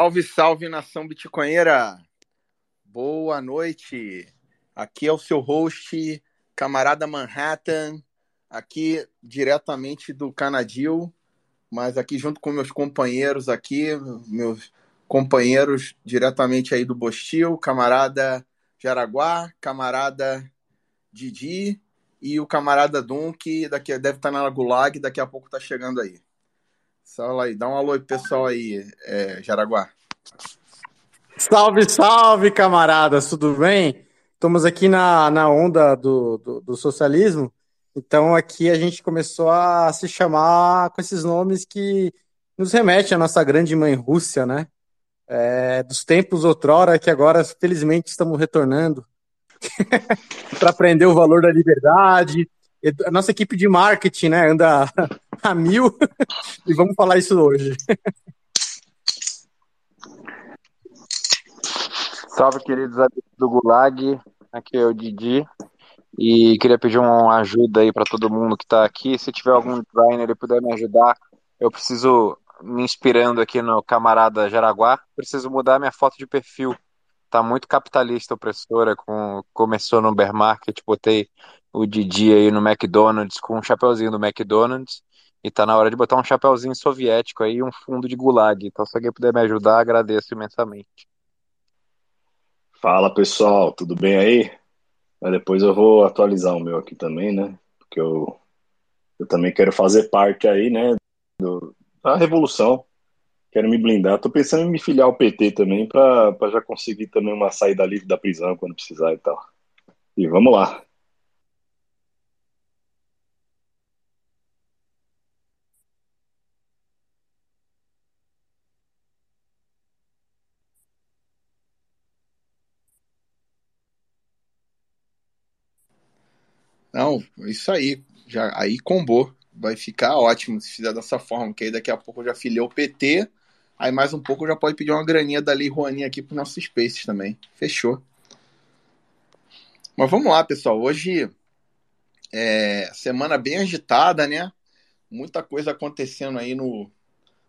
Salve, salve nação bitcoinheira! Boa noite! Aqui é o seu host, camarada Manhattan, aqui diretamente do Canadil, mas aqui junto com meus companheiros aqui, meus companheiros diretamente aí do Bostil, camarada Jaraguá, camarada Didi e o camarada que daqui, deve estar na Gulag, daqui a pouco está chegando aí. Fala aí, dá um alô aí pessoal aí, é, Jaraguá. Salve, salve, camaradas, tudo bem? Estamos aqui na, na onda do, do, do, socialismo, então aqui a gente começou a se chamar com esses nomes que nos remetem à nossa grande mãe Rússia, né? É, dos tempos outrora que agora, felizmente, estamos retornando para aprender o valor da liberdade. A nossa equipe de marketing né, anda a mil e vamos falar isso hoje. Salve, queridos amigos do Gulag. Aqui é o Didi. E queria pedir uma ajuda aí para todo mundo que está aqui. Se tiver algum designer e puder me ajudar, eu preciso, me inspirando aqui no camarada Jaraguá, preciso mudar minha foto de perfil. Tá muito capitalista opressora, com, começou no bear market, botei o Didi aí no McDonald's com um chapeuzinho do McDonald's e tá na hora de botar um chapeuzinho soviético aí um fundo de gulag. Então, se alguém puder me ajudar, agradeço imensamente. Fala pessoal, tudo bem aí? Mas depois eu vou atualizar o meu aqui também, né? Porque eu, eu também quero fazer parte aí, né? Do, da revolução. Quero me blindar. Tô pensando em me filiar ao PT também para já conseguir também uma saída livre da prisão quando precisar e tal. E vamos lá. Não, isso aí. Já, aí combou. Vai ficar ótimo se fizer dessa forma, que aí daqui a pouco eu já filhei o PT. Aí mais um pouco já pode pedir uma graninha da Lei Rouaninha aqui pro nossos Spaces também. Fechou. Mas vamos lá, pessoal. Hoje é semana bem agitada, né? Muita coisa acontecendo aí no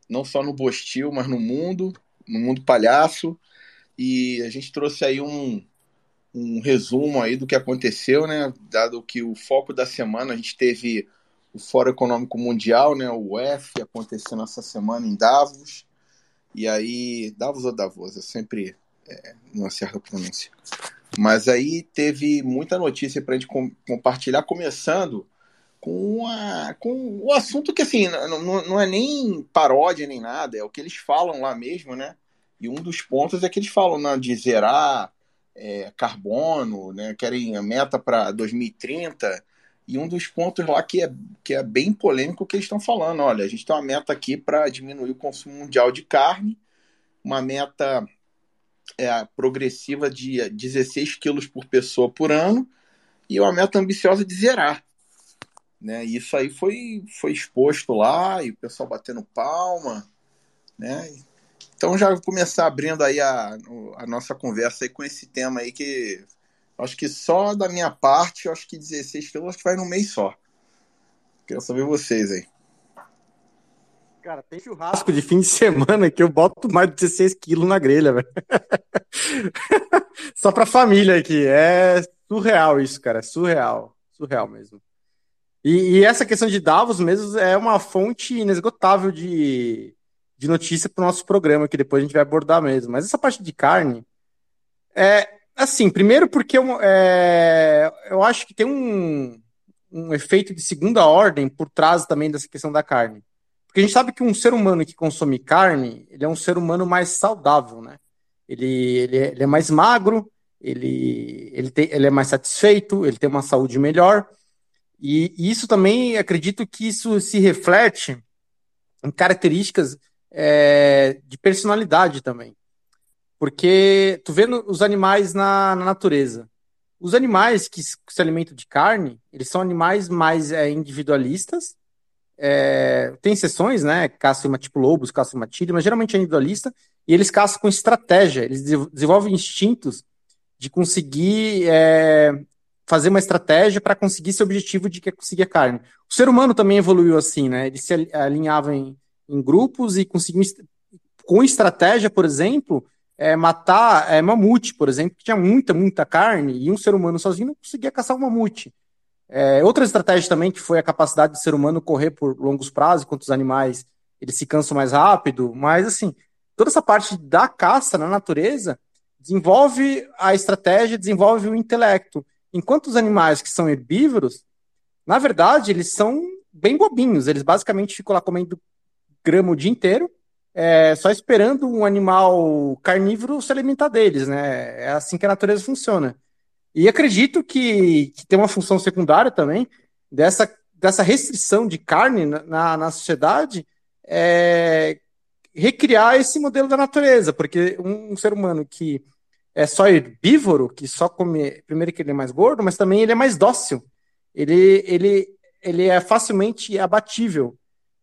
não só no Bostil, mas no mundo, no mundo palhaço. E a gente trouxe aí um, um resumo aí do que aconteceu, né? Dado que o foco da semana a gente teve o Fórum Econômico Mundial, né? O UF acontecendo essa semana em Davos. E aí, Davos ou Davos? Eu sempre é, não acerto a pronúncia. Mas aí teve muita notícia para a gente com, compartilhar, começando com, a, com o assunto que, assim, não, não é nem paródia nem nada, é o que eles falam lá mesmo, né? E um dos pontos é que eles falam né, de zerar é, carbono, né, querem a meta para 2030. E um dos pontos lá que é, que é bem polêmico que eles estão falando: olha, a gente tem uma meta aqui para diminuir o consumo mundial de carne, uma meta é, progressiva de 16 quilos por pessoa por ano, e uma meta ambiciosa de zerar. Né? Isso aí foi, foi exposto lá, e o pessoal batendo palma. Né? Então já vou começar abrindo aí a, a nossa conversa aí com esse tema aí que acho que só da minha parte, acho que 16 quilos acho que vai no mês só. Queria saber vocês aí. Cara, tem churrasco de fim de semana que eu boto mais de 16 quilos na grelha, velho. Só pra família aqui. É surreal isso, cara. É surreal. Surreal mesmo. E, e, essa questão de Davos mesmo é uma fonte inesgotável de, de notícia para o nosso programa, que depois a gente vai abordar mesmo. Mas essa parte de carne é assim, primeiro porque eu, é, eu acho que tem um, um efeito de segunda ordem por trás também dessa questão da carne. Porque a gente sabe que um ser humano que consome carne, ele é um ser humano mais saudável, né? ele, ele, é, ele é mais magro, ele, ele, tem, ele é mais satisfeito, ele tem uma saúde melhor. E, e isso também, acredito que isso se reflete em características é, de personalidade também. Porque tu vendo os animais na, na natureza, os animais que se alimentam de carne, eles são animais mais é, individualistas. É, tem exceções, né? Caçam tipo lobos, caçam matilha, mas geralmente é individualista. E eles caçam com estratégia. Eles desenvolvem instintos de conseguir é, fazer uma estratégia para conseguir esse objetivo de é conseguir a carne. O ser humano também evoluiu assim, né? Ele se alinhava em, em grupos e conseguiu, com estratégia, por exemplo, é, matar é, mamute, por exemplo, que tinha muita, muita carne, e um ser humano sozinho não conseguia caçar um mamute. É, outra estratégia também que foi a capacidade do ser humano correr por longos prazos, enquanto os animais eles se cansam mais rápido, mas assim, toda essa parte da caça na natureza desenvolve a estratégia, desenvolve o intelecto. Enquanto os animais que são herbívoros, na verdade, eles são bem bobinhos, eles basicamente ficam lá comendo grama o dia inteiro, é, só esperando um animal carnívoro se alimentar deles, né? É assim que a natureza funciona. E acredito que, que tem uma função secundária também dessa, dessa restrição de carne na, na sociedade é recriar esse modelo da natureza, porque um, um ser humano que é só herbívoro, que só come. Primeiro que ele é mais gordo, mas também ele é mais dócil. Ele, ele, ele é facilmente abatível.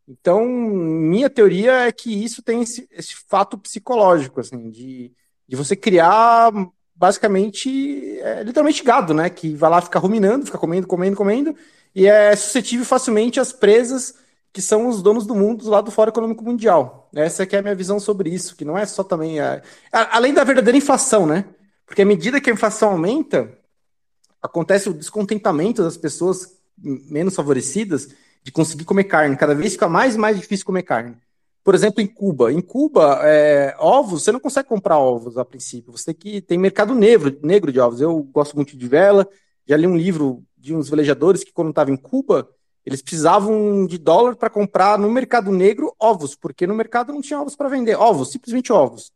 Então, minha teoria é que isso tem esse, esse fato psicológico, assim, de, de você criar basicamente, é, literalmente gado, né? Que vai lá ficar ruminando, fica comendo, comendo, comendo, e é suscetível facilmente às presas que são os donos do mundo lá do Fórum Econômico Mundial. Essa é, é a minha visão sobre isso, que não é só também. A, além da verdadeira inflação, né? Porque à medida que a inflação aumenta, acontece o descontentamento das pessoas menos favorecidas de conseguir comer carne. Cada vez fica mais e mais difícil comer carne. Por exemplo, em Cuba. Em Cuba, é, ovos, você não consegue comprar ovos a princípio. Você tem que tem mercado negro, negro de ovos. Eu gosto muito de vela. Já li um livro de uns velejadores que, quando estava em Cuba, eles precisavam de dólar para comprar no mercado negro ovos, porque no mercado não tinha ovos para vender. Ovos, simplesmente ovos.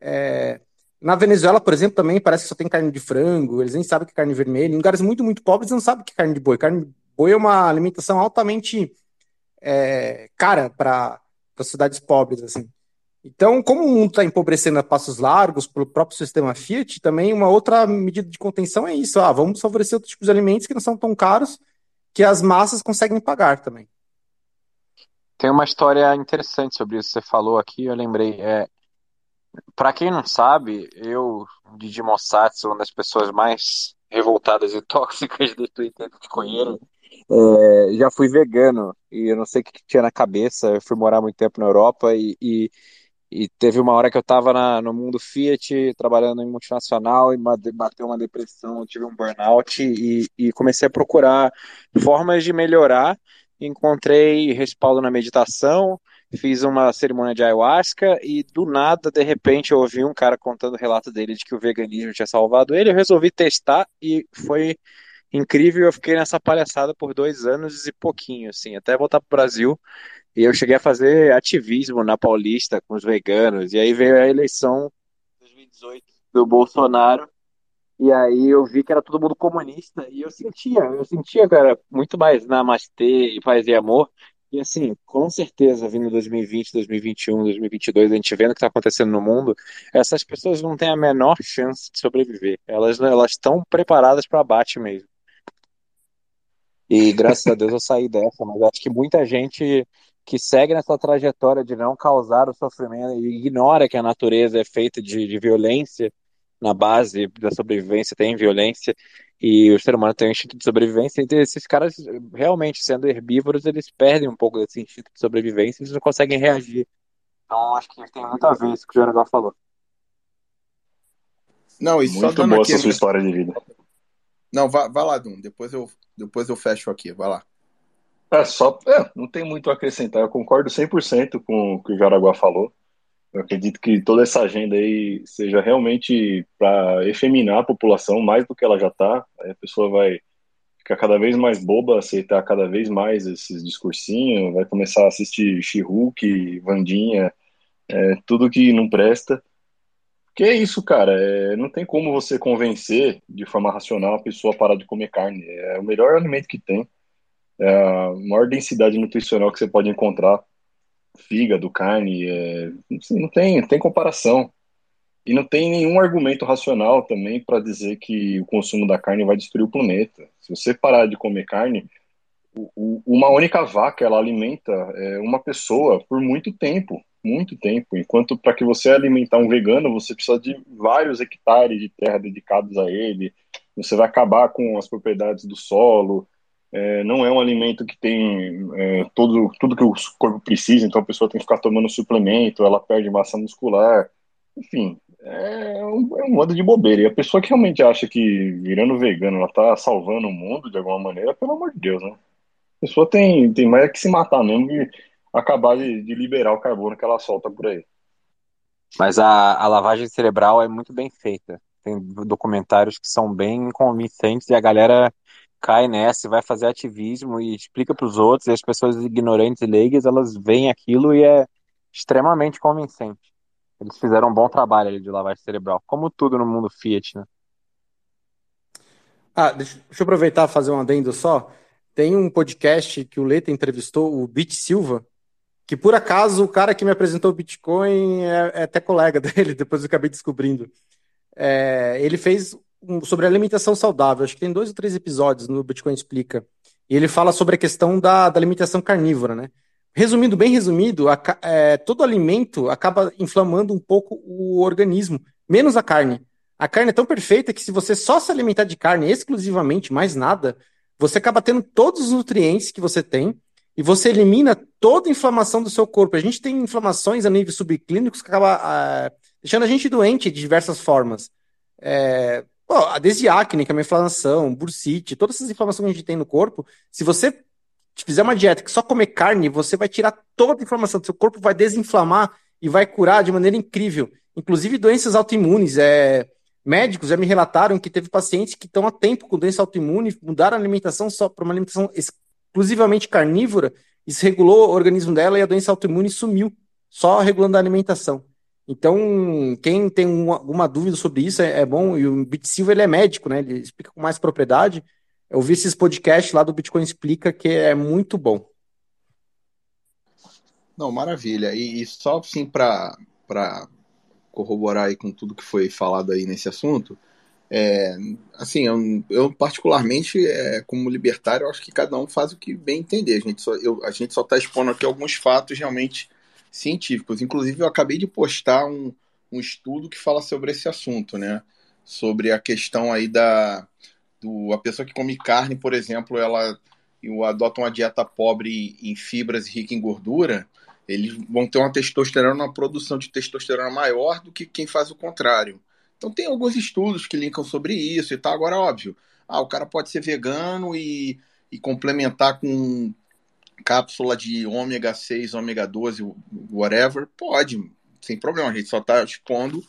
É, na Venezuela, por exemplo, também parece que só tem carne de frango, eles nem sabem que é carne vermelha. Em lugares muito, muito pobres, eles não sabem que é carne de boi. Carne Boi é uma alimentação altamente é, cara para cidades pobres, assim. Então, como o mundo está empobrecendo a passos largos pelo próprio sistema Fiat, também uma outra medida de contenção é isso. Ah, vamos favorecer outros tipos de alimentos que não são tão caros que as massas conseguem pagar também. Tem uma história interessante sobre isso que você falou aqui, eu lembrei. É, para quem não sabe, eu, Didi Mossad, uma das pessoas mais revoltadas e tóxicas do Twitter que conheço, é, já fui vegano e eu não sei o que tinha na cabeça. Eu fui morar muito tempo na Europa e, e, e teve uma hora que eu estava no mundo Fiat, trabalhando em multinacional, e bateu uma depressão, tive um burnout e, e comecei a procurar formas de melhorar. Encontrei respaldo na meditação, fiz uma cerimônia de ayahuasca e do nada, de repente, eu ouvi um cara contando o relato dele de que o veganismo tinha salvado ele. Eu resolvi testar e foi incrível. Eu fiquei nessa palhaçada por dois anos e pouquinho, assim, até voltar para o Brasil. E eu cheguei a fazer ativismo na Paulista com os veganos. E aí veio a eleição 2018 do Bolsonaro. E aí eu vi que era todo mundo comunista. E eu sentia, eu sentia, cara, muito mais namastê e paz e amor. E assim, com certeza, vindo 2020, 2021, 2022, a gente vendo o que está acontecendo no mundo, essas pessoas não têm a menor chance de sobreviver. Elas elas estão preparadas para abate mesmo. E graças a Deus eu saí dessa, mas acho que muita gente que segue nessa trajetória de não causar o sofrimento e ignora que a natureza é feita de, de violência, na base da sobrevivência tem violência, e o ser humano tem um instinto de sobrevivência, então esses caras realmente sendo herbívoros, eles perdem um pouco desse instinto de sobrevivência, eles não conseguem reagir. Então acho que tem muito a ver isso que o Janagal falou. Não, e Muito boa essa sua história de vida. Não, vai, vai lá, Dum. Depois eu, depois eu fecho aqui. Vai lá. É, só, é, não tem muito a acrescentar. Eu concordo 100% com o que o Jaraguá falou. Eu acredito que toda essa agenda aí seja realmente para efeminar a população mais do que ela já está. A pessoa vai ficar cada vez mais boba, aceitar cada vez mais esses discursinhos, vai começar a assistir She-Hulk, Vandinha, é, tudo que não presta. Que é isso, cara. É, não tem como você convencer de forma racional a pessoa a parar de comer carne. É o melhor alimento que tem. É a maior densidade nutricional que você pode encontrar. Fígado, carne, é, assim, não tem, não tem comparação. E não tem nenhum argumento racional também para dizer que o consumo da carne vai destruir o planeta. Se você parar de comer carne, uma única vaca ela alimenta é, uma pessoa por muito tempo, muito tempo. Enquanto para que você alimentar um vegano, você precisa de vários hectares de terra dedicados a ele. Você vai acabar com as propriedades do solo. É, não é um alimento que tem é, todo, tudo que o corpo precisa, então a pessoa tem que ficar tomando suplemento, ela perde massa muscular. Enfim, é um, é um modo de bobeira. E a pessoa que realmente acha que virando vegano ela tá salvando o mundo de alguma maneira, pelo amor de Deus, né? A pessoa tem, tem mais que se matar mesmo e acabar de, de liberar o carbono que ela solta por aí. Mas a, a lavagem cerebral é muito bem feita. Tem documentários que são bem convincentes e a galera cai nessa, vai fazer ativismo e explica para os outros, e as pessoas ignorantes e leigas, elas veem aquilo e é extremamente convincente. Eles fizeram um bom trabalho ali de lavagem cerebral, como tudo no mundo Fiat, né? Ah, deixa, deixa eu aproveitar e fazer um adendo só. Tem um podcast que o Leta entrevistou, o Bit Silva, que por acaso o cara que me apresentou o Bitcoin é, é até colega dele, depois eu acabei descobrindo. É, ele fez um, sobre alimentação saudável, acho que tem dois ou três episódios no Bitcoin Explica. E ele fala sobre a questão da, da alimentação carnívora, né? Resumindo, bem resumido, a, é, todo alimento acaba inflamando um pouco o organismo, menos a carne. A carne é tão perfeita que se você só se alimentar de carne exclusivamente, mais nada, você acaba tendo todos os nutrientes que você tem e você elimina toda a inflamação do seu corpo. A gente tem inflamações a nível subclínicos que acaba ah, deixando a gente doente de diversas formas. É, pô, a desdiacne, a inflamação, bursite, todas essas inflamações que a gente tem no corpo, se você fizer uma dieta que só comer carne, você vai tirar toda a inflamação do seu corpo, vai desinflamar e vai curar de maneira incrível. Inclusive doenças autoimunes, é, Médicos já me relataram que teve pacientes que estão há tempo com doença autoimune, mudaram a alimentação só para uma alimentação exclusivamente carnívora, isso regulou o organismo dela e a doença autoimune sumiu, só regulando a alimentação. Então, quem tem uma, alguma dúvida sobre isso é, é bom, e o Bit Silva ele é médico, né? Ele explica com mais propriedade. Eu vi esses podcasts lá do Bitcoin Explica, que é muito bom. Não, maravilha. E, e só assim para corroborar aí com tudo que foi falado aí nesse assunto, é, assim, eu, eu particularmente, é, como libertário, acho que cada um faz o que bem entender. A gente só, a gente só está expondo aqui alguns fatos realmente científicos. Inclusive, eu acabei de postar um, um estudo que fala sobre esse assunto, né? Sobre a questão aí da do, a pessoa que come carne, por exemplo, ela adota uma dieta pobre em fibras e rica em gordura, eles vão ter uma testosterona, uma produção de testosterona maior do que quem faz o contrário. Então tem alguns estudos que linkam sobre isso e tal. Agora, óbvio, ah, o cara pode ser vegano e, e complementar com cápsula de ômega 6, ômega 12, whatever, pode, sem problema. A gente só está expondo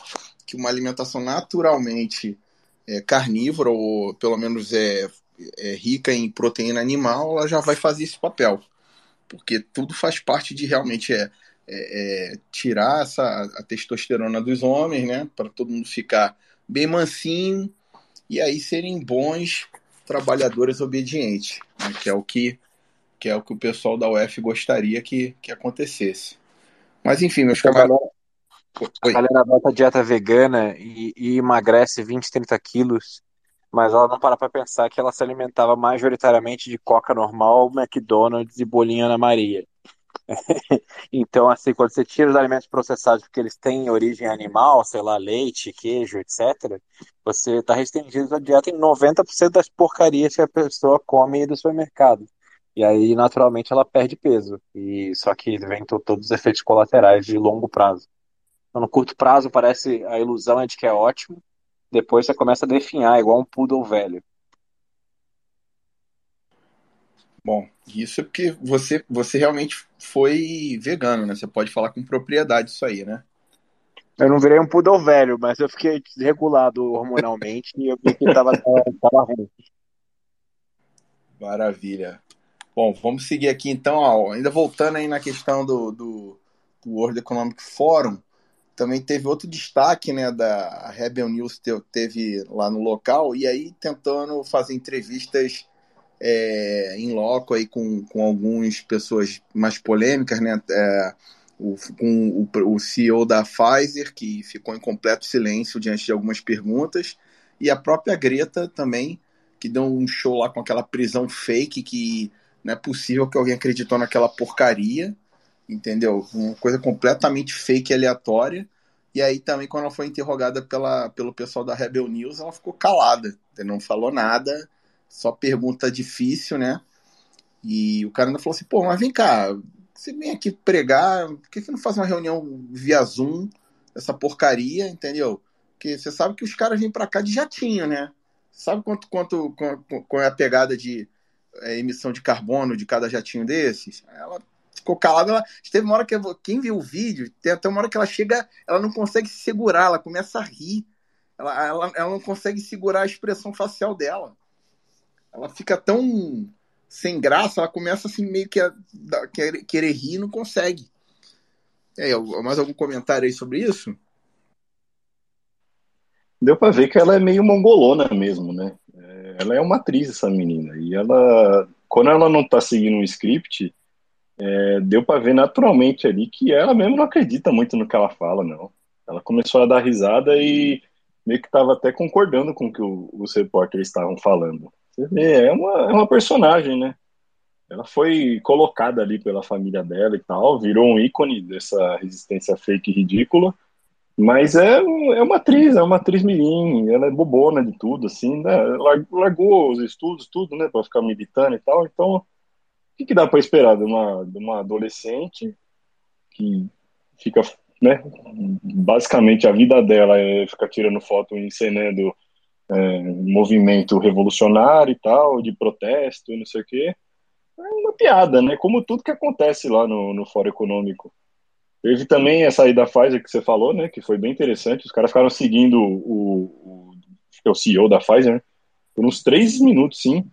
que uma alimentação naturalmente é, carnívora, ou pelo menos é, é rica em proteína animal, ela já vai fazer esse papel porque tudo faz parte de realmente é, é, é tirar essa, a testosterona dos homens, né, para todo mundo ficar bem mansinho e aí serem bons trabalhadores obedientes, né, que é o que que é o que o pessoal da UF gostaria que, que acontecesse. Mas enfim, meus camaradas. A galera bota dieta vegana e, e, emagrece 20, 30 quilos, mas ela não para pra pensar que ela se alimentava majoritariamente de coca normal, McDonald's e bolinha Ana Maria. então, assim, quando você tira os alimentos processados porque eles têm origem animal, sei lá, leite, queijo, etc., você está restringindo a dieta em 90% das porcarias que a pessoa come do supermercado. E aí, naturalmente, ela perde peso. E só que vem todos os efeitos colaterais de longo prazo. Então, no curto prazo, parece a ilusão é de que é ótimo. Depois você começa a definhar, igual um poodle velho. Bom, isso é porque você, você realmente foi vegano, né? Você pode falar com propriedade isso aí, né? Eu não virei um poodle velho, mas eu fiquei desregulado hormonalmente e eu vi que tava, tava ruim. Maravilha. Bom, vamos seguir aqui então, ó, ainda voltando aí na questão do, do, do World Economic Forum, também teve outro destaque, né, da Rebel News teve lá no local, e aí tentando fazer entrevistas é, em loco aí com, com algumas pessoas mais polêmicas, né, é, o, com o, o CEO da Pfizer, que ficou em completo silêncio diante de algumas perguntas, e a própria Greta também, que deu um show lá com aquela prisão fake que não é possível que alguém acreditou naquela porcaria, entendeu? Uma coisa completamente fake e aleatória. E aí também, quando ela foi interrogada pela, pelo pessoal da Rebel News, ela ficou calada, não falou nada, só pergunta difícil, né? E o cara ainda falou assim, pô, mas vem cá, você vem aqui pregar, por que você não faz uma reunião via Zoom, essa porcaria, entendeu? Porque você sabe que os caras vêm para cá de jatinho, né? Sabe quanto, quanto, quanto, qual é a pegada de é, emissão de carbono de cada jatinho desses? Ela ficou calada. Ela, teve uma hora que quem viu o vídeo, tem até uma hora que ela chega, ela não consegue se segurar, ela começa a rir. Ela, ela, ela não consegue segurar a expressão facial dela. Ela fica tão sem graça, ela começa assim meio que a, a querer, rir e não consegue. E aí, mais algum comentário aí sobre isso? Deu para ver que ela é meio mongolona mesmo, né? É, ela é uma atriz, essa menina. E ela, quando ela não tá seguindo um script, é, deu para ver naturalmente ali que ela mesmo não acredita muito no que ela fala, não. Ela começou a dar risada e meio que estava até concordando com o que os repórteres estavam falando. Você vê, é uma, é uma personagem, né? Ela foi colocada ali pela família dela e tal, virou um ícone dessa resistência fake ridícula. Mas é, é uma atriz, é uma atriz mirim, ela é bobona de tudo, assim, né? Largou os estudos, tudo, né, pra ficar militando e tal. Então, o que, que dá para esperar de uma, de uma adolescente que fica, né, basicamente a vida dela é ficar tirando foto e encenando é, movimento revolucionário e tal, de protesto e não sei o quê. É uma piada, né? Como tudo que acontece lá no, no Fórum Econômico. Teve também essa aí da Pfizer que você falou, né? Que foi bem interessante. Os caras ficaram seguindo o, o, o CEO da Pfizer né, por uns três minutos, sim,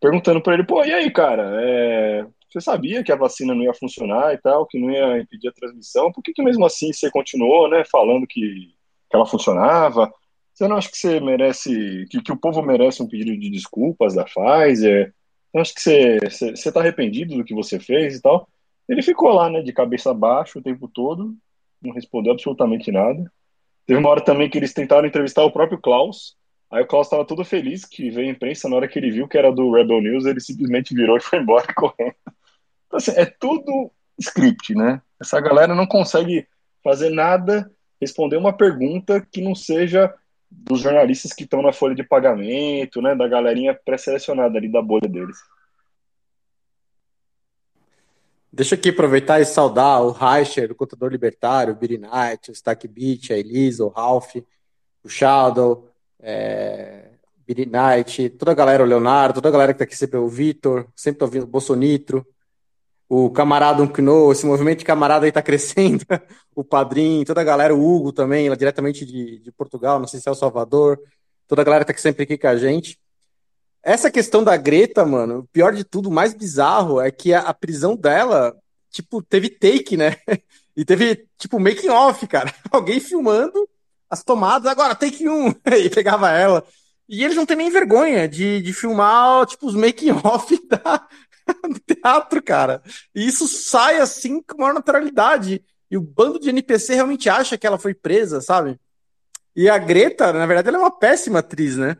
perguntando para ele: pô, e aí, cara? É, você sabia que a vacina não ia funcionar e tal, que não ia impedir a transmissão? Por que, que mesmo assim você continuou, né? Falando que, que ela funcionava? Você não acha que você merece, que, que o povo merece um pedido de desculpas da Pfizer? Você acha que você, você, você tá arrependido do que você fez e tal? Ele ficou lá, né, de cabeça baixa o tempo todo, não respondeu absolutamente nada. Teve uma hora também que eles tentaram entrevistar o próprio Klaus. Aí o Klaus estava todo feliz que veio a imprensa na hora que ele viu que era do Rebel News, ele simplesmente virou e foi embora correndo. Então, assim, é tudo script, né? Essa galera não consegue fazer nada, responder uma pergunta que não seja dos jornalistas que estão na folha de pagamento, né, da galerinha pré-selecionada ali da bolha deles. Deixa aqui aproveitar e saudar o Reicher, o contador libertário, o Billy Knight, o Stack Beach, a Elisa, o Ralph, o Shadow, é, Billy Knight, toda a galera, o Leonardo, toda a galera que está aqui sempre, o Vitor, sempre tô ouvindo o Bolsonitro, o camarada Unkno, esse movimento de camarada aí tá crescendo, o padrinho, toda a galera, o Hugo também, lá diretamente de, de Portugal, não sei se é o Salvador, toda a galera tá sempre aqui com a gente. Essa questão da Greta, mano, o pior de tudo, o mais bizarro é que a, a prisão dela, tipo, teve take, né? E teve, tipo, making off, cara. Alguém filmando as tomadas, agora take um, e pegava ela. E eles não têm nem vergonha de, de filmar, tipo, os making off da, no teatro, cara. E isso sai assim com maior naturalidade. E o bando de NPC realmente acha que ela foi presa, sabe? E a Greta, na verdade, ela é uma péssima atriz, né?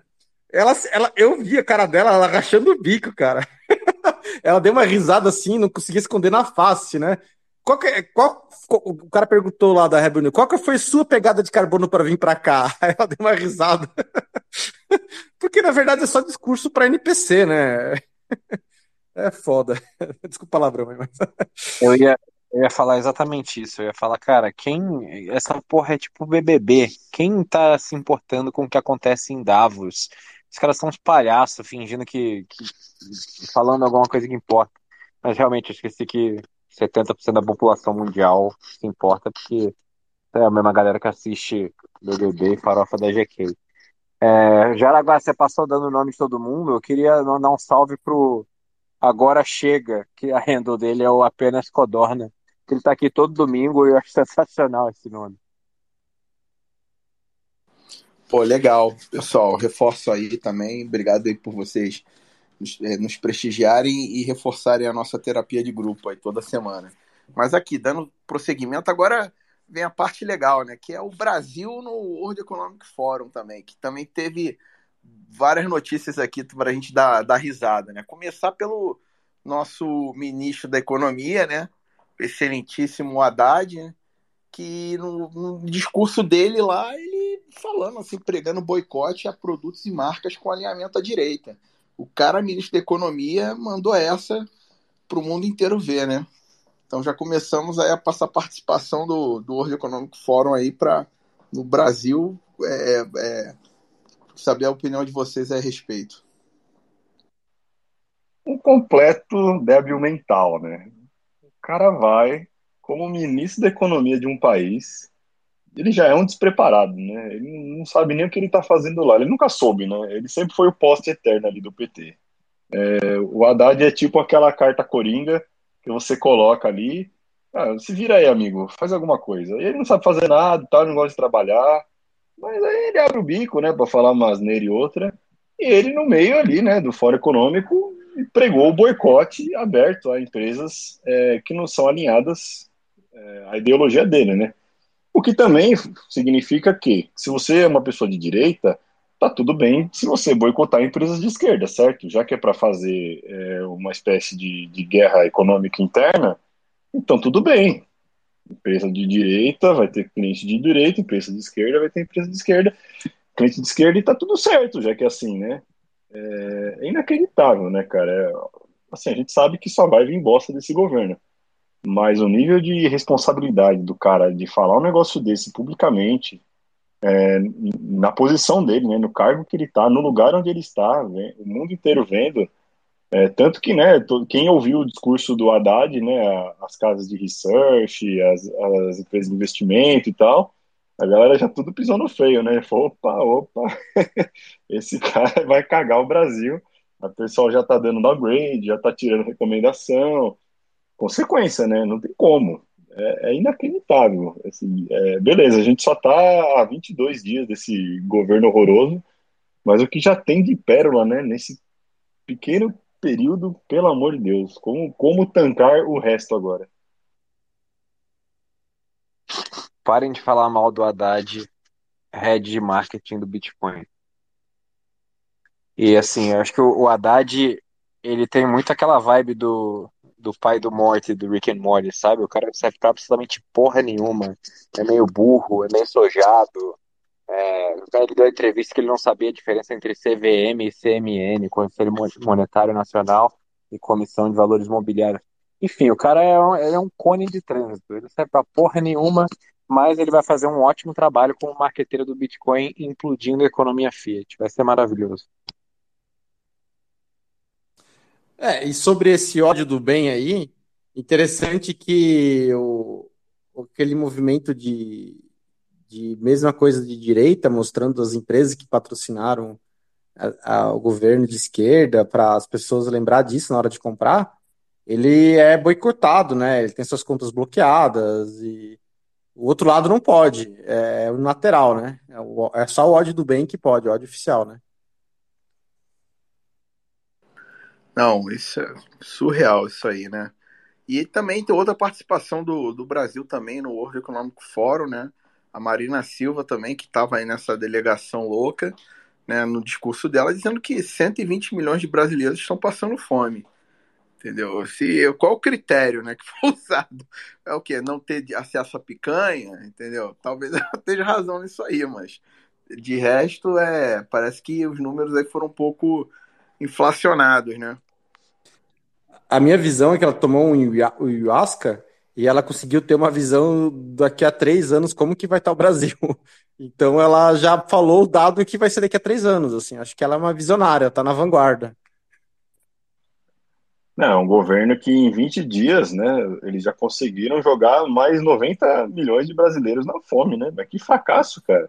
Ela, ela, eu vi a cara dela, ela rachando o bico, cara. ela deu uma risada assim, não conseguia esconder na face, né? Qual que, qual, o cara perguntou lá da Rebel qual que foi sua pegada de carbono para vir para cá? Ela deu uma risada. Porque na verdade é só discurso para NPC, né? É foda. Desculpa o palavrão, mas. Eu ia, eu ia falar exatamente isso. Eu ia falar, cara, quem. Essa porra é tipo BBB. Quem tá se importando com o que acontece em Davos? Os caras são uns palhaços fingindo que, que. falando alguma coisa que importa. Mas realmente, eu esqueci que 70% da população mundial se importa, porque é a mesma galera que assiste BBB e Farofa da GK. É, Jaraguá, você passou dando o nome de todo mundo. Eu queria dar um salve pro Agora Chega, que a handle dele é o Apenas Codorna. Ele tá aqui todo domingo e eu acho sensacional esse nome. Pô, legal. Pessoal, reforço aí também. Obrigado aí por vocês nos, é, nos prestigiarem e reforçarem a nossa terapia de grupo aí toda semana. Mas aqui, dando prosseguimento, agora vem a parte legal, né? Que é o Brasil no World Economic Forum também, que também teve várias notícias aqui para a gente dar, dar risada, né? Começar pelo nosso ministro da Economia, né? Excelentíssimo Haddad, né? que no, no, discurso dele lá, ele falando assim, pregando boicote a produtos e marcas com alinhamento à direita. O cara, ministro da Economia, mandou essa para o mundo inteiro ver, né? Então já começamos aí a passar participação do, do World Economic Forum aí para no Brasil é, é, saber a opinião de vocês a respeito. Um completo débil mental, né? O cara vai como ministro da economia de um país, ele já é um despreparado, né? Ele não sabe nem o que ele está fazendo lá. Ele nunca soube, né? Ele sempre foi o poste eterno ali do PT. É, o Haddad é tipo aquela carta coringa que você coloca ali. Ah, se vira aí, amigo, faz alguma coisa. Ele não sabe fazer nada, tá, não gosta de trabalhar. Mas aí ele abre o bico, né, para falar uma asneira e outra. E ele, no meio ali, né, do Fórum Econômico, pregou o boicote aberto a empresas é, que não são alinhadas é, à ideologia dele, né? O que também significa que, se você é uma pessoa de direita, tá tudo bem se você boicotar empresas de esquerda, certo? Já que é para fazer é, uma espécie de, de guerra econômica interna, então tudo bem. Empresa de direita vai ter cliente de direita, empresa de esquerda vai ter empresa de esquerda, cliente de esquerda e tá tudo certo, já que é assim, né? É, inacreditável, né, cara? É, assim, a gente sabe que só vai vir bosta desse governo. Mas o nível de responsabilidade do cara de falar um negócio desse publicamente, é, na posição dele, né, no cargo que ele está, no lugar onde ele está, o mundo inteiro vendo, é, tanto que, né, quem ouviu o discurso do Haddad, né, as casas de research, as, as empresas de investimento e tal, a galera já tudo pisou no freio, né? Falou, opa, opa, esse cara vai cagar o Brasil. A pessoal já tá dando downgrade, já tá tirando recomendação. Consequência, né? Não tem como. É, é inacreditável. Assim, é, beleza, a gente só tá há 22 dias desse governo horroroso, mas o que já tem de pérola, né? Nesse pequeno período, pelo amor de Deus, como, como tancar o resto agora? Parem de falar mal do Haddad, head de marketing do Bitcoin. E assim, eu acho que o, Haddad, ele tem muito aquela vibe do, do pai do Morty, do Rick and Morty, sabe? O cara não serve pra absolutamente porra nenhuma. É meio burro, é meio sojado. É, ele deu entrevista que ele não sabia a diferença entre CVM e CMN, Conselho Monetário Nacional e Comissão de Valores Mobiliários. Enfim, o cara é um, é um cone de trânsito. Ele não serve pra porra nenhuma mas ele vai fazer um ótimo trabalho como marqueteiro do Bitcoin, implodindo a economia Fiat. Vai ser maravilhoso. É, e sobre esse ódio do bem aí, interessante que o, aquele movimento de, de mesma coisa de direita, mostrando as empresas que patrocinaram a, a, o governo de esquerda, para as pessoas lembrar disso na hora de comprar, ele é boicotado, né? Ele tem suas contas bloqueadas e o outro lado não pode, é unilateral, né? É, o, é só o ódio do bem que pode, o ódio oficial, né? Não, isso é surreal, isso aí, né? E também tem outra participação do, do Brasil também no World Economic Forum, né? A Marina Silva também, que estava aí nessa delegação louca, né, no discurso dela, dizendo que 120 milhões de brasileiros estão passando fome entendeu? Se, qual o critério né, que foi usado? É o quê? Não ter acesso a picanha, entendeu? Talvez ela esteja razão nisso aí, mas de resto, é, parece que os números aí foram um pouco inflacionados, né? A minha visão é que ela tomou um ayahuasca e ela conseguiu ter uma visão daqui a três anos como que vai estar o Brasil. Então ela já falou o dado que vai ser daqui a três anos, assim. Acho que ela é uma visionária, está na vanguarda. Não, é um governo que em 20 dias, né, eles já conseguiram jogar mais 90 milhões de brasileiros na fome, né? Mas que fracasso, cara.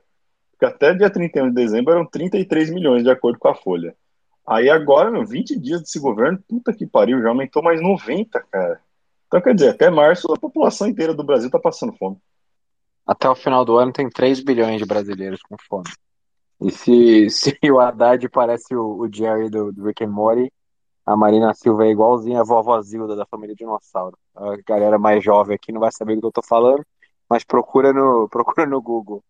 Porque até dia 31 de dezembro eram 33 milhões, de acordo com a Folha. Aí agora, meu, 20 dias desse governo, puta que pariu, já aumentou mais 90, cara. Então, quer dizer, até março a população inteira do Brasil tá passando fome. Até o final do ano tem 3 bilhões de brasileiros com fome. E se, se o Haddad parece o, o Jerry do, do Rick and Morty, a Marina Silva é igualzinha a vovó Zilda da família Dinossauro. A galera mais jovem aqui não vai saber do que eu tô falando, mas procura no, procura no Google.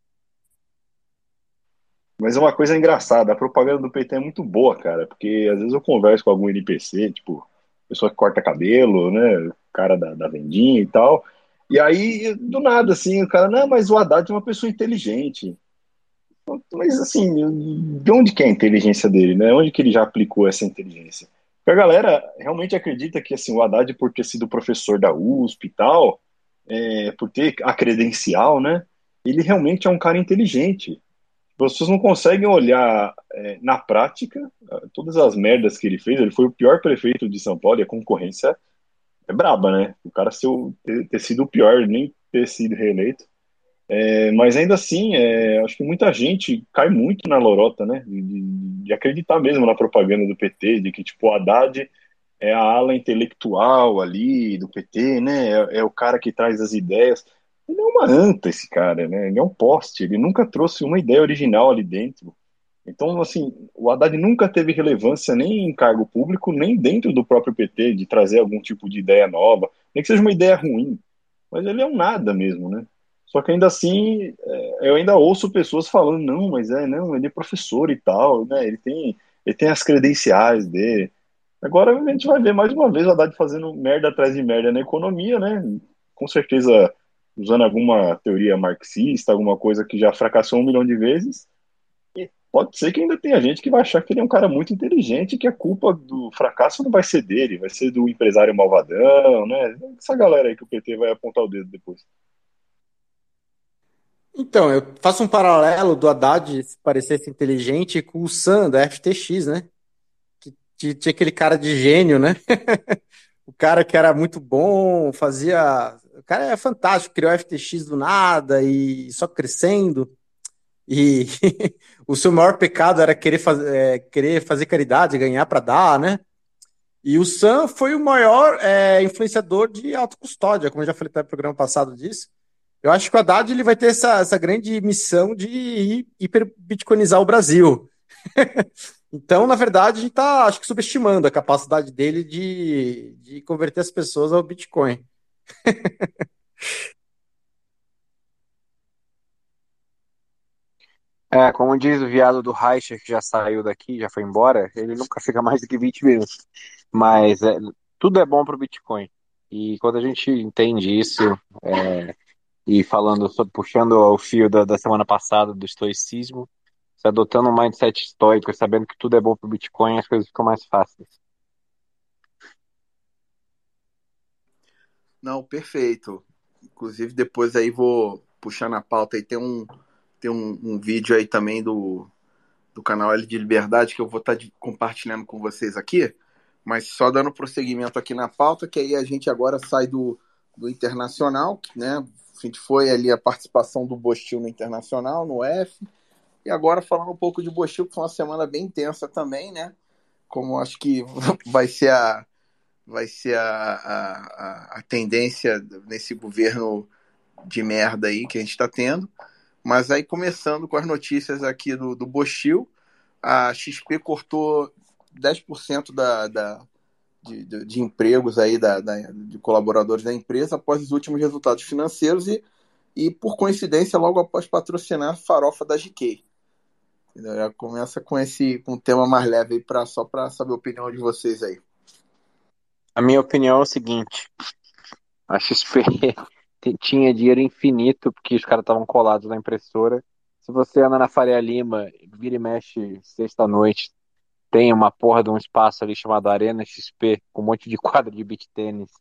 Mas é uma coisa engraçada, a propaganda do PT é muito boa, cara, porque às vezes eu converso com algum NPC, tipo, pessoa que corta cabelo, né, cara da, da vendinha e tal, e aí, do nada, assim, o cara, não, mas o Haddad é uma pessoa inteligente. Mas, assim, de onde que é a inteligência dele, né? Onde que ele já aplicou essa inteligência? Porque a galera realmente acredita que, assim, o Haddad, por ter sido professor da USP e tal, é, por ter a credencial, né? Ele realmente é um cara inteligente. Vocês não conseguem olhar é, na prática todas as merdas que ele fez. Ele foi o pior prefeito de São Paulo e a concorrência é braba, né? O cara ser, ter, ter sido o pior, nem ter sido reeleito. É, mas ainda assim, é, acho que muita gente cai muito na lorota, né? De, de, acreditar mesmo na propaganda do PT, de que tipo o Haddad é a ala intelectual ali do PT, né? É, é, o cara que traz as ideias. Ele é uma anta, esse cara, né? Ele é um poste, ele nunca trouxe uma ideia original ali dentro. Então, assim, o Haddad nunca teve relevância nem em cargo público, nem dentro do próprio PT, de trazer algum tipo de ideia nova, nem que seja uma ideia ruim. Mas ele é um nada mesmo, né? Só que ainda assim, é, eu ainda ouço pessoas falando, não, mas é, não, ele é professor e tal, né? Ele tem, ele tem as credenciais dele. Agora a gente vai ver mais uma vez o Haddad fazendo merda atrás de merda na economia, né? Com certeza usando alguma teoria marxista, alguma coisa que já fracassou um milhão de vezes pode ser que ainda tenha gente que vai achar que ele é um cara muito inteligente e que a culpa do fracasso não vai ser dele, vai ser do empresário malvadão, né? Essa galera aí que o PT vai apontar o dedo depois. Então, eu faço um paralelo do Haddad se parecesse inteligente com o Sam da FTX, né? Que tinha aquele cara de gênio, né? o cara que era muito bom, fazia. O cara é fantástico, criou a FTX do nada e só crescendo. E o seu maior pecado era querer, faz, é, querer fazer caridade, ganhar para dar, né? E o Sam foi o maior é, influenciador de autocustódia, como eu já falei no programa passado disso. Eu acho que o Haddad ele vai ter essa, essa grande missão de hiperbitcoinizar o Brasil. então, na verdade, a gente está, acho que, subestimando a capacidade dele de, de converter as pessoas ao Bitcoin. É, como diz o viado do Reicher, que já saiu daqui, já foi embora, ele nunca fica mais do que 20 minutos. Mas é, tudo é bom para o Bitcoin. E quando a gente entende isso, é, e falando, puxando o fio da, da, semana passada do estoicismo, se adotando um mindset estoico, sabendo que tudo é bom para o Bitcoin, as coisas ficam mais fáceis. Não, perfeito. Inclusive, depois aí vou puxar na pauta aí, tem um tem um, um, vídeo aí também do, do canal L de Liberdade que eu vou estar tá compartilhando com vocês aqui, mas só dando prosseguimento aqui na pauta, que aí a gente agora sai do, do Internacional, né? A gente foi ali a participação do Bostil no Internacional, no F, e agora falando um pouco de Bostil, que foi uma semana bem intensa também, né? Como acho que vai ser a, vai ser a, a, a tendência nesse governo de merda aí que a gente está tendo. Mas aí, começando com as notícias aqui do, do Bochil, a XP cortou 10% da, da, de, de, de, empregos aí da, da, de colaboradores da empresa após os últimos resultados financeiros e, e por coincidência, logo após patrocinar a farofa da GK. Já começa com esse com um tema mais leve aí pra, só para saber a opinião de vocês aí. A minha opinião é o seguinte: a XP tinha dinheiro infinito, porque os caras estavam colados na impressora. Se você anda na Faria Lima, vira e mexe sexta-noite, tem uma porra de um espaço ali chamado Arena XP, com um monte de quadro de beat tênis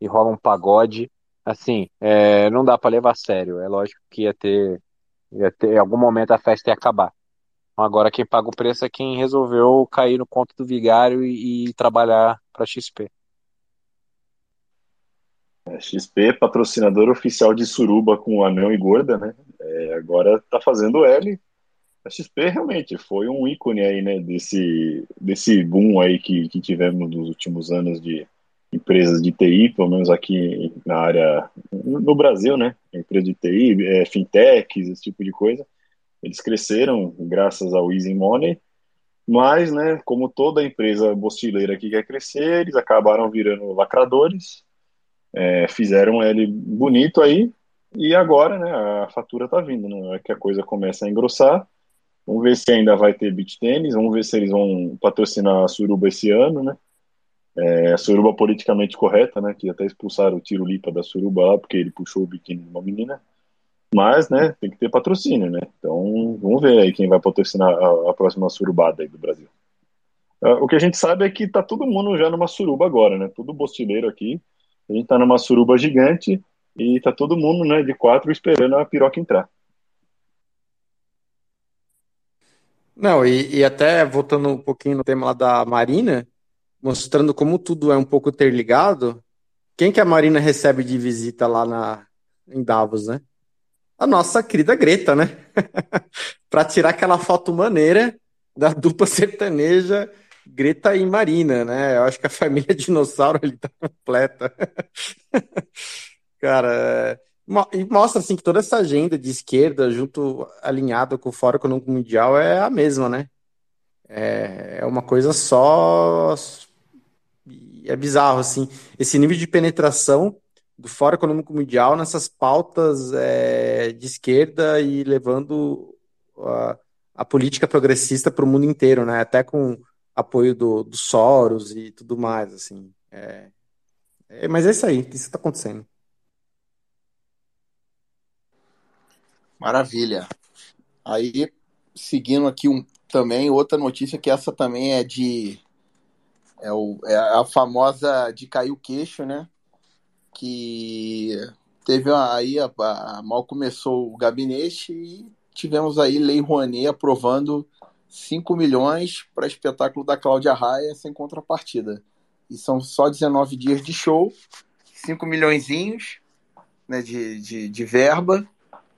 e rola um pagode. Assim, é, não dá para levar a sério. É lógico que ia ter, ia ter, em algum momento a festa ia acabar. Agora quem paga o preço é quem resolveu cair no conto do vigário e, e trabalhar para XP. É, XP, patrocinador oficial de Suruba com Anão e Gorda, né? É, agora tá fazendo L. A XP realmente foi um ícone aí, né? Desse, desse boom aí que, que tivemos nos últimos anos de empresas de TI, pelo menos aqui na área, no Brasil, né? Empresa de TI, é, fintechs, esse tipo de coisa. Eles cresceram graças ao Easy Money, mas, né, como toda empresa bostileira que quer crescer, eles acabaram virando lacradores, é, fizeram ele bonito aí, e agora, né, a fatura tá vindo, né, é que a coisa começa a engrossar. Vamos ver se ainda vai ter beach tênis, vamos ver se eles vão patrocinar a Suruba esse ano, né? É, a Suruba politicamente correta, né? Que até expulsaram o Tiro Lipa da Suruba lá, porque ele puxou o biquíni de uma menina. Mas, né, tem que ter patrocínio, né? Então, vamos ver aí quem vai patrocinar a, a próxima surubada aí do Brasil. Uh, o que a gente sabe é que tá todo mundo já numa suruba agora, né? Todo bostileiro aqui. A gente tá numa suruba gigante e tá todo mundo, né, de quatro esperando a piroca entrar. Não, e, e até voltando um pouquinho no tema lá da Marina, mostrando como tudo é um pouco interligado, quem que a Marina recebe de visita lá na, em Davos, né? A nossa querida Greta, né? para tirar aquela foto maneira da dupla sertaneja Greta e Marina, né? Eu acho que a família dinossauro ali tá completa. Cara, e mostra assim que toda essa agenda de esquerda, junto alinhada com o Fórum Econômico Mundial, é a mesma, né? É, é uma coisa só é bizarro, assim, esse nível de penetração do Fórum Econômico Mundial nessas pautas é, de esquerda e levando a, a política progressista para o mundo inteiro, né? Até com apoio do, do Soros e tudo mais, assim. É, é, mas é isso aí, isso está acontecendo. Maravilha. Aí, seguindo aqui um, também, outra notícia que essa também é de é, o, é a famosa de cair o queixo, né? Que teve aí, a, a, mal começou o gabinete e tivemos aí Lei Rouanet aprovando 5 milhões para espetáculo da Cláudia Raia sem contrapartida. E são só 19 dias de show, 5 milhõeszinhos né, de, de, de verba,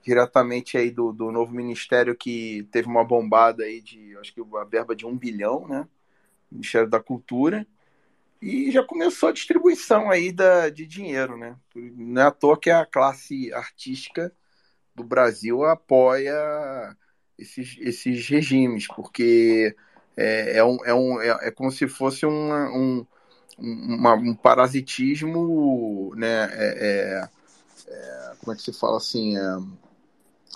diretamente aí do, do novo ministério que teve uma bombada aí de, acho que a verba de um bilhão, né? Ministério da Cultura, e já começou a distribuição aí da, de dinheiro, né? Não é à toa que a classe artística do Brasil apoia esses, esses regimes, porque é, é, um, é, um, é, é como se fosse uma, um, uma, um parasitismo, né? É, é, é, como é que se fala assim?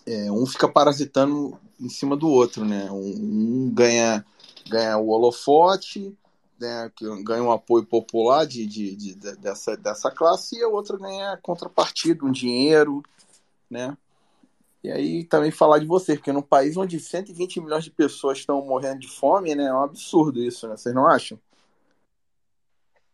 É, um fica parasitando em cima do outro, né? Um, um ganha ganha o holofote, né, ganha um apoio popular de, de, de, dessa, dessa classe, e a outra ganha contrapartida, um dinheiro, né? E aí também falar de você, porque num país onde 120 milhões de pessoas estão morrendo de fome, né? É um absurdo isso, né? Vocês não acham?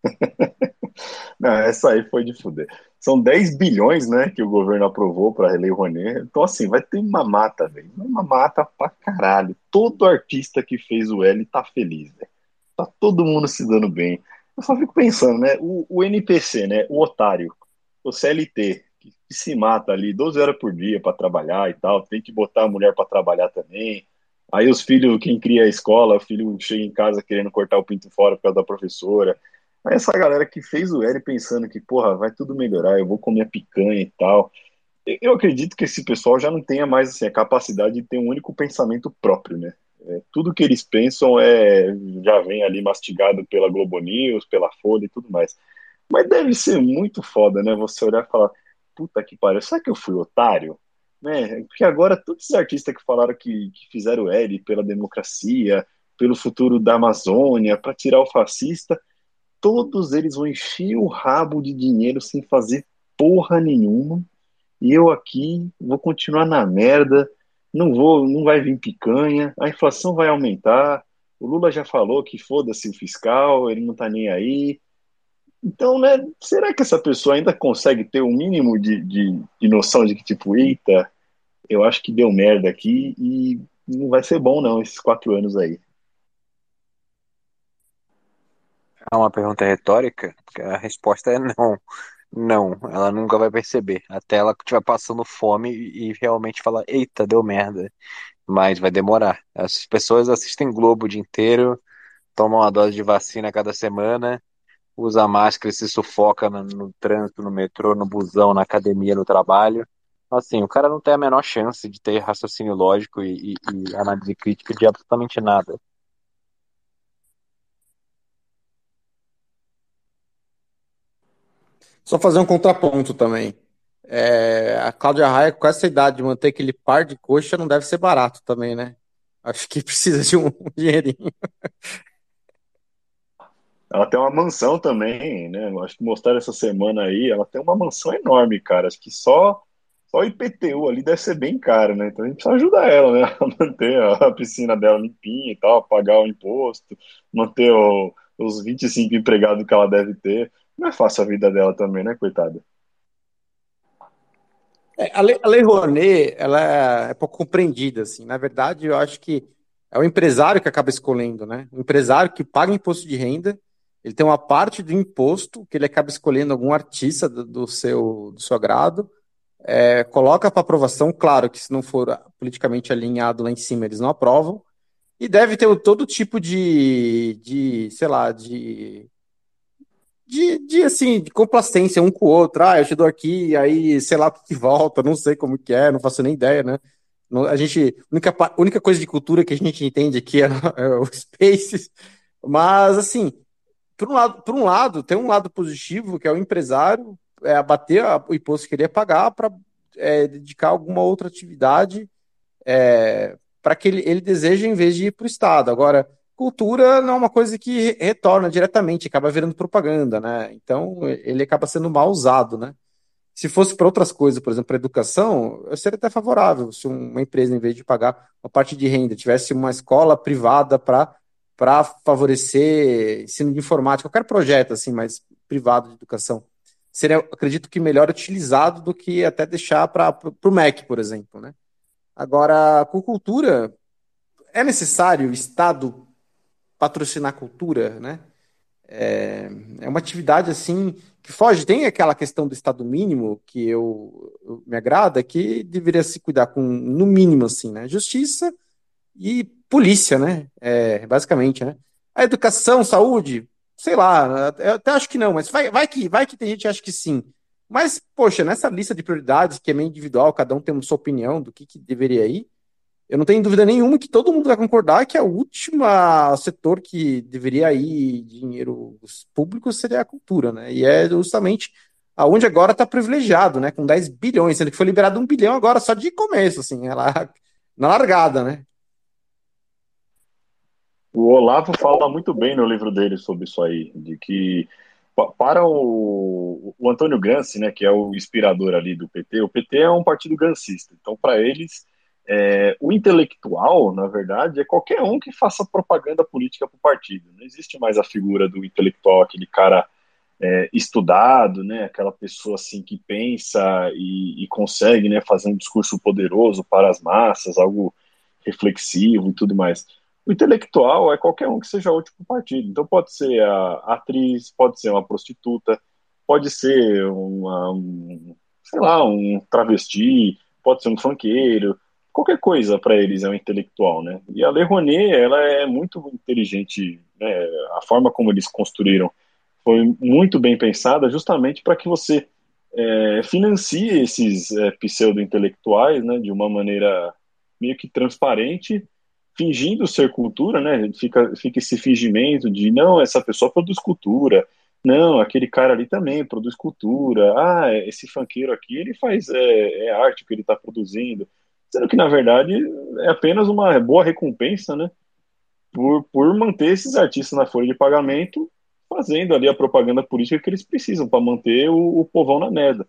não, essa aí foi de fuder. São 10 bilhões, né, que o governo aprovou para a Lei Rouanet. Então, assim, vai ter uma mata, velho. Uma mata pra caralho. Todo artista que fez o L tá feliz, velho. Tá todo mundo se dando bem. Eu só fico pensando, né, o, o NPC, né, o otário, o CLT, que, se mata ali 12 horas por dia para trabalhar e tal, tem que botar a mulher para trabalhar também. Aí os filhos, quem cria a escola, o filho chega em casa querendo cortar o pinto fora por causa da professora. Aí essa galera que fez o L pensando que, porra, vai tudo melhorar, eu vou comer picanha e tal. Eu acredito que esse pessoal já não tenha mais assim, a capacidade de ter um único pensamento próprio, né? É, tudo que eles pensam é já vem ali mastigado pela Globo News, pela Folha e tudo mais. Mas deve ser muito foda, né? Você olhar e falar, puta que pariu, será que eu fui otário? Né? Porque agora todos os artistas que falaram que, que fizeram L pela democracia, pelo futuro da Amazônia, para tirar o fascista, todos eles vão encher o rabo de dinheiro sem fazer porra nenhuma. E eu aqui vou continuar na merda, não vou, não vai vir picanha, a inflação vai aumentar. O Lula já falou que foda-se o fiscal, ele não tá nem aí. Então, né, será que essa pessoa ainda consegue ter o um mínimo de, de, de noção de que, tipo, eita, eu acho que deu merda aqui e não vai ser bom, não, esses quatro anos aí. É uma pergunta retórica, a resposta é não. Não, ela nunca vai perceber. Até ela estiver passando fome e realmente falar, eita, deu merda. Mas vai demorar. As pessoas assistem Globo o dia inteiro, tomam uma dose de vacina cada semana, usa máscara e se sufoca no, no trânsito, no metrô, no busão, na academia, no trabalho. Assim, o cara não tem a menor chance de ter raciocínio lógico e, e, e análise crítica de absolutamente nada. Só fazer um contraponto também. É, a Cláudia Raia, com essa idade de manter aquele par de coxa, não deve ser barato também, né? Acho que precisa de um dinheirinho. Ela tem uma mansão também, né? Acho que mostraram essa semana aí. Ela tem uma mansão enorme, cara. Acho que só, só o IPTU ali deve ser bem caro, né? Então a gente precisa ajudar ela, né? A manter a piscina dela limpinha e tal, pagar o imposto, manter o, os 25 empregados que ela deve ter. Não é fácil a vida dela também, né, coitada? É, a, Lei, a Lei Rouanet, ela é, é pouco compreendida, assim. Na verdade, eu acho que é o empresário que acaba escolhendo, né? O empresário que paga imposto de renda, ele tem uma parte do imposto que ele acaba escolhendo algum artista do, do seu, do seu agrado, é, coloca para aprovação, claro que se não for politicamente alinhado lá em cima, eles não aprovam, e deve ter todo tipo de, de sei lá, de de, de, assim, de complacência um com o outro. Ah, eu te dou aqui, aí sei lá o que volta, não sei como que é, não faço nem ideia, né? A gente, única, única coisa de cultura que a gente entende aqui é, é o Spaces, mas assim, por um lado, por um lado, tem um lado positivo que é o empresário é, abater o imposto que ele ia pagar para é, dedicar alguma outra atividade é, para que ele, ele deseja em vez de ir para o Estado. Agora, cultura não é uma coisa que retorna diretamente, acaba virando propaganda, né? Então ele acaba sendo mal usado, né? Se fosse para outras coisas, por exemplo, para educação, eu seria até favorável se uma empresa, em vez de pagar uma parte de renda, tivesse uma escola privada para para favorecer ensino de informática, qualquer projeto assim, mais privado de educação, seria, acredito que melhor utilizado do que até deixar para o MEC, por exemplo, né? Agora, com cultura, é necessário o Estado patrocinar cultura, né? É, é uma atividade assim que foge. Tem aquela questão do estado mínimo que eu, eu, me agrada, que deveria se cuidar com no mínimo assim, né? Justiça e polícia, né? É, basicamente, né? A educação, saúde, sei lá, eu até acho que não, mas vai, vai que vai que tem gente que acha que sim. Mas, poxa, nessa lista de prioridades, que é meio individual, cada um tem a sua opinião do que, que deveria ir, eu não tenho dúvida nenhuma que todo mundo vai concordar que a última setor que deveria ir dinheiros públicos seria a cultura, né? E é justamente aonde agora está privilegiado, né? Com 10 bilhões, sendo que foi liberado um bilhão agora só de começo, assim, ela, na largada, né? O Olavo fala muito bem no livro dele sobre isso aí, de que para o, o Antônio Gramsci, né, que é o inspirador ali do PT, o PT é um partido gancista, então para eles é, o intelectual, na verdade, é qualquer um que faça propaganda política para o partido. Não existe mais a figura do intelectual, aquele cara é, estudado, né, aquela pessoa assim que pensa e, e, consegue né, fazer um discurso poderoso para as massas, algo reflexivo e tudo mais. O intelectual é qualquer um que seja útil para o partido. Então pode ser a atriz, pode ser uma prostituta, pode ser uma, um, sei lá, um travesti, pode ser um funkeiro, qualquer coisa para eles é um intelectual, né? E a Lei Rouanet, ela é muito inteligente, né? A forma como eles construíram foi muito bem pensada, justamente para que você é, financie esses é, pseudo-intelectuais, né? De uma maneira meio que transparente, fingindo ser cultura, né? Fica, fica esse fingimento de não, essa pessoa produz cultura, não, aquele cara ali também produz cultura. Ah, esse fanqueiro aqui, ele faz é, é arte que ele está produzindo sendo que na verdade é apenas uma boa recompensa, né? Por, por manter esses artistas na folha de pagamento, fazendo ali a propaganda política que eles precisam para manter o, o povão na merda.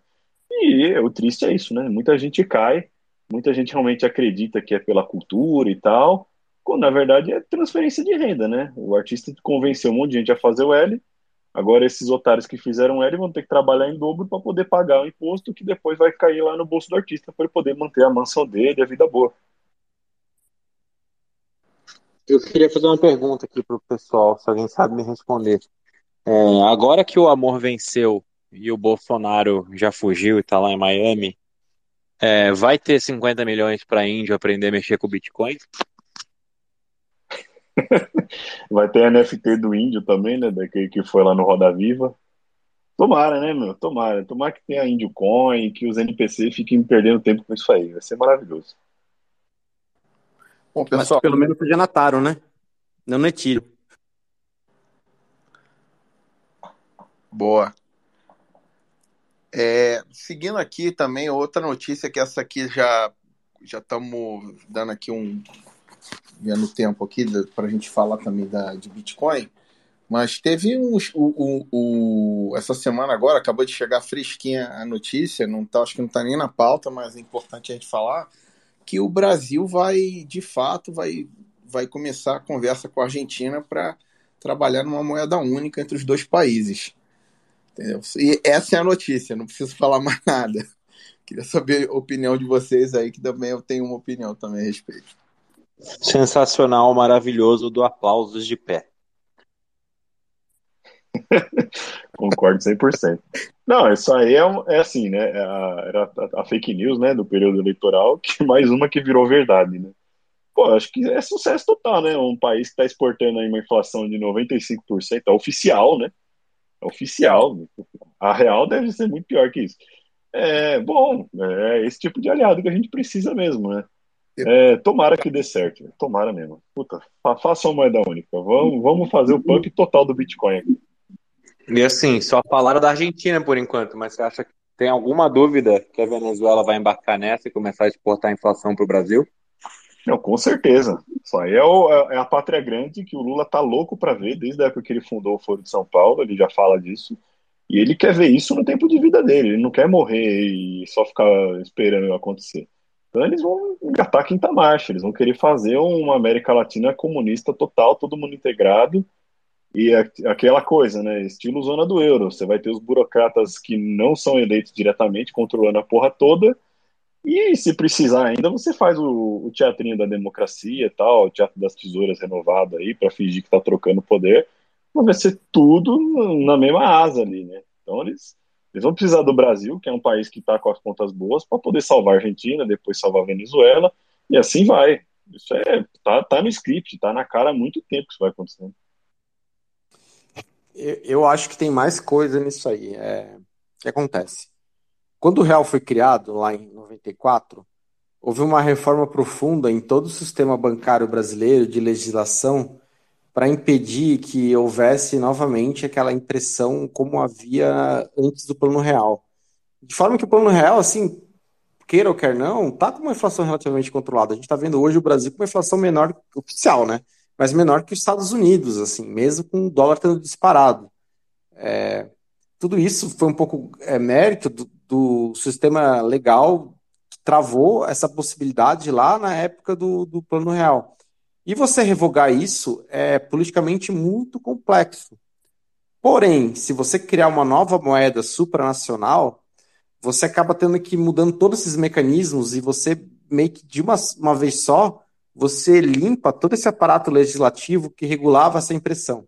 E o triste é isso, né? Muita gente cai, muita gente realmente acredita que é pela cultura e tal, quando na verdade é transferência de renda, né? O artista convenceu um monte de gente a fazer o L, Agora, esses otários que fizeram L vão ter que trabalhar em dobro para poder pagar o imposto que depois vai cair lá no bolso do artista para ele poder manter a mansão dele e a vida boa. Eu queria fazer uma pergunta aqui para o pessoal, se alguém sabe me responder. É, agora que o amor venceu e o Bolsonaro já fugiu e está lá em Miami, é, vai ter 50 milhões para índio aprender a mexer com Bitcoin? Vai ter NFT do índio também, né? Daquele que foi lá no Roda Viva. Tomara, né, meu? Tomara. Tomara que tenha Índio Coin, que os NPC fiquem perdendo tempo com isso aí. Vai ser maravilhoso. Bom, pessoal. Mas pelo menos seja Nataro, né? Não é tiro. Boa. É, seguindo aqui também, outra notícia que essa aqui já já estamos dando aqui um vendo tempo aqui para a gente falar também da, de Bitcoin, mas teve uns o, o, o, essa semana agora acabou de chegar fresquinha a notícia, não tá, acho que não está nem na pauta, mas é importante a gente falar que o Brasil vai de fato vai vai começar a conversa com a Argentina para trabalhar numa moeda única entre os dois países. Entendeu? E essa é a notícia, não preciso falar mais nada. Queria saber a opinião de vocês aí, que também eu tenho uma opinião também a respeito. Sensacional, maravilhoso, do aplausos de pé. Concordo 100%. Não, isso aí é, é assim, né? É a, era a, a, fake news, né, do período eleitoral, que mais uma que virou verdade, né? Pô, acho que é sucesso total, né? Um país que está exportando aí uma inflação de 95%, é oficial, né? É oficial. A real deve ser muito pior que isso. É bom, é esse tipo de aliado que a gente precisa mesmo, né? É, tomara que dê certo, tomara mesmo. Puta, faça uma moeda única. Vamos, vamos fazer o pump total do Bitcoin aqui. E assim, só falaram da Argentina por enquanto, mas você acha que tem alguma dúvida que a Venezuela vai embarcar nessa e começar a exportar a inflação para o Brasil? Não, com certeza. Isso aí é, o, é, a pátria grande que o Lula tá louco para ver, desde a época que ele fundou o Foro de São Paulo, ele já fala disso. E ele quer ver isso no tempo de vida dele, ele não quer morrer e só ficar esperando acontecer. Então eles vão engatar a quinta marcha, eles vão querer fazer uma América Latina comunista total, todo mundo integrado, e aquela coisa, né? Estilo zona do euro. Você vai ter os burocratas que não são eleitos diretamente, controlando a porra toda, e se precisar ainda, você faz o, o teatrinho da democracia e tal, o teatro das tesouras renovado aí, para fingir que tá trocando poder, mas vai ser tudo na mesma asa ali, né? Então eles, eles vão precisar do Brasil, que é um país que está com as contas boas, para poder salvar a Argentina, depois salvar a Venezuela, e assim vai. Isso é, tá, tá no script, tá na cara há muito tempo que isso vai acontecendo. Eu, eu acho que tem mais coisa nisso aí. É, que acontece? Quando o real foi criado, lá em 94, houve uma reforma profunda em todo o sistema bancário brasileiro de legislação para impedir que houvesse novamente aquela impressão como havia antes do plano real. De forma que o plano real, assim, queira ou quer não, está com uma inflação relativamente controlada. A gente está vendo hoje o Brasil com uma inflação menor oficial, né? Mas menor que os Estados Unidos, assim, mesmo com o dólar tendo disparado. É, tudo isso foi um pouco é, mérito do, do sistema legal que travou essa possibilidade lá na época do, do Plano Real. E você revogar isso é politicamente muito complexo. Porém, se você criar uma nova moeda supranacional, você acaba tendo que ir mudando todos esses mecanismos e você meio que de uma, uma vez só, você limpa todo esse aparato legislativo que regulava essa impressão.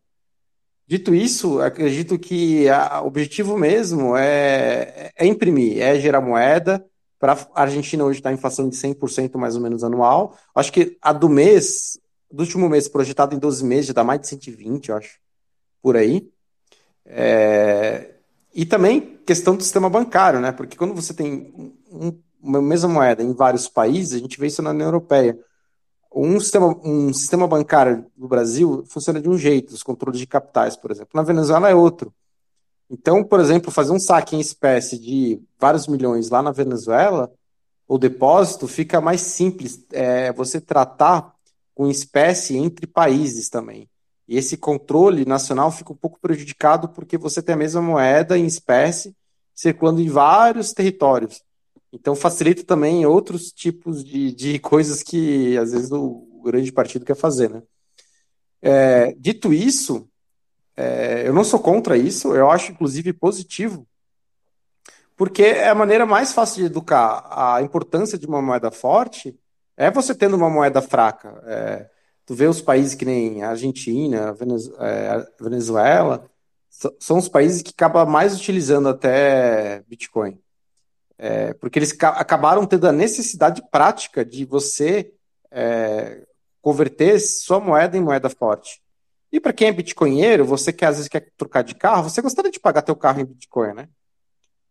Dito isso, acredito que o objetivo mesmo é, é imprimir, é gerar moeda. Para a Argentina hoje está inflação de 100% mais ou menos anual. Acho que a do mês, do último mês, projetado em 12 meses, já dá mais de 120, eu acho, por aí. É... E também questão do sistema bancário, né? Porque quando você tem um, uma mesma moeda em vários países, a gente vê isso na União Europeia um sistema, um sistema bancário do Brasil funciona de um jeito, os controles de capitais, por exemplo. Na Venezuela é outro. Então, por exemplo, fazer um saque em espécie de vários milhões lá na Venezuela, o depósito fica mais simples. É, você tratar com espécie entre países também. E esse controle nacional fica um pouco prejudicado porque você tem a mesma moeda em espécie circulando em vários territórios. Então facilita também outros tipos de, de coisas que às vezes o grande partido quer fazer, né? É, dito isso, é, eu não sou contra isso, eu acho inclusive positivo, porque é a maneira mais fácil de educar a importância de uma moeda forte é você tendo uma moeda fraca. É, tu vê os países que nem a Argentina, a é, Venezuela, são os países que acabam mais utilizando até Bitcoin. É, porque eles acabaram tendo a necessidade prática de você é, converter sua moeda em moeda forte. E para quem é bitcoinheiro, você que às vezes quer trocar de carro, você gostaria de pagar teu carro em Bitcoin, né?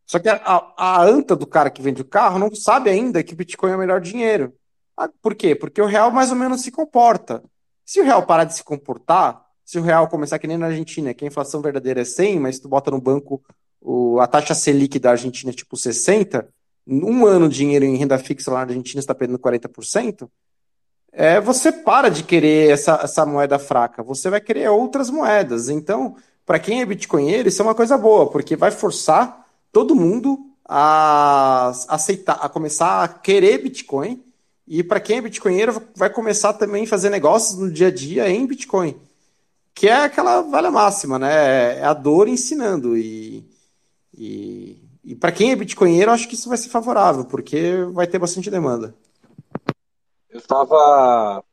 Só que a, a, anta do cara que vende o carro não sabe ainda que Bitcoin é o melhor dinheiro. Ah, por quê? Porque o real mais ou menos se comporta. Se o real parar de se comportar, se o real começar que nem na Argentina, que a inflação verdadeira é 100, mas tu bota no banco o, a taxa Selic da Argentina é tipo 60, um ano de dinheiro em renda fixa lá na Argentina está perdendo 40%, é, você para de querer essa, essa moeda fraca, você vai querer outras moedas. Então, para quem é bitcoinheiro, isso é uma coisa boa, porque vai forçar todo mundo a aceitar, a começar a querer Bitcoin. E para quem é bitcoinheiro, vai começar também a fazer negócios no dia a dia em Bitcoin. Que é aquela valha máxima, né? É a dor ensinando. E, e, e para quem é bitcoinheiro, acho que isso vai ser favorável, porque vai ter bastante demanda. Eu estava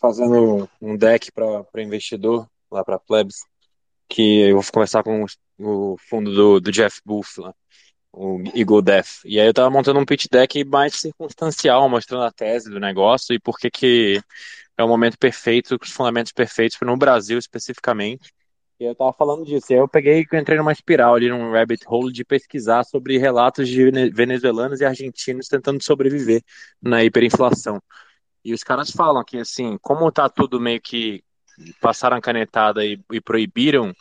fazendo um deck para investidor, lá para Plebs, que eu vou conversar com o fundo do, do Jeff Booth lá, o Eagle Death. E aí eu estava montando um pitch deck mais circunstancial, mostrando a tese do negócio e por que que é o momento perfeito, os fundamentos perfeitos no Brasil especificamente. E eu tava falando disso. E aí eu peguei e entrei numa espiral ali, num rabbit hole de pesquisar sobre relatos de venezuelanos e argentinos tentando sobreviver na hiperinflação. E os caras falam que, assim, como tá tudo meio que passaram canetada e, e proibiram,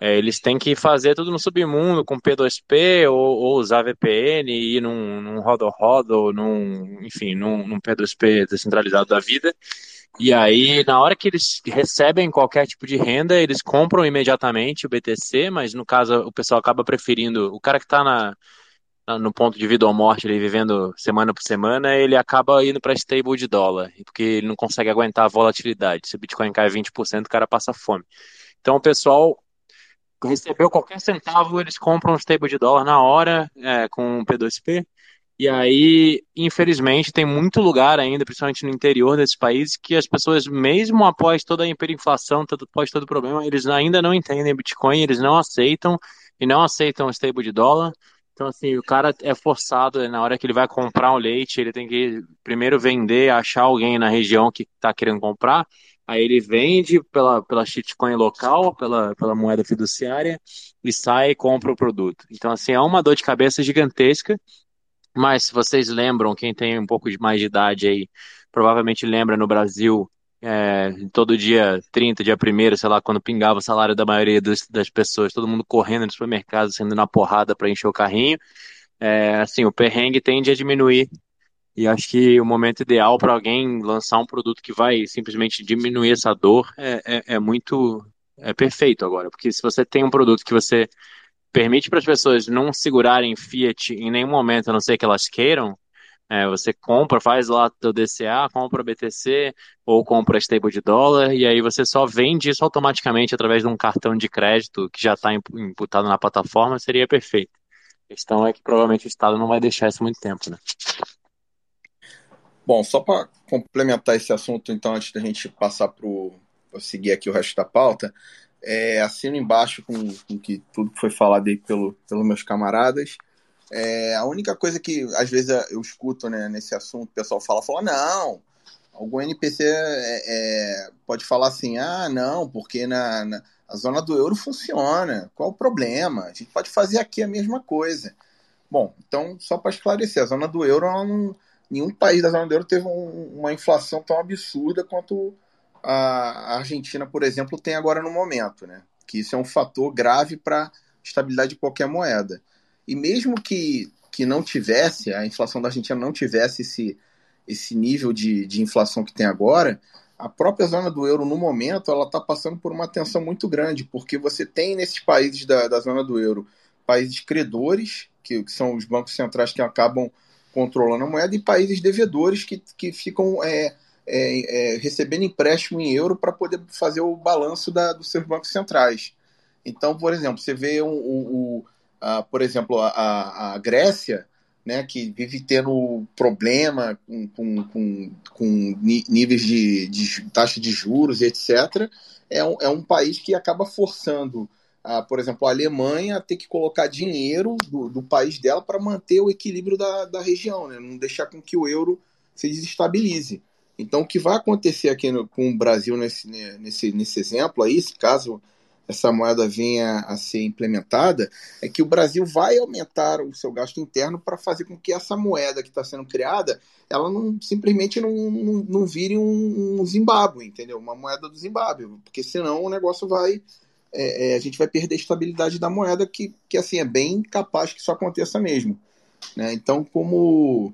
é, eles têm que fazer tudo no submundo, com P2P, ou, ou usar VPN, e ir num, num rodo-rodo, num, enfim, num, num P2P descentralizado da vida. E aí, na hora que eles recebem qualquer tipo de renda, eles compram imediatamente o BTC, mas no caso o pessoal acaba preferindo. O cara que está na, no ponto de vida ou morte, ele vivendo semana por semana, ele acaba indo para stable de dólar, porque ele não consegue aguentar a volatilidade. Se o Bitcoin cai 20%, o cara passa fome. Então o pessoal recebeu qualquer centavo, eles compram um stable de dólar na hora, é, com P2P. E aí, infelizmente, tem muito lugar ainda, principalmente no interior desses países, que as pessoas, mesmo após toda a hiperinflação, após todo o problema, eles ainda não entendem Bitcoin, eles não aceitam e não aceitam o stable de dólar. Então, assim, o cara é forçado, na hora que ele vai comprar um leite, ele tem que primeiro vender, achar alguém na região que está querendo comprar, aí ele vende pela, pela shitcoin local, pela, pela moeda fiduciária, e sai e compra o produto. Então, assim, é uma dor de cabeça gigantesca, mas se vocês lembram, quem tem um pouco de mais de idade aí, provavelmente lembra no Brasil, é, todo dia 30, dia 1 sei lá, quando pingava o salário da maioria das, das pessoas, todo mundo correndo no supermercado, sendo na porrada para encher o carrinho. É, assim, o perrengue tende a diminuir. E acho que o momento ideal para alguém lançar um produto que vai simplesmente diminuir essa dor é, é, é muito. É perfeito agora. Porque se você tem um produto que você permite para as pessoas não segurarem Fiat em nenhum momento, a não ser que elas queiram. É, você compra, faz lá o DCA, compra BTC ou compra stable de dólar e aí você só vende isso automaticamente através de um cartão de crédito que já está imputado na plataforma, seria perfeito. A questão é que provavelmente o Estado não vai deixar isso muito tempo, né? Bom, só para complementar esse assunto, então, antes da gente passar para seguir aqui o resto da pauta, é, assino embaixo com, com que tudo que foi falado aí pelo, pelos meus camaradas. É, a única coisa que às vezes eu escuto né, nesse assunto, o pessoal fala, fala, não, algum NPC é, é, pode falar assim, ah, não, porque na, na a zona do euro funciona, qual o problema? A gente pode fazer aqui a mesma coisa. Bom, então, só para esclarecer, a zona do euro, não, nenhum país da zona do euro teve um, uma inflação tão absurda quanto a Argentina, por exemplo, tem agora no momento, né? Que isso é um fator grave para a estabilidade de qualquer moeda. E mesmo que, que não tivesse, a inflação da Argentina não tivesse esse, esse nível de, de inflação que tem agora, a própria zona do euro, no momento, ela está passando por uma tensão muito grande, porque você tem nesses países da, da zona do euro países credores, que, que são os bancos centrais que acabam controlando a moeda, e países devedores que, que ficam é, é, é, recebendo empréstimo em euro para poder fazer o balanço da, dos seus bancos centrais. Então, por exemplo, você vê, um, um, um a, por exemplo, a, a Grécia, né, que vive tendo problema com, com, com, com níveis de, de, taxa de juros, etc., é um, é um país que acaba forçando, a, por exemplo, a Alemanha ter que colocar dinheiro do, do país dela para manter o equilíbrio da, da região, né, não deixar com que o euro se desestabilize. Então, o que vai acontecer aqui no, com o Brasil nesse, nesse, nesse exemplo aí, caso essa moeda venha a ser implementada, é que o Brasil vai aumentar o seu gasto interno para fazer com que essa moeda que está sendo criada, ela não simplesmente não, não, não vire um, um, Zimbábue, entendeu? Uma moeda do Zimbábue, porque senão o negócio vai, é, é, a gente vai perder a estabilidade da moeda, que, que assim é bem capaz que isso aconteça mesmo. Né? Então, como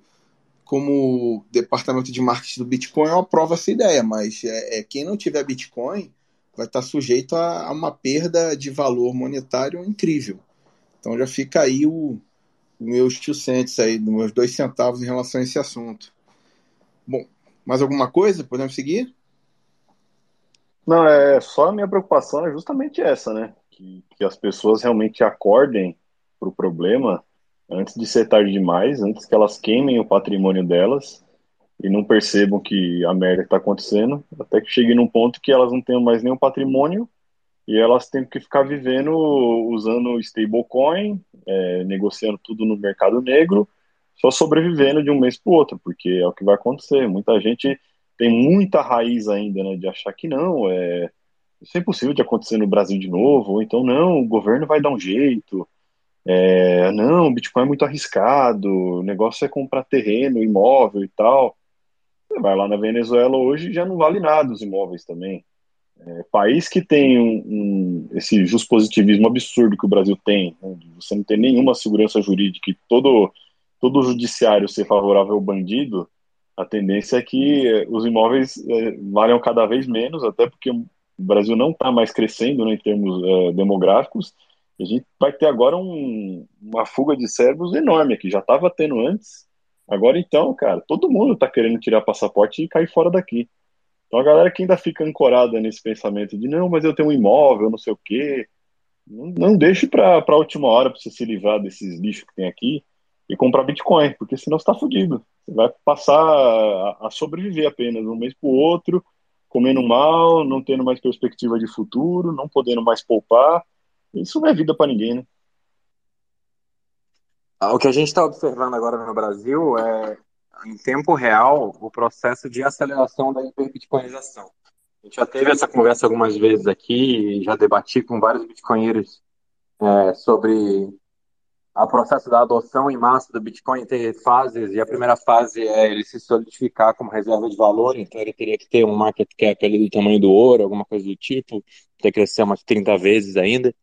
como departamento de marketing do Bitcoin, eu aprovo essa ideia, mas é, é quem não tiver Bitcoin vai estar sujeito a, a, uma perda de valor monetário incrível. Então já fica aí o, o meus two cents aí, meus dois centavos em relação a esse assunto. Bom, mais alguma coisa? Podemos seguir? Não, é só a minha preocupação é justamente essa, né? Que, que as pessoas realmente acordem para o problema antes de ser tarde demais, antes que elas queimem o patrimônio delas e não percebam que a merda está acontecendo, até que chegue num ponto que elas não tenham mais nenhum patrimônio e elas têm que ficar vivendo usando stablecoin, é, negociando tudo no mercado negro, só sobrevivendo de um mês para o outro, porque é o que vai acontecer. Muita gente tem muita raiz ainda né, de achar que não, é, isso é impossível de acontecer no Brasil de novo, ou então não, o governo vai dar um jeito. É, não, o Bitcoin é muito arriscado, o negócio é comprar terreno, imóvel e tal. Você vai lá na Venezuela hoje já não vale nada os imóveis também. É, país que tem um, um, esse positivismo absurdo que o Brasil tem, né, você não tem nenhuma segurança jurídica e todo, todo o judiciário ser favorável ao bandido, a tendência é que os imóveis é, valham cada vez menos, até porque o Brasil não está mais crescendo né, em termos é, demográficos, a gente vai ter agora um, uma fuga de cérebros enorme aqui, já estava tendo antes, Agora então, cara, todo mundo tá querendo tirar passaporte e cair fora daqui. Então a galera que ainda fica ancorada nesse pensamento de não, mas eu tenho um imóvel, não sei o quê. Não, não deixe para a última hora para você se livrar desses lixos que tem aqui e comprar Bitcoin, porque senão você tá fudido. Você vai passar a, a sobreviver apenas um mês pro outro, comendo mal, não tendo mais perspectiva de futuro, não podendo mais poupar. Isso não é vida para ninguém, né? O que a gente está observando agora no Brasil é, em tempo real, o processo de aceleração da hiperbitcoinização. A gente já teve essa conversa algumas vezes aqui, já debati com vários bitcoinheiros é, sobre o processo da adoção em massa do Bitcoin ter fases, e a primeira fase é ele se solidificar como reserva de valor, então ele teria que ter um market cap ali do tamanho do ouro, alguma coisa do tipo, ter que crescer umas 30 vezes ainda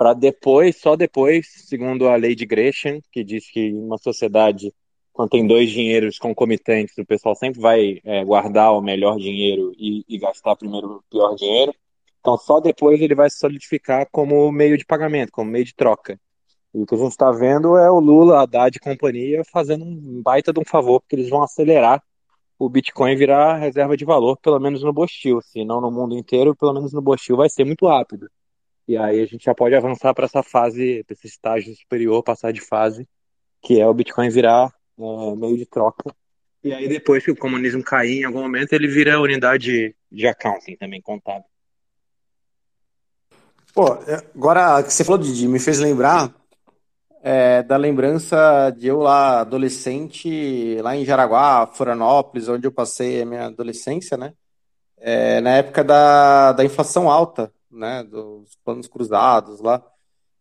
para depois, só depois, segundo a lei de Gresham, que diz que uma sociedade, quando tem dois dinheiros concomitantes, o pessoal sempre vai é, guardar o melhor dinheiro e, e, gastar primeiro o pior dinheiro. Então, só depois ele vai se solidificar como meio de pagamento, como meio de troca. E o que a gente está vendo é o Lula, Haddad e companhia fazendo um baita de um favor, porque eles vão acelerar o Bitcoin virar reserva de valor, pelo menos no Bostil. Se não no mundo inteiro, pelo menos no Bostil vai ser muito rápido. E aí a gente já pode avançar para essa fase, para esse estágio superior, passar de fase, que é o Bitcoin virar é, meio de troca. E aí depois que o comunismo cair em algum momento, ele vira unidade de accounting também, contábil. Pô, é, agora que você falou, Didi, me fez lembrar é, da lembrança de eu lá, adolescente, lá em Jaraguá, Florianópolis, onde eu passei a minha adolescência, né? É, na época da, da inflação alta né, dos planos cruzados lá.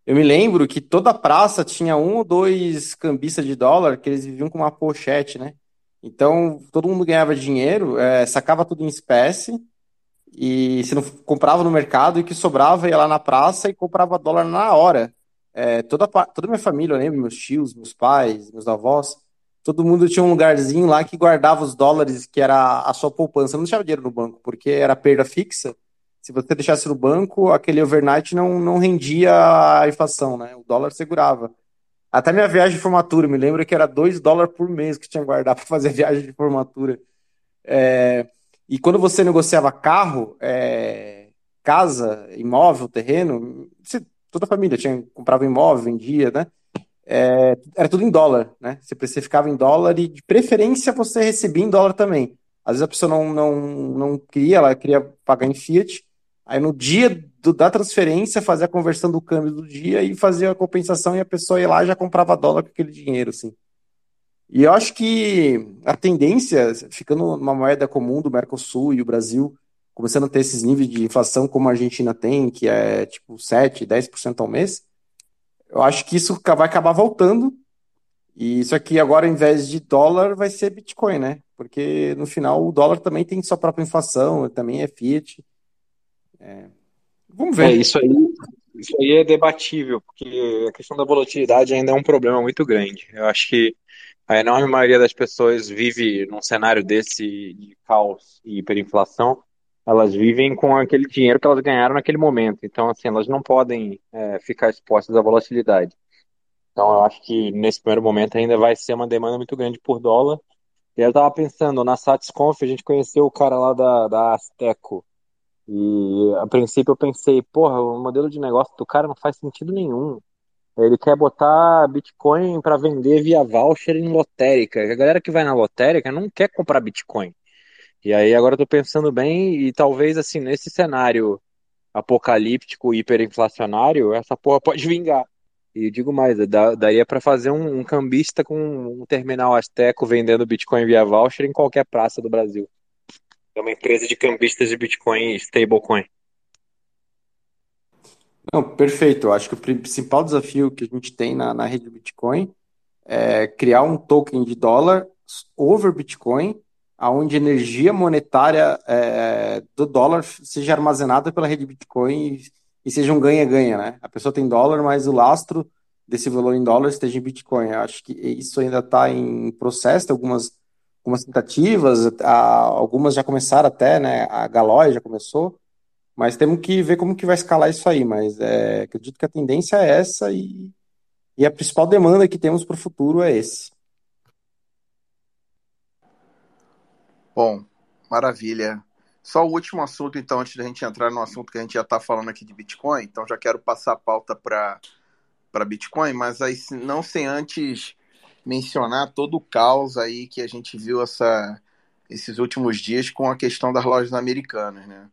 Eu me lembro que toda praça tinha um ou dois cambistas de dólar que eles viviam com uma pochete, né? Então todo mundo ganhava dinheiro, é, sacava tudo em espécie e se não comprava no mercado e que sobrava ia lá na praça e comprava dólar na hora. É, toda toda minha família, eu lembro, meus tios, meus pais, meus avós, todo mundo tinha um lugarzinho lá que guardava os dólares que era a sua poupança. Não deixava dinheiro no banco porque era perda fixa se você deixasse no banco, aquele overnight não, não rendia a inflação, né? O dólar segurava. Até minha viagem de formatura, me lembro que era 2 dólares por mês que tinha que guardar para fazer viagem de formatura. É, e quando você negociava carro, é, casa, imóvel, terreno, toda a família tinha, comprava imóvel, vendia, né? É, era tudo em dólar, né? Você precificava em dólar e, de preferência, você recebia em dólar também. Às vezes a pessoa não, não, não queria, ela queria pagar em fiat, Aí no dia do, da transferência, fazia a conversão do câmbio do dia e fazia a compensação e a pessoa ia lá e já comprava dólar com aquele dinheiro, assim. E eu acho que a tendência, ficando numa moeda comum do Mercosul e o Brasil, começando a ter esses níveis de inflação como a Argentina tem, que é tipo 7, 10% ao mês, eu acho que isso vai acabar voltando. E isso aqui agora, em vez de dólar, vai ser Bitcoin, né? Porque no final o dólar também tem sua própria inflação, também é Fiat. É... Vamos ver. É, isso aí, isso aí é debatível, porque a questão da volatilidade ainda é um problema muito grande. Eu acho que a enorme maioria das pessoas vive num cenário desse de caos e hiperinflação, elas vivem com aquele dinheiro que elas ganharam naquele momento. Então, assim, elas não podem é, ficar expostas à volatilidade. Então, eu acho que nesse primeiro momento ainda vai ser uma demanda muito grande por dólar. E eu estava pensando, na SatisConf a gente conheceu o cara lá da, da Azteco. E a princípio eu pensei, porra, o modelo de negócio do cara não faz sentido nenhum. Ele quer botar Bitcoin para vender via voucher em lotérica. A galera que vai na lotérica não quer comprar Bitcoin. E aí agora eu tô pensando bem e talvez assim, nesse cenário apocalíptico, hiperinflacionário, essa porra pode vingar. E digo mais, dá, daria para fazer um, um, cambista com um terminal Azteco vendendo Bitcoin via voucher em qualquer praça do Brasil. É uma empresa de cambistas de Bitcoin stablecoin. Não, perfeito. Eu acho que o principal desafio que a gente tem na, na rede do Bitcoin é criar um token de dólar over Bitcoin onde a energia monetária é, do dólar seja armazenada pela rede Bitcoin e, e seja um ganha-ganha, né? A pessoa tem dólar, mas o lastro desse valor em dólar esteja em Bitcoin. Eu acho que isso ainda está em processo, tem algumas, algumas tentativas, a, algumas já começaram até, né? A Galoy já começou, mas temos que ver como que vai escalar isso aí. Mas é, acredito que a tendência é essa e, e a principal demanda que temos para o futuro é esse. Bom, maravilha. Só o último assunto, então, antes da gente entrar no assunto que a gente já está falando aqui de Bitcoin. Então, já quero passar a pauta para Bitcoin, mas aí não sem antes mencionar todo o caos aí que a gente viu essa, esses últimos dias com a questão das lojas americanas, né?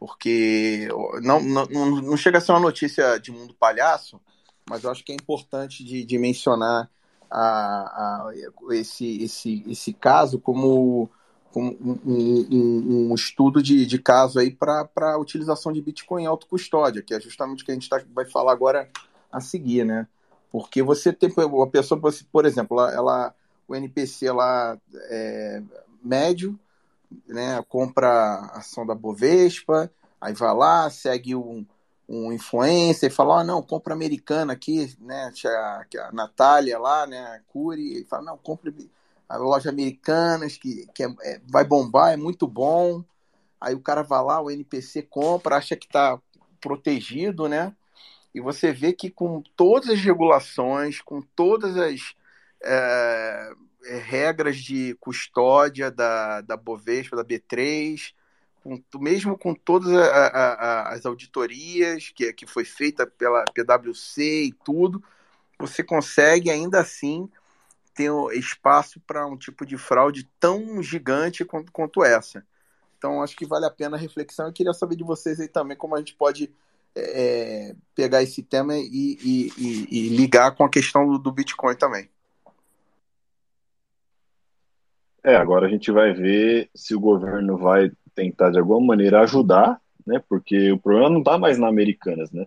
Porque não, não, não chega a ser uma notícia de mundo palhaço, mas eu acho que é importante de, de mencionar a, a, esse, esse, esse caso como um, um, um, estudo de, de caso aí para a utilização de Bitcoin em autocustódia, que é justamente o que a gente tá, vai falar agora a seguir, né? Porque você tem a pessoa, por exemplo, ela, ela o NPC lá é, médio, né, compra a ação da Bovespa, aí vai lá, segue um, um influencer e fala, ah, não, compra americana aqui, né, a, a Natália lá, né, a Curi, e fala, não, compre a loja Americanas, que, que é, é, vai bombar, é muito bom. Aí o cara vai lá, o NPC compra, acha que está protegido, né? E você vê que com todas as regulações, com todas as é, é regras de custódia da, da Bovespa, da B3, com, mesmo com todas a, a, a, as auditorias que, que foi feita pela PwC e tudo, você consegue ainda assim ter espaço para um tipo de fraude tão gigante quanto, quanto essa. Então, acho que vale a pena a reflexão. Eu queria saber de vocês aí também como a gente pode é, pegar esse tema e, e, e, e, ligar com a questão do, do Bitcoin também. É, agora a gente vai ver se o governo vai tentar de alguma maneira ajudar, né? Porque o problema não está mais na Americanas, né?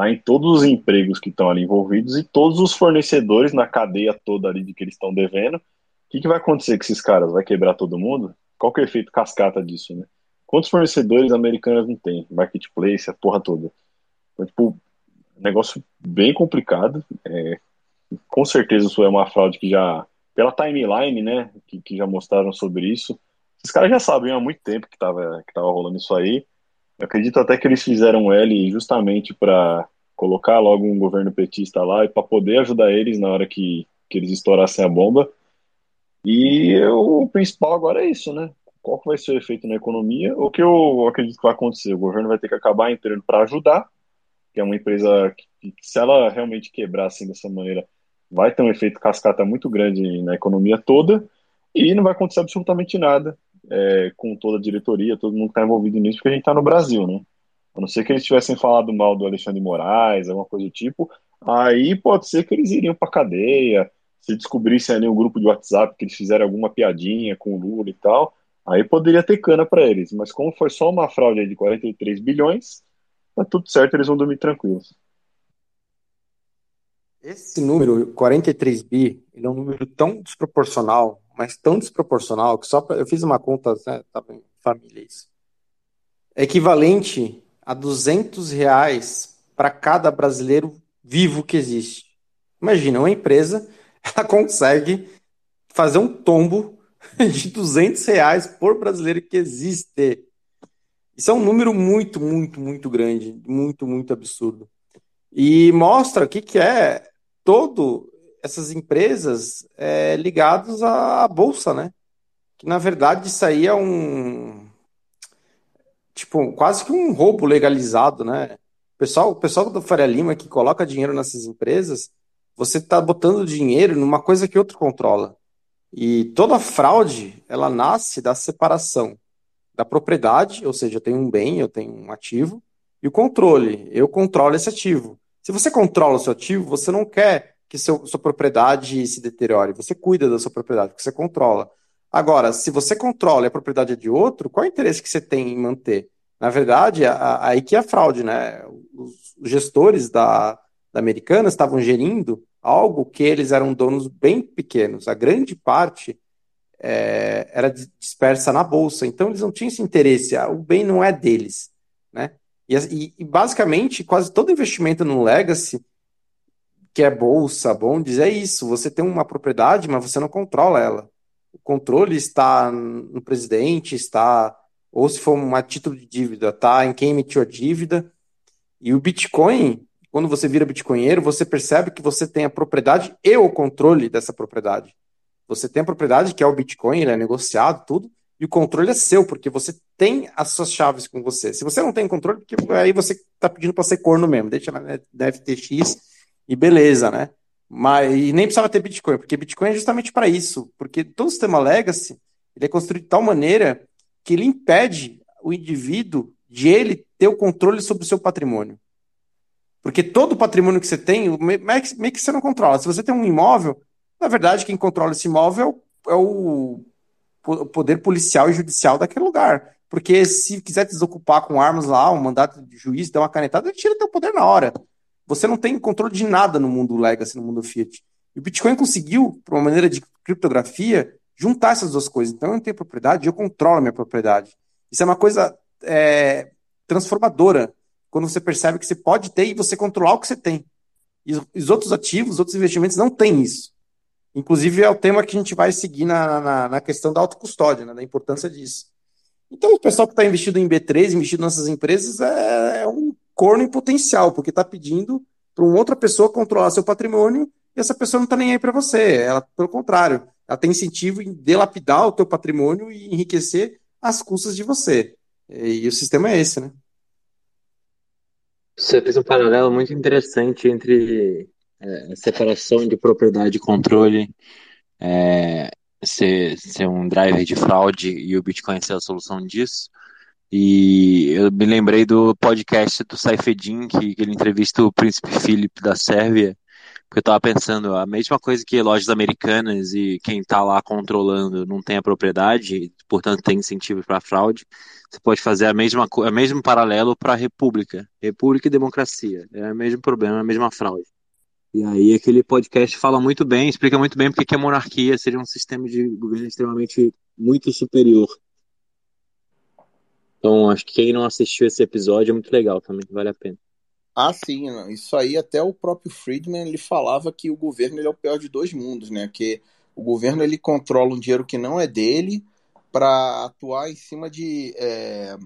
Tá? em todos os empregos que estão ali envolvidos e todos os fornecedores na cadeia toda ali de que eles estão devendo. O que, que vai acontecer com esses caras? Vai quebrar todo mundo? Qual que é o efeito cascata disso, né? Quantos fornecedores americanos não tem? Marketplace, a porra toda. Então, tipo, negócio bem complicado. É, com certeza isso é uma fraude que já, pela timeline, né, que, que já mostraram sobre isso, esses caras já sabiam há muito tempo que tava, que tava rolando isso aí. Eu acredito até que eles fizeram L justamente para colocar logo um governo petista lá e para poder ajudar eles na hora que, que eles estourassem a bomba. E eu, o principal agora é isso, né? Qual que vai ser o efeito na economia? O que eu acredito que vai acontecer? O governo vai ter que acabar entrando para ajudar, que é uma empresa que, se ela realmente quebrar assim dessa maneira, vai ter um efeito cascata muito grande na economia toda e não vai acontecer absolutamente nada é, com toda a diretoria, todo mundo que está envolvido nisso, porque a gente está no Brasil, né? A não ser que eles tivessem falado mal do Alexandre Moraes, alguma coisa do tipo, aí pode ser que eles iriam para cadeia, se descobrissem ali um grupo de WhatsApp que eles fizeram alguma piadinha com o Lula e tal, aí poderia ter cana para eles. Mas como foi só uma fraude de 43 bilhões, tá tudo certo, eles vão dormir tranquilos. Esse número, 43 bi, ele é um número tão desproporcional, mas tão desproporcional, que só pra, eu fiz uma conta, né, tava em família isso, é equivalente a 200 reais para cada brasileiro vivo que existe. Imagina, uma empresa, ela consegue fazer um tombo de 200 reais por brasileiro que existe. Isso é um número muito, muito, muito grande, muito, muito absurdo. E mostra o que, que é todo essas empresas é, ligadas à, bolsa, né? Que na verdade isso aí é um tipo quase que um roubo legalizado, né? O pessoal, o pessoal do Faria Lima que coloca dinheiro nessas empresas, você está botando dinheiro numa coisa que outro controla. E toda fraude, ela nasce da separação da propriedade, ou seja, eu tenho um bem, eu tenho um ativo, e o controle, eu controlo esse ativo. Se você controla o seu ativo, você não quer que seu, sua propriedade se deteriore. Você cuida da sua propriedade, porque você controla. Agora, se você controla e a propriedade é de outro, qual é o interesse que você tem em manter? Na verdade, aí que é a fraude, né? Os gestores da, da Americana estavam gerindo algo que eles eram donos bem pequenos. A grande parte é, era dispersa na bolsa. Então, eles não tinham esse interesse. O bem não é deles, né? E, e, basicamente, quase todo investimento no legacy, que é bolsa, bonds, é isso. Você tem uma propriedade, mas você não controla ela. O controle está no presidente, está, ou se for um título de dívida, está em quem emitiu a dívida. E o Bitcoin, quando você vira bitcoinheiro, você percebe que você tem a propriedade e o controle dessa propriedade. Você tem a propriedade, que é o Bitcoin, ele é negociado, tudo, e o controle é seu, porque você tem as suas chaves com você. Se você não tem controle, porque aí você está pedindo para ser corno mesmo, deixa na FTX e beleza, né? Mas e nem precisava ter Bitcoin, porque Bitcoin é justamente para isso, porque todo o sistema legacy ele é construído de tal maneira que ele impede o indivíduo de ele ter o controle sobre o seu patrimônio. Porque todo o patrimônio que você tem, meio que você não controla. Se você tem um imóvel, na verdade, quem controla esse imóvel é o o poder policial e judicial daquele lugar. Porque se quiser desocupar com armas lá, um mandato de juiz, dar uma canetada, ele tira teu poder na hora. Você não tem controle de nada no mundo Legacy, no mundo Fiat. E o Bitcoin conseguiu, por uma maneira de criptografia, juntar essas duas coisas. Então eu não tenho propriedade, eu controlo a minha propriedade. Isso é uma coisa é, transformadora, quando você percebe que você pode ter e você controlar o que você tem. E os outros ativos, os outros investimentos não têm isso. Inclusive, é o tema que a gente vai seguir na, na, na questão da autocustódia, né, da importância disso. Então, o pessoal que está investido em B3, investido nessas empresas, é, é um corno em potencial, porque está pedindo para uma outra pessoa controlar seu patrimônio e essa pessoa não está nem aí para você. Ela, pelo contrário, ela tem incentivo em delapidar o teu patrimônio e enriquecer às custas de você. E, e o sistema é esse, né? Você fez um paralelo muito interessante entre é, separação de propriedade e controle é, ser, ser um driver de fraude e o Bitcoin ser a solução disso. E eu me lembrei do podcast do Saifedin, que, que ele entrevista o príncipe Filipe da Sérvia, porque eu estava pensando, a mesma coisa que lojas americanas e quem está lá controlando não tem a propriedade, portanto tem incentivo para fraude, você pode fazer a mesma o mesmo paralelo para a república, república e democracia, é o mesmo problema, a mesma fraude. E aí aquele podcast fala muito bem, explica muito bem porque que a monarquia seria um sistema de governo extremamente muito superior. Então, acho que quem não assistiu esse episódio é muito legal também, vale a pena. Ah, sim, isso aí até o próprio Friedman ele falava que o governo ele é o pior de dois mundos, né? Que o governo ele controla um dinheiro que não é dele para atuar em cima de é,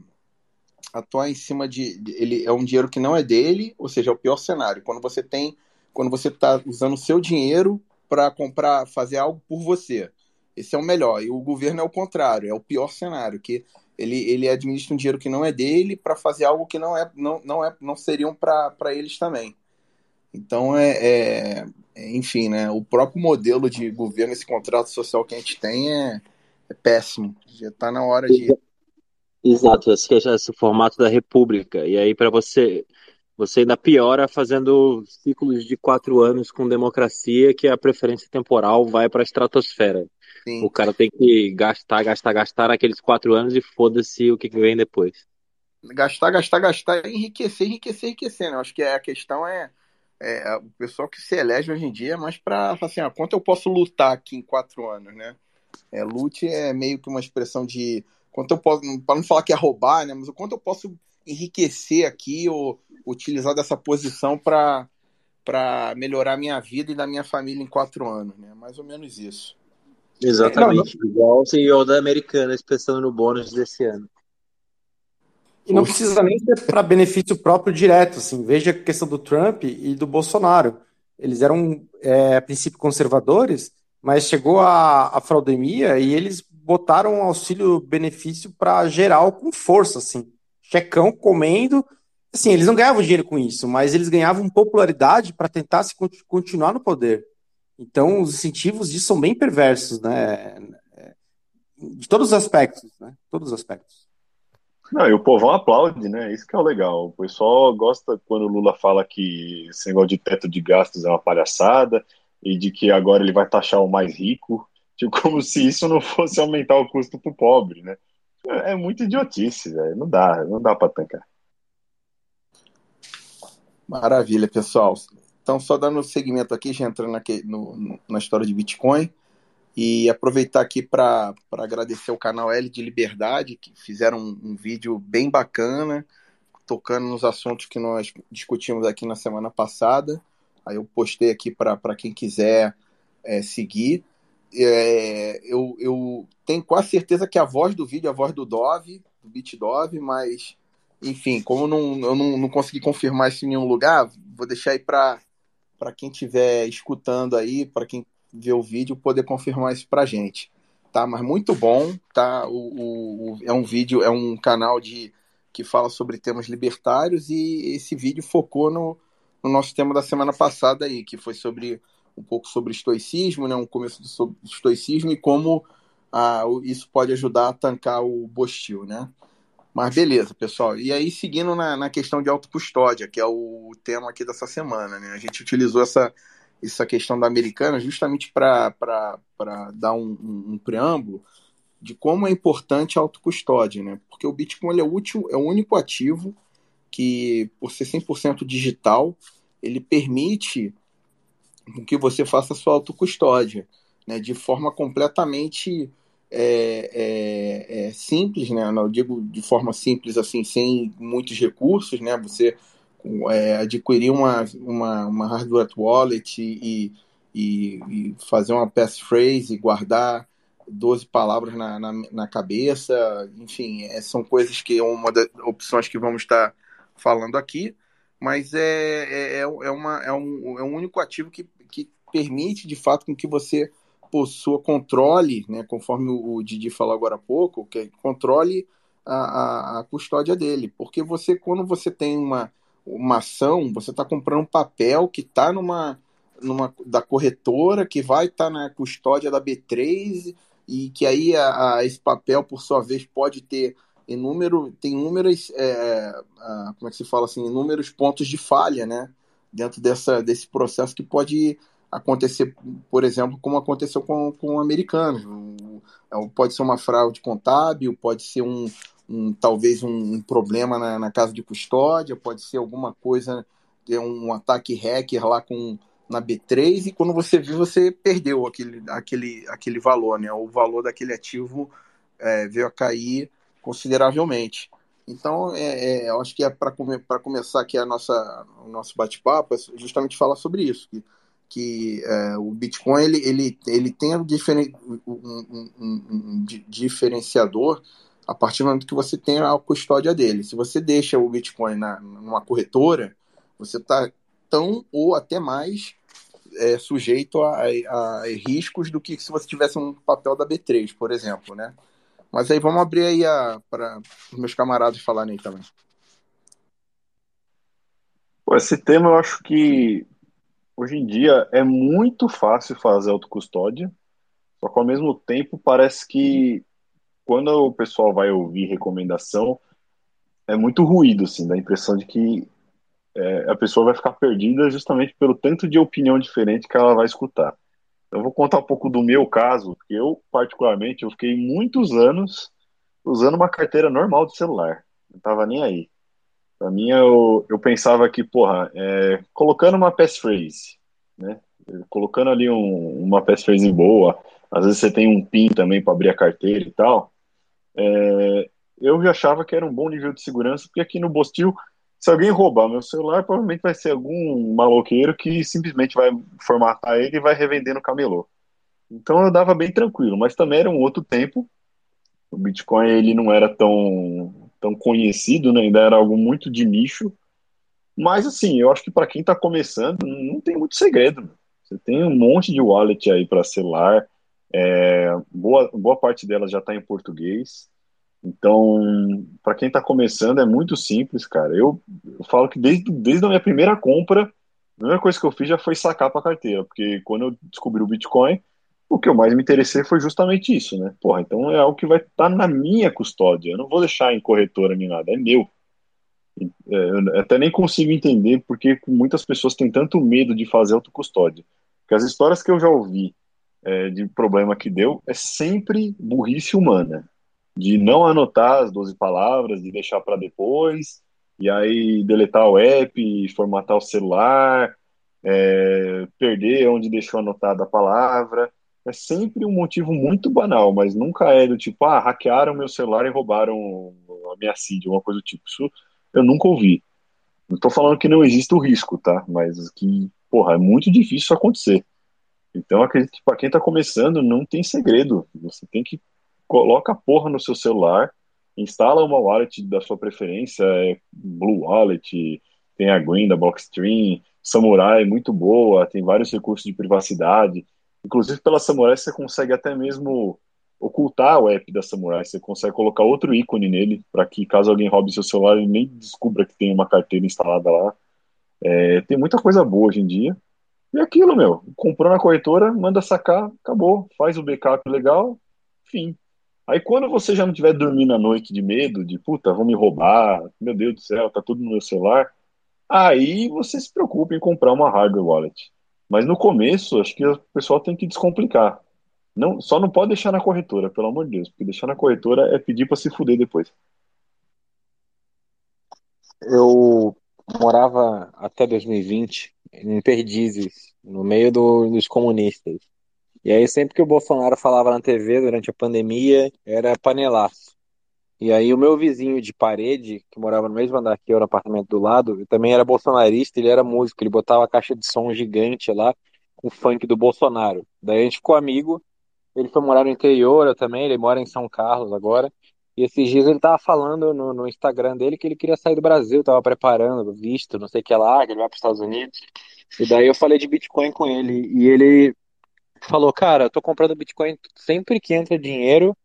atuar em cima de ele é um dinheiro que não é dele, ou seja, é o pior cenário. Quando você tem quando você está usando o seu dinheiro para comprar, fazer algo por você. Esse é o melhor. E o governo é o contrário, é o pior cenário, que ele, ele administra um dinheiro que não é dele para fazer algo que não é não, não é não seriam para eles também. Então é, é, é, enfim, né? O próprio modelo de governo, esse contrato social que a gente tem é, é péssimo. Já está na hora de Exato, esse, esse formato da república. E aí para você você ainda piora fazendo ciclos de quatro anos com democracia, que a preferência temporal vai para a estratosfera. Sim. O cara tem que gastar, gastar, gastar naqueles quatro anos e foda-se o que vem depois. Gastar, gastar, gastar, enriquecer, enriquecer, enriquecer. Né? Acho que a questão é, é, o pessoal que se elege hoje em dia é mais para assim, ah, quanto eu posso lutar aqui em quatro anos, né? É, lute é meio que uma expressão de quanto eu posso, para não falar que é roubar, né? Mas o quanto eu posso enriquecer aqui ou utilizar dessa posição para melhorar a minha vida e da minha família em quatro anos, né? Mais ou menos isso. Exatamente. Não, não... Igual o CEO da Americana pensando no bônus desse ano. E não precisa nem ser para benefício próprio direto, assim. Veja a questão do Trump e do Bolsonaro. Eles eram, é, a princípio, conservadores, mas chegou a, a fraudemia e eles botaram um auxílio-benefício para geral com força, assim. Checão comendo. Assim, eles não ganhavam dinheiro com isso, mas eles ganhavam popularidade para tentar se continuar no poder. Então, os incentivos disso são bem perversos, né? De todos os aspectos, né? Todos os aspectos. Não, e o povão aplaude, né? Isso que é o legal. O pessoal gosta quando o Lula fala que esse negócio de teto de gastos é uma palhaçada e de que agora ele vai taxar o mais rico, tipo, como se isso não fosse aumentar o custo pro pobre, né? É muito idiotice, velho. Não dá, não dá pra tancar. Maravilha, pessoal. Então, só dando segmento aqui, já entrando aqui no, na história de Bitcoin, e aproveitar aqui para agradecer o canal L de Liberdade, que fizeram um, um, vídeo bem bacana, tocando nos assuntos que nós discutimos aqui na semana passada. Aí eu postei aqui para quem quiser é, seguir. É, eu, eu tenho quase certeza que a voz do vídeo é a voz do Dove, do BitDove, mas enfim, como não, eu não, não consegui confirmar isso em nenhum lugar, vou deixar aí para para quem estiver escutando aí, para quem vê o vídeo, poder confirmar isso para gente. Tá? Mas muito bom, tá? O, o, é um vídeo, é um canal de que fala sobre temas libertários e esse vídeo focou no, no nosso tema da semana passada aí, que foi sobre um pouco sobre estoicismo, né? Um começo do estoicismo e como ah, isso pode ajudar a tancar o Bostil, né? Mas beleza, pessoal. E aí, seguindo na, na questão de autocustódia, que é o tema aqui dessa semana, né? A gente utilizou essa, essa questão da americana justamente para dar um, um, um, preâmbulo de como é importante a autocustódia, né? Porque o Bitcoin é, útil, é o único ativo que, por ser 100% digital, ele permite que você faça a sua autocustódia, né? De forma completamente é, é, é, simples, né? Não digo de forma simples assim, sem muitos recursos, né? Você é, adquirir uma, uma, uma hardware wallet e, e, e, fazer uma passphrase e guardar 12 palavras na, na, na cabeça, enfim, é, são coisas que é uma das opções que vamos estar falando aqui, mas é, é, é, é uma, é, um, é um único ativo que, que permite de fato com que você possua controle, né, conforme o Didi falou agora há pouco, que controle a, a, a custódia dele. Porque você, quando você tem uma, uma ação, você está comprando um papel que está numa, numa da corretora, que vai estar tá na custódia da B3, e que aí a, a, esse papel, por sua vez, pode ter inúmero, tem inúmeras, é, como é que se fala assim, inúmeros pontos de falha, né? Dentro dessa, desse processo que pode acontecer, por exemplo, como aconteceu com, com americanos. É pode ser uma fraude contábil, pode ser um, um talvez um, problema na, na, casa de custódia, pode ser alguma coisa, um ataque hacker lá com na B3 e quando você viu você perdeu aquele, aquele, aquele valor, né? O valor daquele ativo é, veio a cair consideravelmente. Então, é, é, eu acho que é para come, começar aqui a nossa, o nosso bate-papo, é justamente falar sobre isso. Que que é, o Bitcoin ele, ele, ele tem um, diferen, um, um, um, diferenciador a partir do momento que você tem a custódia dele. Se você deixa o Bitcoin na, numa corretora, você está tão ou até mais é, sujeito a, a, a, riscos do que se você tivesse um papel da B3, por exemplo, né? Mas aí vamos abrir aí para os meus camaradas falarem também. Esse tema eu acho que Hoje em dia é muito fácil fazer autocustódia, só que ao mesmo tempo parece que quando o pessoal vai ouvir recomendação, é muito ruído, assim, dá a impressão de que é, a pessoa vai ficar perdida justamente pelo tanto de opinião diferente que ela vai escutar. Eu vou contar um pouco do meu caso, porque eu, particularmente, eu fiquei muitos anos usando uma carteira normal de celular. Não tava nem aí. Pra mim, eu, eu pensava que, porra, é, colocando uma passphrase, né? Colocando ali um, uma passphrase boa, às vezes você tem um PIN também para abrir a carteira e tal. É, eu já achava que era um bom nível de segurança, porque aqui no Bostil, se alguém roubar meu celular, provavelmente vai ser algum maloqueiro que simplesmente vai formatar ele e vai revender no camelô. Então eu dava bem tranquilo, mas também era um outro tempo. O Bitcoin ele não era tão, tão conhecido, né? ainda era algo muito de nicho. Mas assim, eu acho que para quem está começando, não tem muito segredo. Você tem um monte de wallet aí para celular, é, boa, boa parte delas já está em português. Então, para quem está começando, é muito simples, cara. Eu, eu, falo que desde, desde a minha primeira compra, a primeira coisa que eu fiz já foi sacar para carteira, porque quando eu descobri o Bitcoin, o que eu mais me interessei foi justamente isso, né? Porra, então é algo que vai estar tá na minha custódia. Eu não vou deixar em corretora nem nada, é meu. É, eu até nem consigo entender porque muitas pessoas têm tanto medo de fazer autocustódia. Porque as histórias que eu já ouvi é, de problema que deu é sempre burrice humana de não anotar as 12 palavras, de deixar para depois, e aí deletar o app, formatar o celular, é, perder onde deixou anotada a palavra. É sempre um motivo muito banal, mas nunca é do tipo, ah, hackearam meu celular e roubaram a minha seed, uma coisa do tipo. Isso eu nunca ouvi. Não estou falando que não existe o risco, tá? Mas que, porra, é muito difícil isso acontecer. Então, acredito que para quem está começando, não tem segredo. Você tem que coloca a porra no seu celular, instala uma wallet da sua preferência, é Blue Wallet, tem a Green da Blockstream, Samurai muito boa, tem vários recursos de privacidade. Inclusive pela Samurai você consegue até mesmo ocultar o app da Samurai, você consegue colocar outro ícone nele para que caso alguém roube seu celular ele nem descubra que tem uma carteira instalada lá. É, tem muita coisa boa hoje em dia. E aquilo, meu, comprou na corretora, manda sacar, acabou, faz o backup legal, fim. Aí quando você já não estiver dormindo à noite de medo, de puta, vão me roubar, meu Deus do céu, tá tudo no meu celular, aí você se preocupa em comprar uma hardware wallet. Mas no começo, acho que o pessoal tem que descomplicar. Não, só não pode deixar na corretora, pelo amor de Deus, porque deixar na corretora é pedir para se fuder depois. Eu morava até 2020 em Perdizes, no meio do, dos comunistas. E aí, sempre que o Bolsonaro falava na TV durante a pandemia, era panelaço. E aí, o meu vizinho de parede, que morava no mesmo andar que eu, no apartamento do lado, também era bolsonarista, ele era músico, ele botava a caixa de som gigante lá, com funk do Bolsonaro. Daí a gente ficou amigo, ele foi morar no interior eu também, ele mora em São Carlos agora. E esses dias ele tava falando no, no Instagram dele que ele queria sair do Brasil, tava preparando, visto, não sei o que lá, que ele vai para os Estados Unidos. E daí eu falei de Bitcoin com ele, e ele falou, cara, eu tô comprando Bitcoin sempre que entra dinheiro,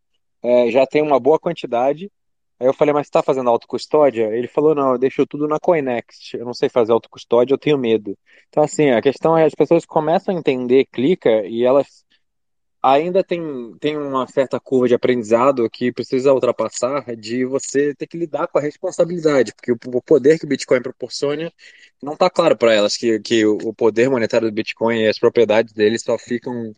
é, já tem uma boa quantidade. Aí eu falei, mas você tá fazendo autocustódia? Ele falou, não, eu deixo tudo na Coinext. Eu não sei fazer autocustódia, eu tenho medo. Então, assim, a questão é, as pessoas começam a entender, clica, e elas ainda tem, tem uma certa curva de aprendizado que precisa ultrapassar de você ter que lidar com a responsabilidade, porque o poder que o Bitcoin proporciona não está claro para elas que, que o poder monetário do Bitcoin e as propriedades dele só ficam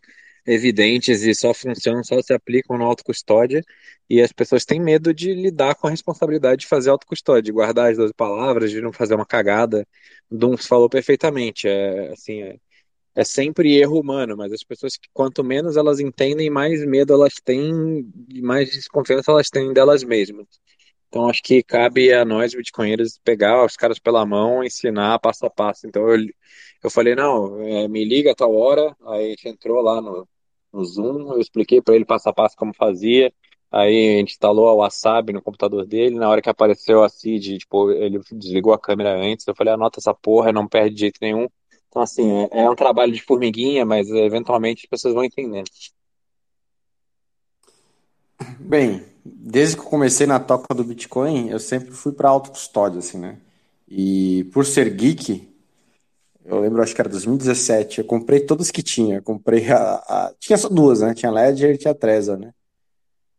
evidentes e só funcionam, só se aplicam na autocustódia, e as pessoas têm medo de lidar com a responsabilidade de fazer autocustódia, de guardar as 12 palavras, de não fazer uma cagada. Duns falou perfeitamente, é, assim, é, é sempre erro humano, mas as pessoas que quanto menos elas entendem, mais medo elas têm, mais desconfiança elas têm delas mesmas. Então acho que cabe a nós, bitcoinheiros, pegar os caras pela mão, ensinar passo a passo. Então eu, eu falei, não, é, me liga a tal hora, aí a gente entrou lá no, no Zoom, eu expliquei para ele passo a passo como fazia, aí a gente instalou a Wasabi no computador dele, na hora que apareceu a CID, tipo, ele desligou a câmera antes, eu falei, anota essa porra, não perde de jeito nenhum. Então, assim, é, é um trabalho de formiguinha, mas eventualmente as pessoas vão entendendo. Bem, desde que eu comecei na toca do Bitcoin, eu sempre fui para autocustódia, assim, né? E por ser geek, eu lembro, acho que era 2017, eu comprei todas que tinha. Comprei a, a, Tinha só duas, né? Tinha Ledger e tinha Trezor, né?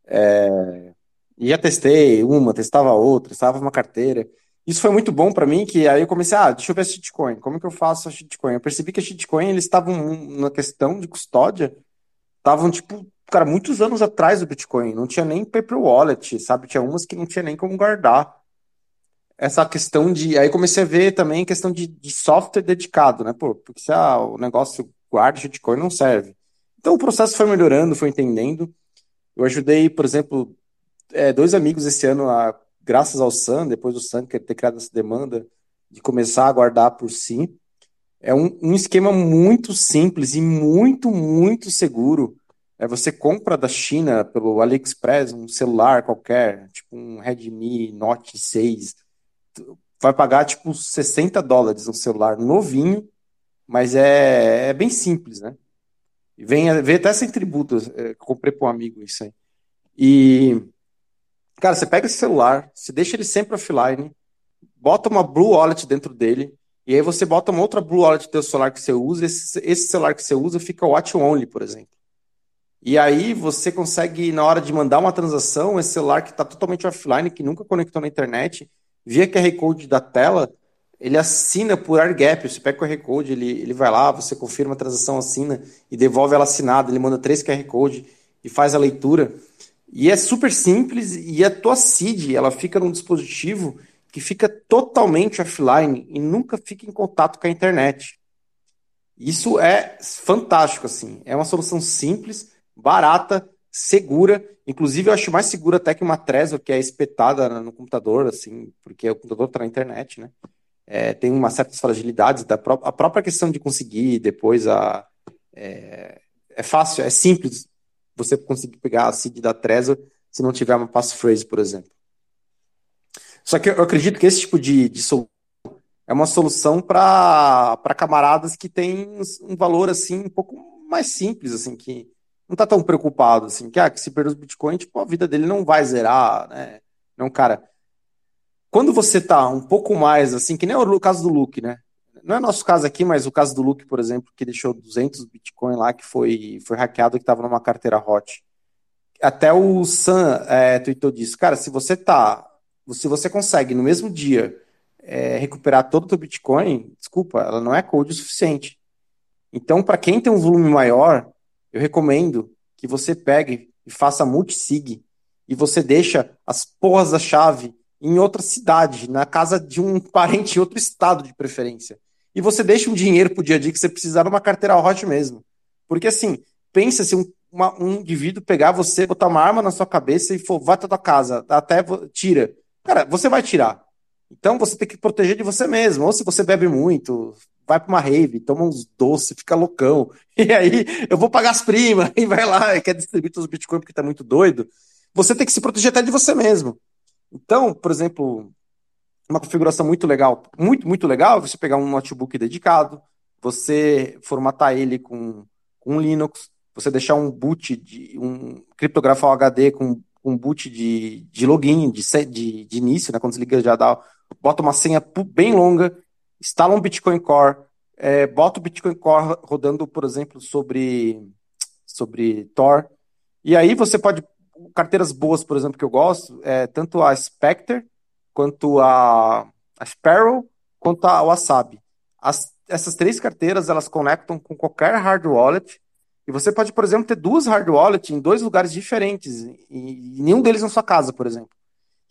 É... E já testei uma, testava outra, testava uma carteira. isso foi muito bom para mim, que aí eu comecei, ah, deixa eu ver a shitcoin, como que eu faço a shitcoin? Eu percebi que a shitcoin, eles estavam na questão de custódia, estavam, tipo, cara, muitos anos atrás do Bitcoin, não tinha nem paper wallet, sabe? Tinha umas que não tinha nem como guardar. Essa questão de, aí comecei a ver também questão de, de software dedicado, né? Pô, porque se ah, o negócio guarda shitcoin não serve. Então o processo foi melhorando, foi entendendo. Eu ajudei, por exemplo, é, dois amigos esse ano a graças ao Sun, depois do Sun ter criado essa demanda de começar a guardar por si. É um, um esquema muito simples e muito, muito seguro. É, você compra da China pelo AliExpress um celular qualquer, tipo um Redmi Note 6, vai pagar tipo 60 dólares um celular novinho, mas é, é bem simples, né? Vem, vem até sem tributos. É, comprei para um amigo isso aí. E Cara, você pega esse celular, você deixa ele sempre offline, bota uma Blue Wallet dentro dele, e aí você bota uma outra Blue Wallet do celular que você usa, esse, esse celular que você usa fica watch only, por exemplo. E aí você consegue, na hora de mandar uma transação, esse celular que está totalmente offline, que nunca conectou na internet, via QR Code da tela, ele assina por AirGap. Você pega o QR Code, ele, ele vai lá, você confirma a transação, assina e devolve ela assinada. Ele manda três QR Code e faz a leitura. E é super simples e a tua seed, ela fica num dispositivo que fica totalmente offline e nunca fica em contato com a internet. Isso é fantástico, assim. É uma solução simples, barata, segura. Inclusive, eu acho mais segura até que uma Trezor, que é espetada no computador, assim, porque o computador está na internet, né? É, tem umas certas fragilidades. Da pró a própria questão de conseguir depois a. É, é fácil, é simples você conseguir pegar a seed da Trezor se não tiver uma passphrase, por exemplo. Só que eu acredito que esse tipo de, de solução é uma solução para camaradas que têm um valor assim um pouco mais simples, assim, que não está tão preocupado, assim, que, ah, que se perder os Bitcoin, tipo, a vida dele não vai zerar, né? Não, cara. Quando você tá um pouco mais, assim, que nem o caso do Luke, né? não é nosso caso aqui, mas o caso do Luke, por exemplo, que deixou 200 Bitcoin lá, que foi, foi hackeado, que estava numa carteira hot. Até o Sam é, tweetou disso. Cara, se você tá. Se você consegue no mesmo dia é, recuperar todo o teu Bitcoin, desculpa, ela não é code o suficiente. Então, para quem tem um volume maior, eu recomendo que você pegue e faça multisig e você deixa as porras da chave em outra cidade, na casa de um parente em outro estado de preferência e você deixa um dinheiro pro dia a dia que você precisar numa carteira hot mesmo. Porque assim, pensa se um, uma, um indivíduo pegar você, botar uma arma na sua cabeça e for, vai pra tua casa, até tira. Cara, você vai tirar. Então você tem que proteger de você mesmo. Ou se você bebe muito, vai pra uma rave, toma uns doces, fica loucão. E aí, eu vou pagar as primas, e vai lá, e quer distribuir os bitcoins porque tá muito doido. Você tem que se proteger até de você mesmo. Então, por exemplo, uma configuração muito legal, muito, muito legal, você pegar um notebook dedicado, você formatar ele com, com Linux, você deixar um boot, de, um criptografar o HD com um boot de, de login, de, de, de início, né, quando desliga já dá, bota uma senha bem longa, instala um Bitcoin Core, é, bota o Bitcoin Core rodando, por exemplo, sobre, sobre Tor, e aí você pode, carteiras boas, por exemplo, que eu gosto, é tanto a Spectre, quanto a, a Sparrow, quanto a Wasabi. As, essas três carteiras, elas conectam com qualquer hard wallet, e você pode, por exemplo, ter duas hard wallets em dois lugares diferentes, e, e nenhum deles na sua casa, por exemplo.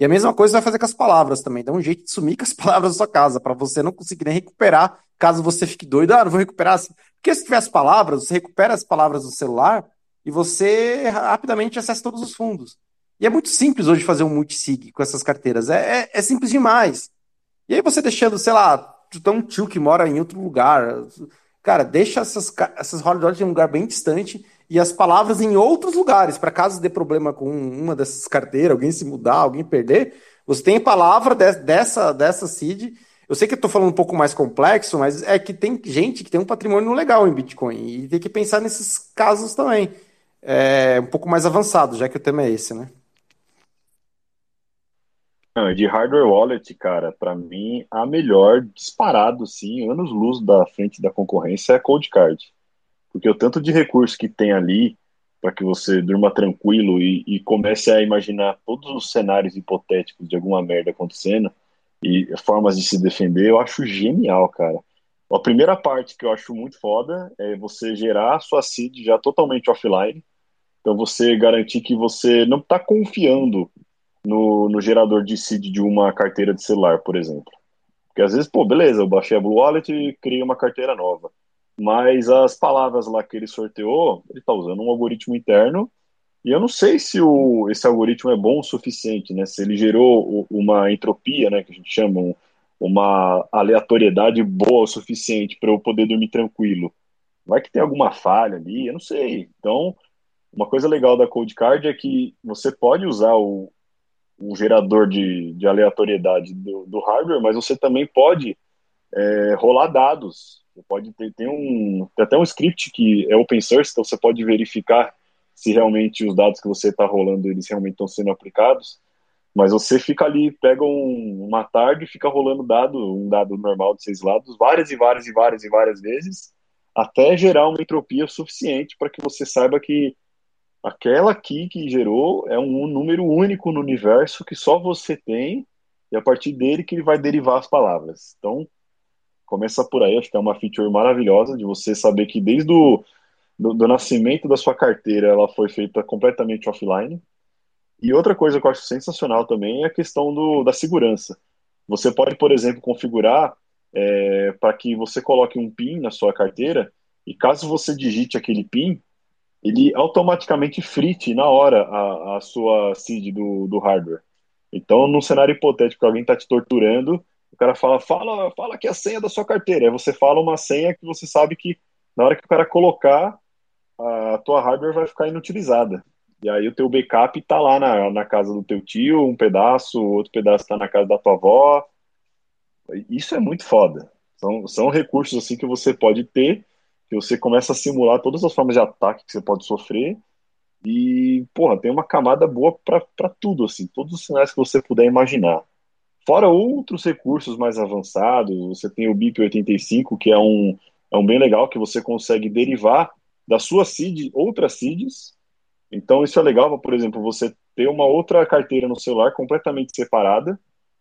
E a mesma coisa vai fazer com as palavras também. Dá um jeito de sumir com as palavras da sua casa, para você não conseguir nem recuperar, caso você fique doido. Ah, não vou recuperar. Porque se tiver as palavras, você recupera as palavras do celular e você rapidamente acessa todos os fundos. E é muito simples hoje fazer um multisig com essas carteiras. É, é, é, simples demais. E aí você deixando, sei lá, tem um tio que mora em outro lugar. Cara, deixa essas, essas holidays em um lugar bem distante e as palavras em outros lugares, para caso dê problema com uma dessas carteiras, alguém se mudar, alguém perder, você tem palavra de, dessa, dessa seed. Eu sei que eu estou falando um pouco mais complexo, mas é que tem gente que tem um patrimônio legal em Bitcoin e tem que pensar nesses casos também. É um pouco mais avançado, já que o tema é esse, né? Não, de hardware wallet, cara, para mim a melhor disparado, sim, anos luz da frente da concorrência é a Cold Card. Porque o tanto de recurso que tem ali para que você durma tranquilo e, e, comece a imaginar todos os cenários hipotéticos de alguma merda acontecendo e formas de se defender, eu acho genial, cara. A primeira parte que eu acho muito foda é você gerar a sua seed já totalmente offline. Então você garantir que você não está confiando no, no gerador de seed de uma carteira de celular, por exemplo. Porque às vezes, pô, beleza, eu baixei a Blue Wallet e criei uma carteira nova. Mas as palavras lá que ele sorteou, ele está usando um algoritmo interno e eu não sei se o, esse algoritmo é bom o suficiente, né? Se ele gerou uma entropia, né, que a gente chama uma aleatoriedade boa o suficiente para eu poder dormir tranquilo. Vai que tem alguma falha ali, eu não sei. Então, uma coisa legal da Code Card é que você pode usar o, o gerador de, de aleatoriedade do, do, hardware, mas você também pode é, rolar dados. Pode ter tem um tem até um script que é open source, então você pode verificar se realmente os dados que você está rolando eles realmente estão sendo aplicados. Mas você fica ali, pega um, uma tarde e fica rolando dado, um dado normal de seis lados, várias e várias e várias e várias vezes, até gerar uma entropia suficiente para que você saiba que aquela key que gerou é um número único no universo que só você tem, e a partir dele que ele vai derivar as palavras. Então, começa por aí, acho que é uma feature maravilhosa de você saber que desde o do, do nascimento da sua carteira ela foi feita completamente offline, e outra coisa que eu acho sensacional também é a questão do, da segurança. Você pode, por exemplo, configurar é, para que você coloque um PIN na sua carteira e caso você digite aquele PIN, ele automaticamente frite na hora a, a sua seed do, do hardware. Então, num cenário hipotético alguém está te torturando, o cara fala, fala, fala que a senha da sua carteira. Aí você fala uma senha que você sabe que na hora que o cara colocar, a tua hardware vai ficar inutilizada. E aí o teu backup tá lá na, na casa do teu tio, um pedaço, outro pedaço tá na casa da tua avó. Isso é muito foda. São, são recursos assim que você pode ter, que você começa a simular todas as formas de ataque que você pode sofrer. E, porra, tem uma camada boa para tudo, assim, todos os sinais que você puder imaginar. Fora outros recursos mais avançados, você tem o BIP85, que é um, é um bem legal, que você consegue derivar da sua seed outras seeds. Então isso é legal, por exemplo, você ter uma outra carteira no celular completamente separada,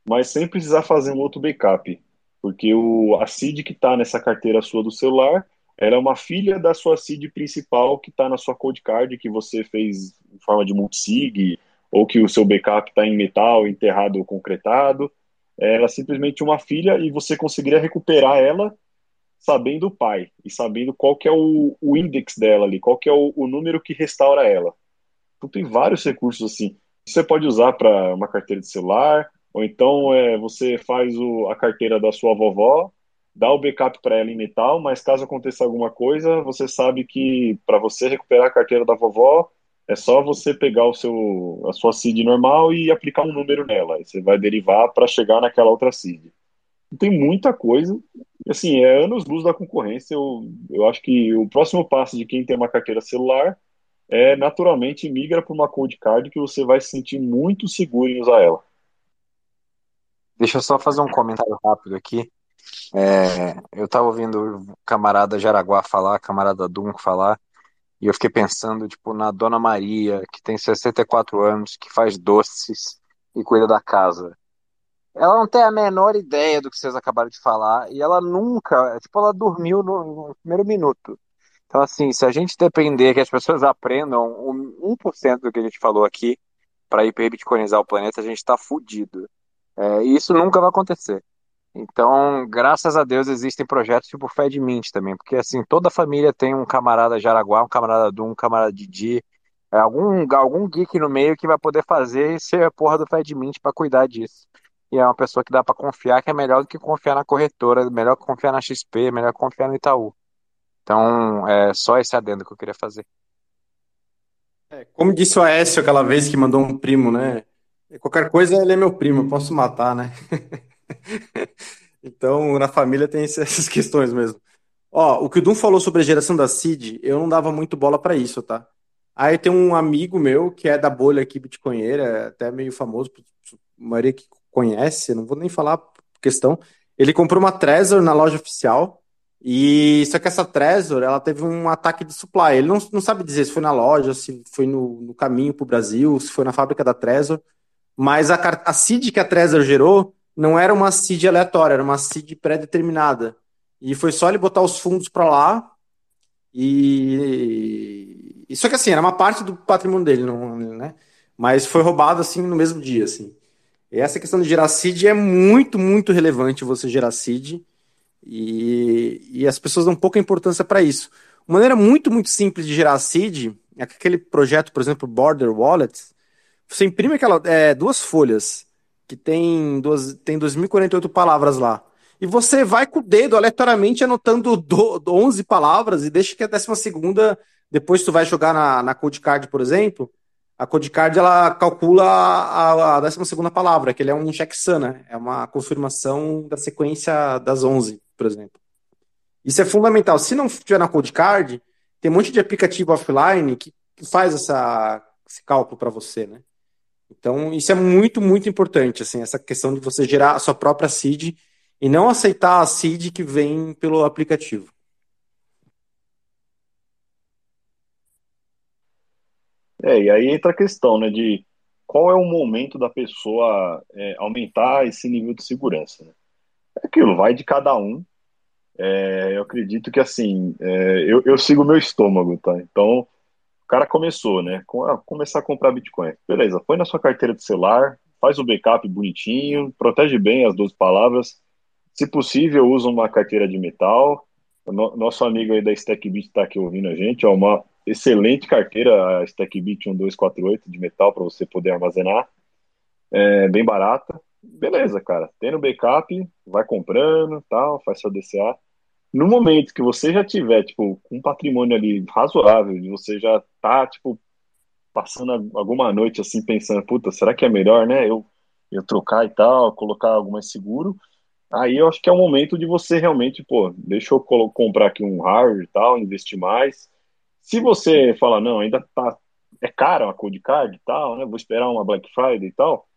mas sem precisar fazer um outro backup, porque o, a seed que está nessa carteira sua do celular, ela é uma filha da sua seed principal que está na sua code card que você fez em forma de multisig, ou que o seu backup está em metal, enterrado ou concretado. Ela é simplesmente uma filha e você conseguiria recuperar ela sabendo o pai e sabendo qual que é o, o index dela ali, qual que é o, o número que restaura ela. Então tem vários recursos assim. Você pode usar para uma carteira de celular, ou então é, você faz o, a carteira da sua vovó, dá o backup para ela em metal, mas caso aconteça alguma coisa, você sabe que para você recuperar a carteira da vovó, é só você pegar o seu, a sua seed normal e aplicar um número nela. Aí você vai derivar para chegar naquela outra seed. Tem muita coisa. Assim, é anos luz da concorrência. Eu, eu acho que o próximo passo de quem tem uma carteira celular é, naturalmente migra para uma cold card que você vai se sentir muito seguro em usar ela. Deixa eu só fazer um comentário rápido aqui. É, eu estava ouvindo o camarada Jaraguá falar, camarada Dum falar, e eu fiquei pensando, tipo, na Dona Maria, que tem 64 anos, que faz doces e cuida da casa. Ela não tem a menor ideia do que vocês acabaram de falar, e ela nunca, tipo, ela dormiu no, no primeiro minuto. Então, assim, se a gente depender que as pessoas aprendam 1% do que a gente falou aqui para hiperbitcoinizar o planeta, a gente está fudido. É, e isso nunca vai acontecer. Então, graças a Deus, existem projetos tipo FedMint também, porque assim, toda família tem um camarada Jaraguá, um camarada Dum, um camarada Didi, é, algum, algum geek no meio que vai poder fazer e ser a porra do FedMint para cuidar disso. E é uma pessoa que dá para confiar, que é melhor do que confiar na corretora, melhor que confiar na XP, melhor que confiar no Itaú. Então, é só esse adendo que eu queria fazer. É, como disse o Aécio aquela vez que mandou um primo, né? Qualquer coisa ele é meu primo, eu posso matar, né? então, na família tem essas questões mesmo. Ó, o que o Dum falou sobre a geração da CID, eu não dava muito bola para isso, tá? Aí tem um amigo meu que é da bolha aqui bitcoinheira, até meio famoso, a maioria que conhece, não vou nem falar questão. Ele comprou uma Trezor na loja oficial, e só que essa Trezor, ela teve um ataque de supply. Ele não, não sabe dizer se foi na loja, se foi no, no caminho para o Brasil, se foi na fábrica da Trezor. Mas a, a seed que a Trezor gerou não era uma seed aleatória, era uma seed pré-determinada. E foi só ele botar os fundos para lá e... Só que assim, era uma parte do patrimônio dele, né? Mas foi roubado assim no mesmo dia, assim. E essa questão de gerar seed é muito, muito relevante você gerar seed e, e as pessoas dão pouca importância para isso. Uma maneira muito, muito simples de gerar seed é aquele projeto, por exemplo, Border Wallets. Você imprime aquela, é, duas folhas que tem, duas, tem 2.048 palavras lá. E você vai com o dedo aleatoriamente anotando do, 11 palavras e deixa que a décima segunda, depois tu vai jogar na, na Code Card, por exemplo, a Code Card ela calcula a, a décima segunda palavra, que ele é um checksum, né? É uma confirmação da sequência das 11, por exemplo. Isso é fundamental. Se não tiver na Code Card, tem um monte de aplicativo offline que, faz essa, esse cálculo para você, né? Então, isso é muito, muito importante, assim, essa questão de você gerar a sua própria seed e não aceitar a seed que vem pelo aplicativo. É, e aí entra a questão, né, de qual é o momento da pessoa é, aumentar esse nível de segurança. Né? É aquilo, vai de cada um. É, eu acredito que, assim, é, eu, eu sigo meu estômago, tá? Então, cara começou, né? Com, ah, começar a comprar Bitcoin. Beleza, põe na sua carteira de celular, faz o backup bonitinho, protege bem as 12 palavras. Se possível, usa uma carteira de metal. No, nosso amigo aí da StackBit está aqui ouvindo a gente. Ó, uma excelente carteira, a StackBit 1248 de metal para você poder armazenar. É, bem barata. Beleza, cara. Tendo backup, vai comprando, tal, faz seu DCA no momento que você já tiver, tipo, um patrimônio ali razoável, e você já tá, tipo, passando alguma noite assim, pensando, puta, será que é melhor, né, eu, eu trocar e tal, colocar algo mais seguro, aí eu acho que é o momento de você realmente, pô, deixa eu comprar aqui um hardware e tal, investir mais. Se você falar, não, ainda tá, é caro a Code Card e tal, né, vou esperar uma Black Friday e tal,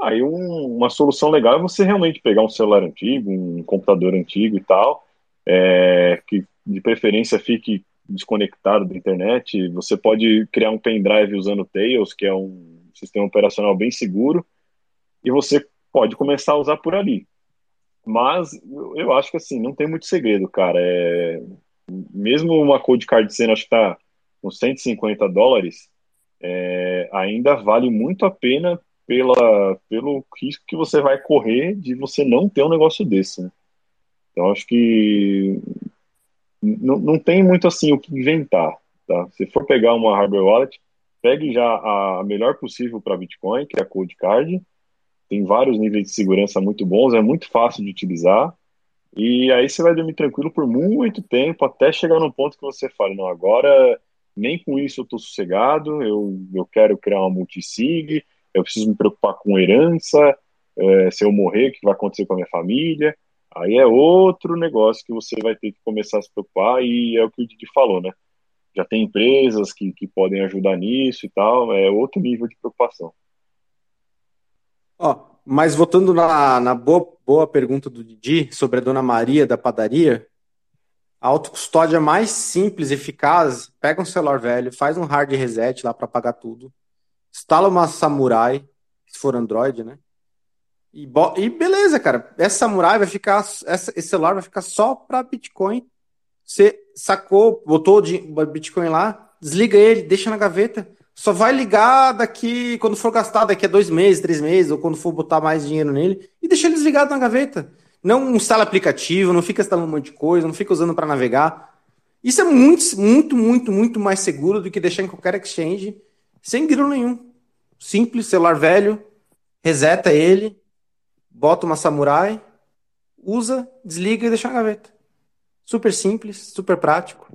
aí um, uma solução legal é você realmente pegar um celular antigo, um computador antigo e tal, é, que de preferência fique desconectado da internet. Você pode criar um pendrive usando Tails, que é um sistema operacional bem seguro, e você pode começar a usar por ali. Mas eu acho que assim, não tem muito segredo, cara. É... Mesmo uma Code Card sendo, acho que tá com 150 dólares, é... ainda vale muito a pena pela, pelo risco que você vai correr de você não ter um negócio desse. Né? Então, acho que não, não tem muito assim o que inventar. Tá? Se for pegar uma hardware wallet, pegue já a melhor possível para Bitcoin, que é a Cold Card. Tem vários níveis de segurança muito bons, é muito fácil de utilizar. E aí você vai dormir tranquilo por muito tempo, até chegar no ponto que você fala, não, agora nem com isso eu estou sossegado, eu, eu quero criar uma multisig, eu preciso me preocupar com herança, é, se eu morrer, o que vai acontecer com a minha família. Aí é outro negócio que você vai ter que começar a se preocupar, e é o que o Didi falou, né? Já tem empresas que, que podem ajudar nisso e tal, é outro nível de preocupação. Ó, mas voltando na, na boa, boa pergunta do Didi sobre a dona Maria da padaria, a autocustódia mais simples e eficaz, pega um celular velho, faz um hard reset lá para apagar tudo, instala uma Samurai, se for Android, né? E, e beleza, cara. Essa Samurai vai ficar. Essa, esse celular vai ficar só para Bitcoin. Você sacou, botou o Bitcoin lá, desliga ele, deixa na gaveta. Só vai ligar daqui, quando for gastar, daqui a dois meses, três meses, ou quando for botar mais dinheiro nele, e deixa ele desligado na gaveta. Não instala aplicativo, não fica instalando um monte de coisa, não fica usando para navegar. Isso é muito, muito, muito, muito mais seguro do que deixar em qualquer exchange sem grilo nenhum. Simples, celular velho, reseta ele, bota uma samurai, usa, desliga e deixa na gaveta. Super simples, super prático.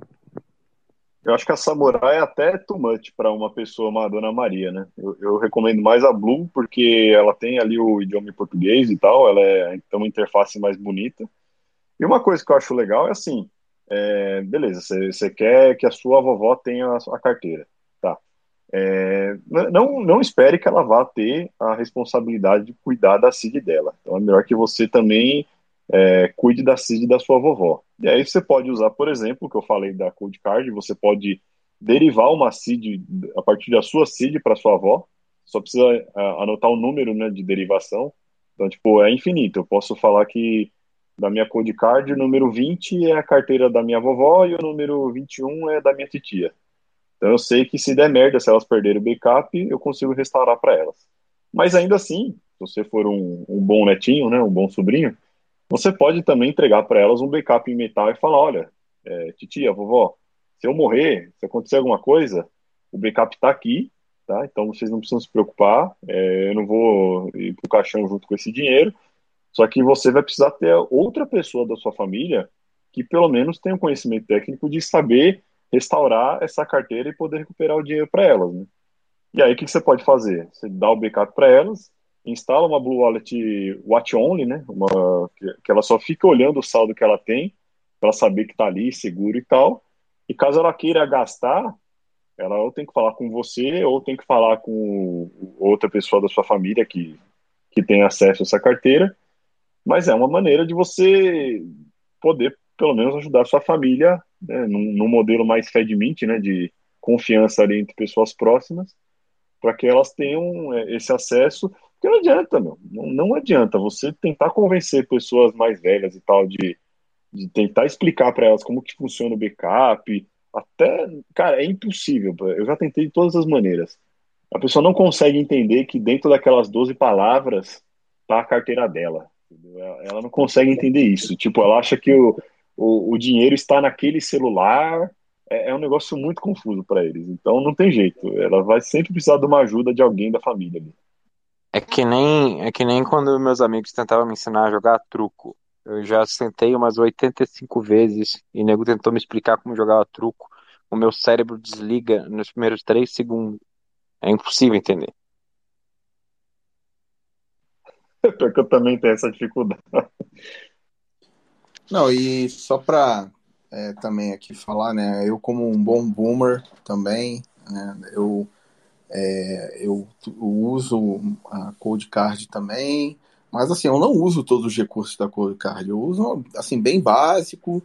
Eu acho que a Samurai é até too much para uma pessoa, uma Dona Maria, né? Eu, eu, recomendo mais a Blue, porque ela tem ali o idioma em português e tal, ela é tem uma interface mais bonita. E uma coisa que eu acho legal é assim, é, beleza, você quer que a sua vovó tenha a, a carteira. É, não, não espere que ela vá ter a responsabilidade de cuidar da CID dela. Então é melhor que você também é, cuide da CID da sua vovó. E aí você pode usar, por exemplo, o que eu falei da Code Card, você pode derivar uma CID a partir da sua CID para sua avó, só precisa anotar o número né, de derivação. Então, tipo, é infinito. Eu posso falar que da minha code card, o número 20 é a carteira da minha vovó e o número 21 é da minha titia. Então eu sei que se der merda, se elas perderem o backup, eu consigo restaurar para elas. Mas ainda assim, se você for um, um, bom netinho, né, um bom sobrinho, você pode também entregar para elas um backup em metal e falar, olha, é, titia, vovó, se eu morrer, se acontecer alguma coisa, o backup está aqui, tá? Então vocês não precisam se preocupar, é, eu não vou ir pro caixão junto com esse dinheiro, só que você vai precisar ter outra pessoa da sua família que pelo menos tenha o um conhecimento técnico de saber restaurar essa carteira e poder recuperar o dinheiro para elas, né? E aí o que você pode fazer? Você dá o backup para elas, instala uma Blue Wallet Watch Only, né? Uma, que ela só fica olhando o saldo que ela tem, para saber que está ali seguro e tal. E caso ela queira gastar, ela ou tem que falar com você ou tem que falar com outra pessoa da sua família que, que tem acesso a essa carteira mas é uma maneira de você poder, pelo menos, ajudar a sua família né, num, num modelo mais Fedmint, né, de confiança ali entre pessoas próximas, para que elas tenham é, esse acesso. Porque não adianta, meu, não, não adianta você tentar convencer pessoas mais velhas e tal de, de tentar explicar para elas como que funciona o backup. Até, cara, é impossível. Eu já tentei de todas as maneiras. A pessoa não consegue entender que dentro daquelas 12 palavras tá a carteira dela. Ela não consegue entender isso. Tipo, ela acha que o, o, o dinheiro está naquele celular. É, é um negócio muito confuso para eles. Então não tem jeito. Ela vai sempre precisar de uma ajuda de alguém da família. É que nem é que nem quando meus amigos tentavam me ensinar a jogar truco. Eu já sentei umas 85 vezes e o nego tentou me explicar como jogava truco. O meu cérebro desliga nos primeiros 3 segundos. É impossível entender. Porque eu também tenho essa dificuldade. Não, e só para é, também aqui falar, né? Eu como um bom boomer também, né, eu, é, eu, uso a Code Card também, mas assim, eu não uso todos os recursos da Code Card. Eu uso, assim, bem básico,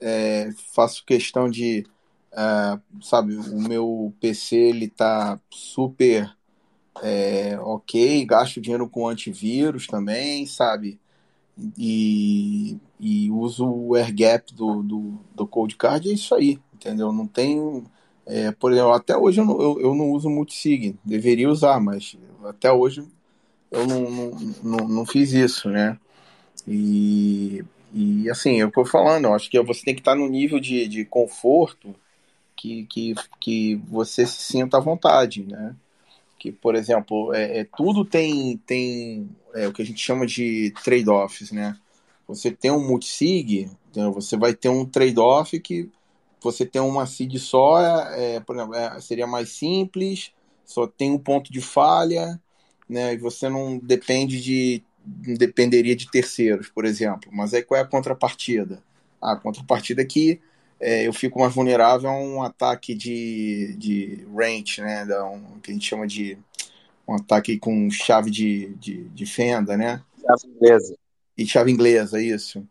é, faço questão de, é, sabe, o meu PC, ele tá super é, ok, gasto dinheiro com antivírus também, sabe? E, e uso o AirGap do, do, do Code Card, é isso aí, entendeu? Não tem. É, por exemplo, até hoje eu não, eu, eu não uso multisig, deveria usar, mas até hoje eu não, não, não, não fiz isso, né? E, e assim, é eu falando, eu acho que você tem que estar no nível de, de conforto que, que, que você se sinta à vontade, né? que, por exemplo, é, é tudo tem, tem é, o que a gente chama de trade-offs, né? Você tem um multisig, você vai ter um trade-off que você tem uma seed só, é, por exemplo, é, seria mais simples, só tem um ponto de falha, né? E você não depende de dependeria de terceiros, por exemplo. Mas aí qual é a contrapartida? A contrapartida é que é, eu fico mais vulnerável a um ataque de, de range, né? Da, um, que a gente chama de um ataque com chave de, de, de fenda, né? Chave inglesa. E chave inglesa, isso.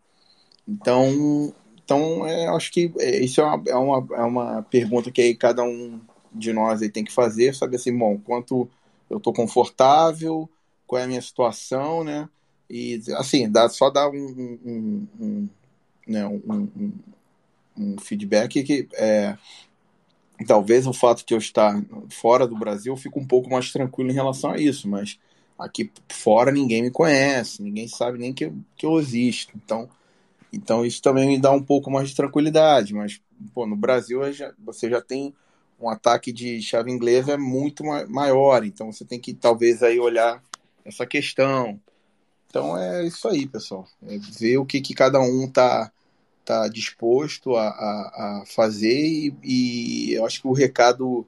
Então, então é, acho que é, isso é uma, é, uma, é uma pergunta que aí cada um de nós aí tem que fazer, saber assim, bom, quanto eu estou confortável, qual é a minha situação, né? E assim, dá, só dar um, um, um, um né, um, um feedback que é, talvez o fato de eu estar fora do Brasil eu fico um pouco mais tranquilo em relação a isso, mas aqui fora ninguém me conhece, ninguém sabe nem que, que eu existo. Então, então isso também me dá um pouco mais de tranquilidade. Mas pô, no Brasil já, você já tem um ataque de chave inglesa muito maior, então você tem que talvez aí olhar essa questão. Então é isso aí, pessoal. É ver o que, que cada um está tá disposto a, a, a fazer e, e, eu acho que o recado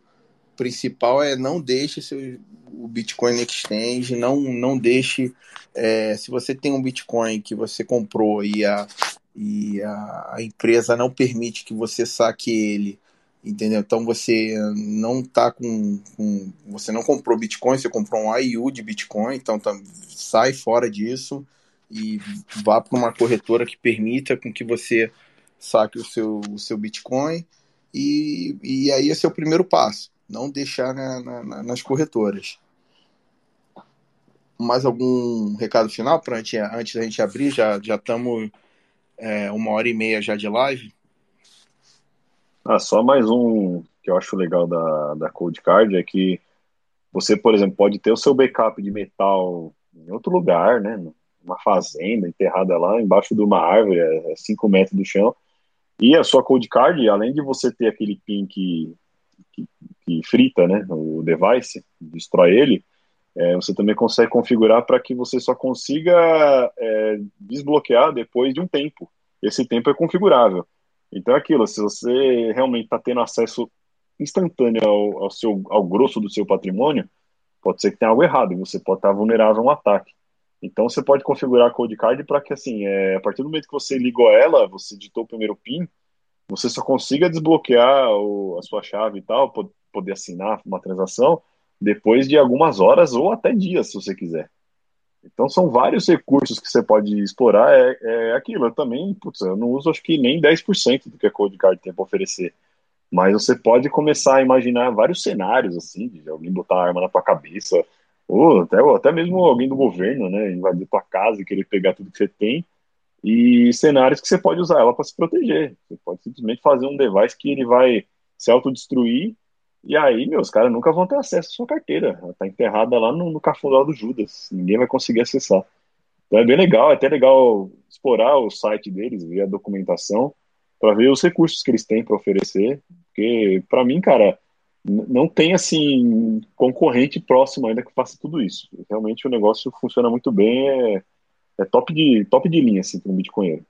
principal é não deixe seu, o Bitcoin Exchange, não, não deixe, é, se você tem um Bitcoin que você comprou e a, e a, a empresa não permite que você saque ele, entendeu? Então você não tá com, com, você não comprou Bitcoin, você comprou um IU de Bitcoin, então tá, sai fora disso e vá para uma corretora que permita com que você saque o seu, o seu Bitcoin e, e aí esse é o primeiro passo, não deixar na, na, nas corretoras. mais algum recado final para antes, da gente abrir? Já já estamos é, uma hora e meia já de live. Ah, só mais um que eu acho legal da, da Cold Card é que você, por exemplo, pode ter o seu backup de metal em outro lugar, né? Uma fazenda enterrada lá embaixo de uma árvore, a 5 metros do chão. E a sua Cold Card, além de você ter aquele pin que, que, que frita né, o device, destrói ele, é, você também consegue configurar para que você só consiga é, desbloquear depois de um tempo. Esse tempo é configurável. Então é aquilo, se você realmente está tendo acesso instantâneo ao, ao, seu, ao grosso do seu patrimônio, pode ser que tenha algo errado e você pode estar vulnerável a um ataque. Então você pode configurar a Code Card para que assim, é, a partir do momento que você ligou ela, você digitou o primeiro PIN, você só consiga desbloquear o, a sua chave e tal, poder assinar uma transação depois de algumas horas ou até dias, se você quiser. Então são vários recursos que você pode explorar. É, é aquilo. Eu também, putz, eu não uso acho que nem 10% do que a Code Card tem para oferecer. Mas você pode começar a imaginar vários cenários, assim, de alguém botar a arma na tua cabeça, ou até, ou até mesmo alguém do governo, né, invadir tua casa e querer pegar tudo que você tem, e cenários que você pode usar ela para se proteger. Você pode simplesmente fazer um device que ele vai se autodestruir e aí, meus caras nunca vão ter acesso à sua carteira. Ela tá enterrada lá no, no do Judas. Ninguém vai conseguir acessar. Então é bem legal, é até legal explorar o site deles, ver a documentação, para ver os recursos que eles têm para oferecer. Porque, para mim, cara, não tem assim concorrente próximo ainda que faça tudo isso. Realmente o negócio funciona muito bem, é, é top de top de linha assim para um bitcoinheiro.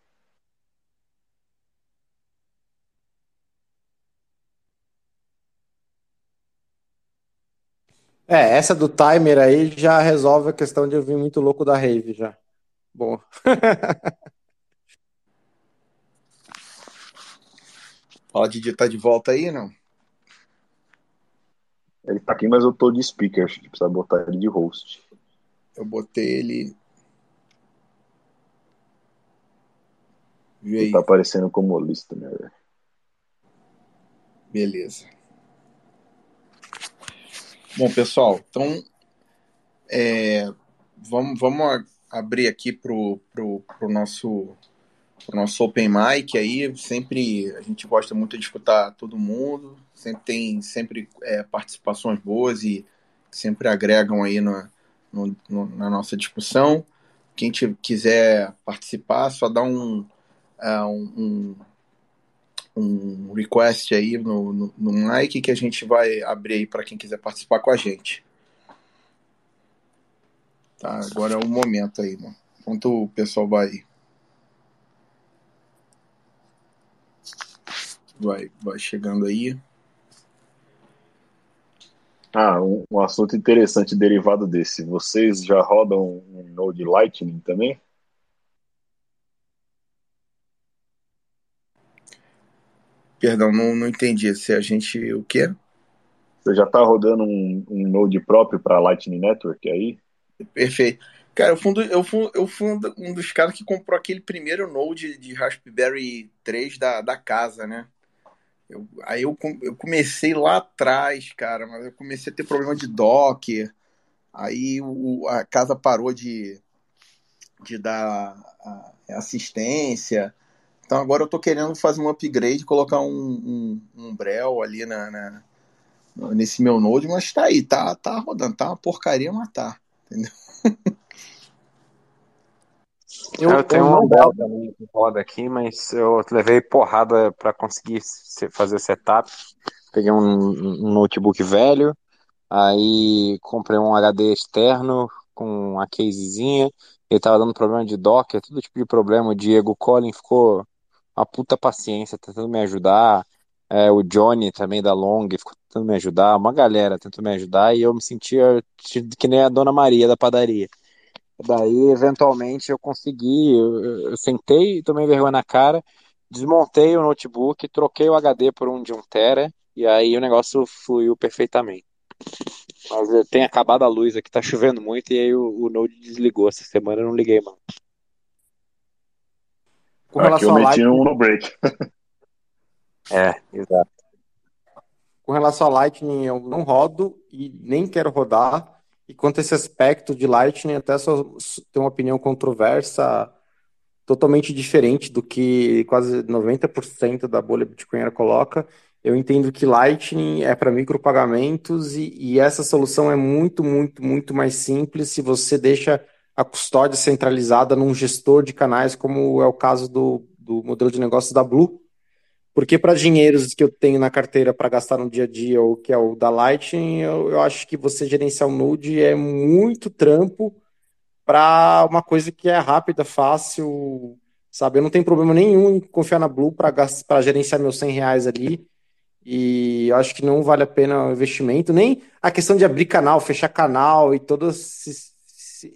É, essa do timer aí já resolve a questão de eu vir muito louco da rave já. Bom. Ó, Didi tá de volta aí, não? Ele tá aqui, mas eu tô de speaker, acho que precisa botar ele de host. Eu botei ele. Ele tá aparecendo como lista, né? Beleza. Bom, pessoal, então é, vamos, vamos abrir aqui pro, pro, pro nosso pro nosso open mic aí. Sempre a gente gosta muito de escutar todo mundo. Sempre tem sempre é, participações boas e sempre agregam aí no, no, no, na nossa discussão. Quem te, quiser participar, só dá um, uh, um, um request aí no, no, no mic que a gente vai abrir aí para quem quiser participar com a gente. Tá, agora é o momento aí, mano. Enquanto o pessoal vai vai, vai chegando aí. Ah, um, um, assunto interessante derivado desse. Vocês já rodam um Node Lightning também? Perdão, não, não entendi. Se a gente o quê? Você já está rodando um, um Node próprio para Lightning Network aí? Perfeito. Cara, eu fui, eu, fui, eu fui um dos caras que comprou aquele primeiro Node de Raspberry 3 da, da casa, né? Eu, aí eu, eu comecei lá atrás, cara, mas eu comecei a ter problema de Docker. Aí o, a casa parou de, de dar assistência. Então agora eu tô querendo fazer um upgrade, colocar um, um, um Brel ali na, na, nesse meu Node, mas tá aí, tá, tá rodando, tá uma porcaria, mas tá, entendeu? Eu, eu tenho um Brel também que roda aqui, mas eu levei porrada para conseguir fazer setup. Peguei um, um notebook velho, aí comprei um HD externo com uma casezinha, ele tava dando problema de Docker, todo tipo de problema. O Diego Collin ficou uma puta paciência, tentando me ajudar. É, o Johnny também da Long ficou tentando me ajudar. Uma galera tentou me ajudar e eu me sentia que nem a Dona Maria da padaria. Daí, eventualmente, eu consegui. Eu, eu sentei, tomei vergonha na cara, desmontei o notebook, troquei o HD por um de 1 tera e aí o negócio fluiu perfeitamente. Mas eh, tem acabado a luz aqui, tá chovendo muito e aí o, o Node desligou essa semana, eu não liguei mais. Com relação Aqui eu meti Lightning... um no break. é, exato. Com relação ao Lightning, eu não rodo e nem quero rodar. E quanto a esse aspecto de Lightning, até só tem uma opinião controversa, totalmente diferente do que quase 90% da bolha bitcoinera coloca. Eu entendo que Lightning é para micropagamentos e, e essa solução é muito, muito, muito mais simples se você deixa a custódia centralizada num gestor de canais, como é o caso do, do modelo de negócios da Blue. Porque para dinheiros que eu tenho na carteira para gastar no dia a dia, ou que é o da Lightning, eu, eu acho que você gerenciar o Node é muito trampo para uma coisa que é rápida, fácil, sabe? Eu não tenho problema nenhum em confiar na Blue para gerenciar meus 100 reais ali. E eu acho que não vale a pena o investimento, nem a questão de abrir canal, fechar canal e toda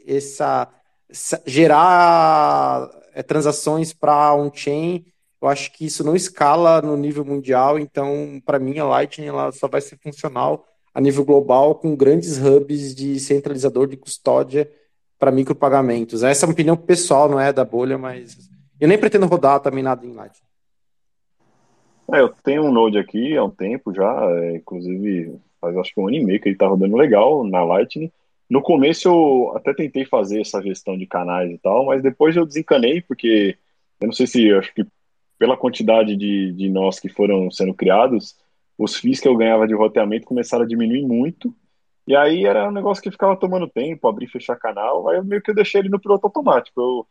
essa, essa gerar é, transações para on-chain eu acho que isso não escala no nível mundial, então, para mim, a Lightning ela só vai ser funcional a nível global com grandes hubs de centralizador de custódia para micropagamentos. Essa é uma opinião pessoal, não é da bolha, mas eu nem pretendo rodar também nada em Lightning. É, eu tenho um Node aqui há um tempo já, é, inclusive faz acho que um ano e meio que ele está rodando legal na Lightning. No começo eu até tentei fazer essa gestão de canais e tal, mas depois eu desencanei, porque eu não sei se acho que pela quantidade de, de nós que foram sendo criados, os FIIs que eu ganhava de roteamento começaram a diminuir muito. E aí era um negócio que ficava tomando tempo, abrir e fechar canal. Aí eu meio que eu deixei ele no piloto automático. Eu,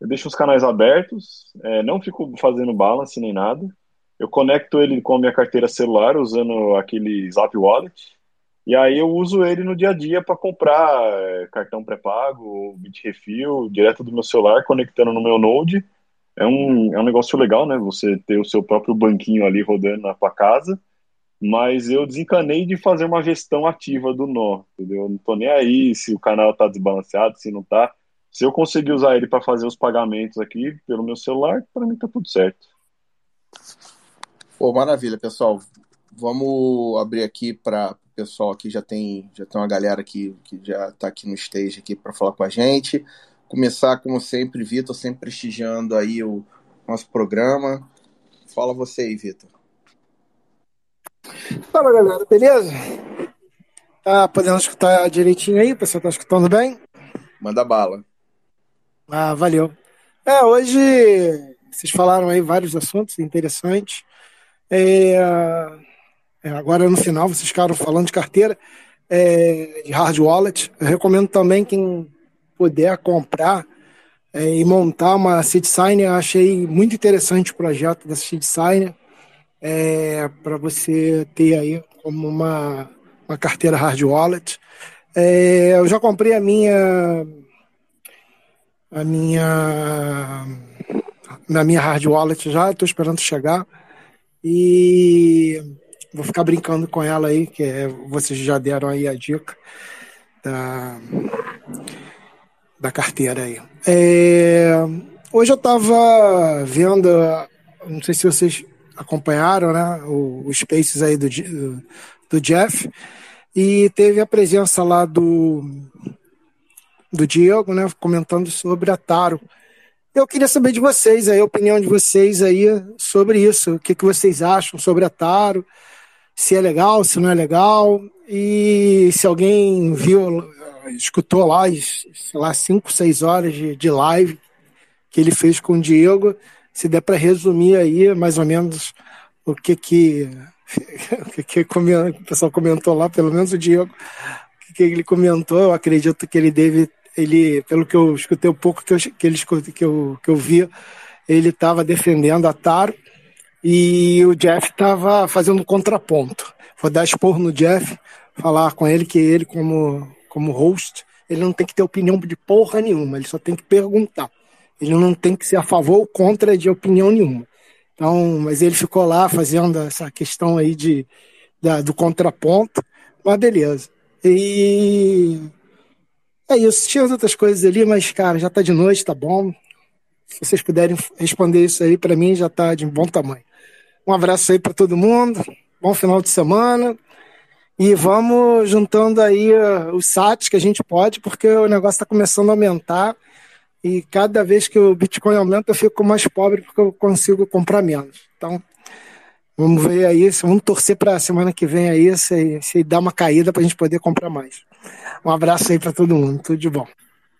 eu deixo os canais abertos, é, não fico fazendo balance nem nada. Eu conecto ele com a minha carteira celular usando aquele Zap Wallet. E aí eu uso ele no dia a dia para comprar é, cartão pré-pago, Bitrefil, direto do meu celular, conectando no meu Node é um, é um negócio legal, né? Você ter o seu próprio banquinho ali rodando na tua casa, mas eu desencanei de fazer uma gestão ativa do nó, entendeu? Eu não tô nem aí se o canal tá desbalanceado, se não tá. Se eu conseguir usar ele para fazer os pagamentos aqui pelo meu celular, para mim tá tudo certo. Pô, maravilha, pessoal. Vamos abrir aqui para pessoal aqui já tem já tem uma galera aqui que já está aqui no stage aqui para falar com a gente começar, como sempre, Vitor, sempre prestigiando aí o nosso programa. Fala você aí, Vitor. Fala, galera, beleza? Tá podendo escutar direitinho aí? O pessoal tá escutando bem? Manda bala. Ah, valeu. É, hoje vocês falaram aí vários assuntos interessantes. É, é, agora no final vocês ficaram falando de carteira é, de hard wallet. Eu recomendo também quem puder comprar é, e montar uma seed signer, eu achei muito interessante o projeto da seed signer é, para você ter aí como uma, uma carteira hard wallet. É, eu já comprei a minha a minha na minha hard wallet já, estou esperando chegar e vou ficar brincando com ela aí, que é, vocês já deram aí a dica da da carteira aí. É, hoje eu estava vendo, não sei se vocês acompanharam, né, os Spaces aí do, do Jeff, e teve a presença lá do, do Diego, né, comentando sobre a Taro. Eu queria saber de vocês aí, a opinião de vocês aí sobre isso. O que, que vocês acham sobre a Taro? Se é legal, se não é legal. E se alguém viu escutou lá, sei lá, cinco, seis horas de, de live que ele fez com o Diego. Se der para resumir aí, mais ou menos, o que que, o, que, que o pessoal comentou lá, pelo menos o Diego, o que, que ele comentou, eu acredito que ele deve, ele, pelo que eu escutei um pouco que, eu, que, ele, que, eu, que eu vi, ele estava defendendo a Taro e o Jeff estava fazendo contraponto. Vou dar expor no Jeff, falar com ele que ele, como como host, ele não tem que ter opinião de porra nenhuma, ele só tem que perguntar. Ele não tem que ser a favor ou contra de opinião nenhuma. Então, mas ele ficou lá fazendo essa questão aí de, da, do contraponto, mas beleza. E é isso. Tinha outras coisas ali, mas, cara, já tá de noite, tá bom. Se vocês puderem responder isso aí, para mim já tá de bom tamanho. Um abraço aí para todo mundo. Bom final de semana. E vamos juntando aí uh, os SATs que a gente pode, porque o negócio está começando a aumentar. E cada vez que o Bitcoin aumenta, eu fico mais pobre porque eu consigo comprar menos. Então, Vamos ver aí, vamos torcer para a semana que vem aí se, se dá uma caída para a gente poder comprar mais. Um abraço aí para todo mundo, tudo de bom.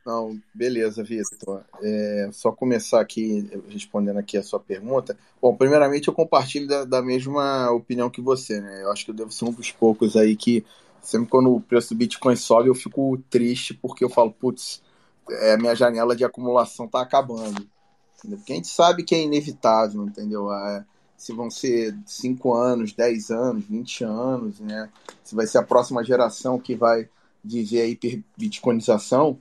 Não, beleza, Vitor. É, só começar aqui respondendo aqui a sua pergunta. Bom, primeiramente eu compartilho da, da, mesma opinião que você, né? Eu acho que eu devo ser um dos poucos aí que sempre quando o preço do Bitcoin sobe eu fico triste porque eu falo, putz, é, minha janela de acumulação tá acabando. Entendeu? Porque a gente sabe que é inevitável, entendeu? É, se vão ser 5 anos, 10 anos, 20 anos, né? Se vai ser a próxima geração que vai viver a hiperbitcoinização,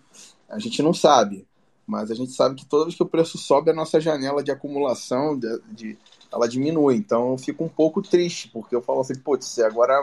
a gente não sabe, mas a gente sabe que toda vez que o preço sobe, a nossa janela de acumulação de, de ela diminui. Então eu fico um pouco triste, porque eu falo assim, putz, agora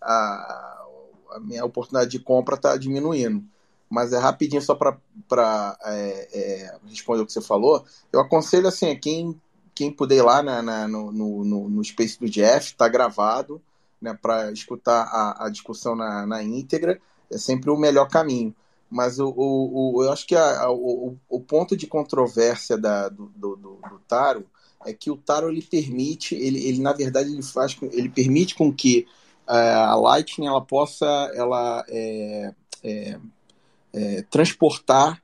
a, a minha oportunidade de compra está diminuindo. Mas é rapidinho só para é, é, responder o que você falou. Eu aconselho assim, quem, quem puder ir lá na, na no, no, no Space do Jeff, está gravado, né, para escutar a, a discussão na, na íntegra, é sempre o melhor caminho. Mas o, o, o eu acho que a, a, o, o ponto de controvérsia da, do, do, do, do Taro é que o Taro ele permite, ele, ele na verdade ele faz, ele permite com que uh, a Lightning ela possa ela é, é, é, transportar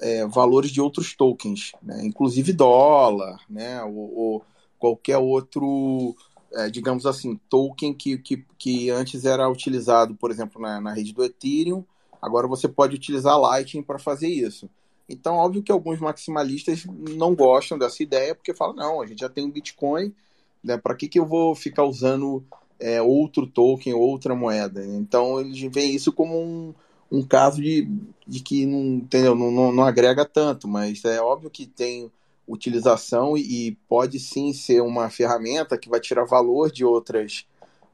é, valores de outros tokens, né? inclusive dólar, né? ou, ou qualquer outro, é, digamos assim, token que, que, que antes era utilizado, por exemplo, na, na rede do Ethereum Agora você pode utilizar Lightning para fazer isso. Então, óbvio que alguns maximalistas não gostam dessa ideia, porque falam, não, a gente já tem um Bitcoin, né, para que, que eu vou ficar usando é, outro token, outra moeda? Então, eles veem isso como um, um caso de, de que não, entendeu? Não, não, não agrega tanto, mas é óbvio que tem utilização e, e pode sim ser uma ferramenta que vai tirar valor de outras,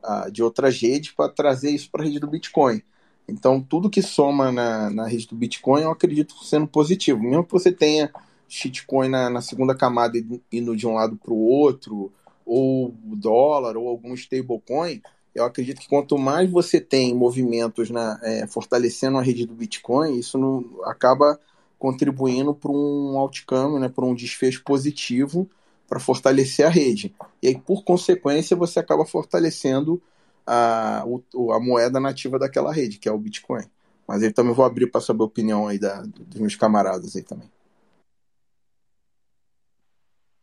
uh, de outras redes para trazer isso para a rede do Bitcoin. Então, tudo que soma na, na rede do Bitcoin, eu acredito sendo positivo. Mesmo que você tenha shitcoin na, na segunda camada indo de um lado para o outro, ou dólar, ou algum stablecoin, eu acredito que quanto mais você tem movimentos na, é, fortalecendo a rede do Bitcoin, isso não, acaba contribuindo para um outcome, né, para um desfecho positivo para fortalecer a rede. E aí, por consequência, você acaba fortalecendo a, a moeda nativa daquela rede, que é o Bitcoin. Mas eu também vou abrir para saber a opinião aí da, dos meus camaradas aí também.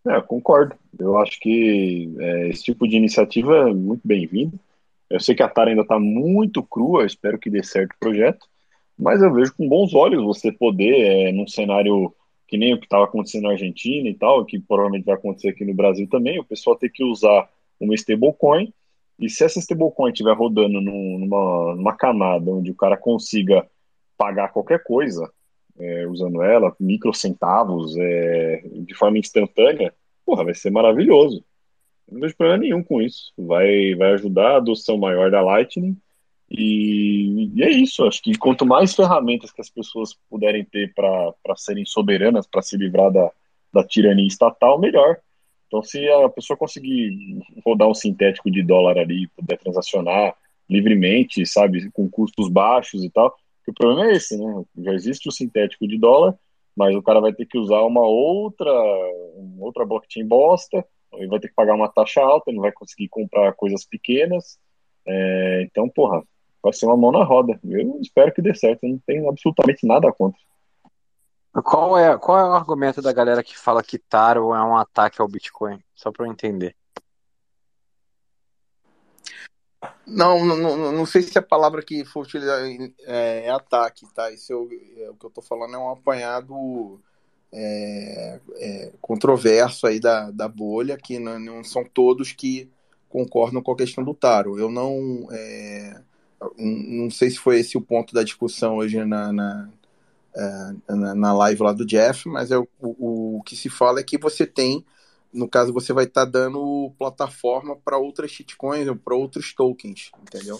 É, concordo. Eu acho que é, esse tipo de iniciativa é muito bem-vindo. Eu sei que a Tara ainda está muito crua, espero que dê certo o projeto, mas eu vejo com bons olhos você poder, é, num cenário que nem o que estava acontecendo na Argentina e tal, que provavelmente vai acontecer aqui no Brasil também, o pessoal ter que usar uma stablecoin e se essa stablecoin estiver rodando numa, numa camada onde o cara consiga pagar qualquer coisa é, usando ela, microcentavos, é, de forma instantânea, porra, vai ser maravilhoso. Não vejo problema nenhum com isso. Vai, vai ajudar a adoção maior da Lightning. E, e é isso. Acho que quanto mais ferramentas que as pessoas puderem ter para serem soberanas, para se livrar da, da tirania estatal, melhor. Então, se a pessoa conseguir rodar um sintético de dólar ali, puder transacionar livremente, sabe, com custos baixos e tal, o problema é esse, né? Já existe o sintético de dólar, mas o cara vai ter que usar uma outra, uma outra blockchain bosta, ele vai ter que pagar uma taxa alta, não vai conseguir comprar coisas pequenas. É, então, porra, vai ser uma mão na roda. Eu espero que dê certo, não tenho absolutamente nada contra. Qual é, qual é o argumento da galera que fala que Taro é um ataque ao Bitcoin? Só para eu entender. Não, não, não sei se a palavra que for utilizada é, é ataque, tá? Isso eu, é, o que eu tô falando é um apanhado é, é, controverso aí da, da bolha, que não, não, são todos que concordam com a questão do Taro. Eu não. É, não sei se foi esse o ponto da discussão hoje na, na é, na live lá do Jeff, mas é o, o, o, que se fala é que você tem, no caso, você vai estar tá dando plataforma para outras shitcoins ou para outros tokens, entendeu?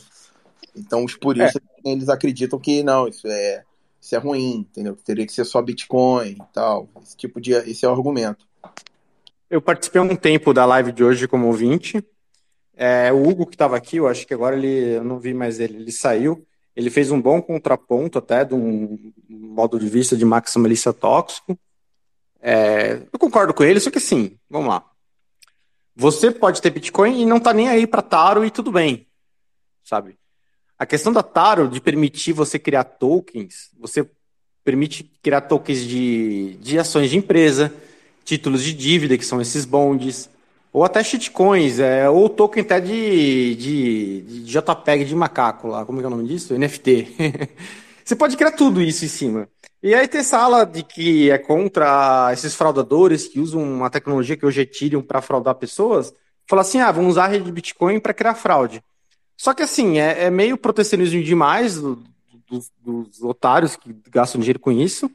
Então, por isso é. eles acreditam que não, isso é, isso é ruim, entendeu? Teria que ser só Bitcoin e tal. Esse tipo de. Esse é o argumento. Eu participei um tempo da live de hoje como ouvinte. É, o Hugo que estava aqui, eu acho que agora ele. Eu não vi mais ele, ele saiu. Ele fez um bom contraponto até de um modo de vista de maximalista tóxico. É, eu concordo com ele, só que assim, vamos lá. você pode ter Bitcoin e não tá nem aí para Taro e tudo bem, sabe? A questão da Taro de permitir você criar tokens, você permite criar tokens de, de ações de empresa, títulos de dívida, que são esses bondes, ou até shitcoins, é, ou token até de, de, de JPEG de macaco lá, como é, é o nome disso? NFT. você pode criar tudo isso em cima. E aí tem essa ala de que é contra esses fraudadores que usam uma tecnologia que hoje é Ethereum para fraudar pessoas, fala assim, ah, vamos usar a rede de Bitcoin para criar fraude. Só que assim, é, é meio protecionismo demais do, do, dos otários que gastam dinheiro com isso.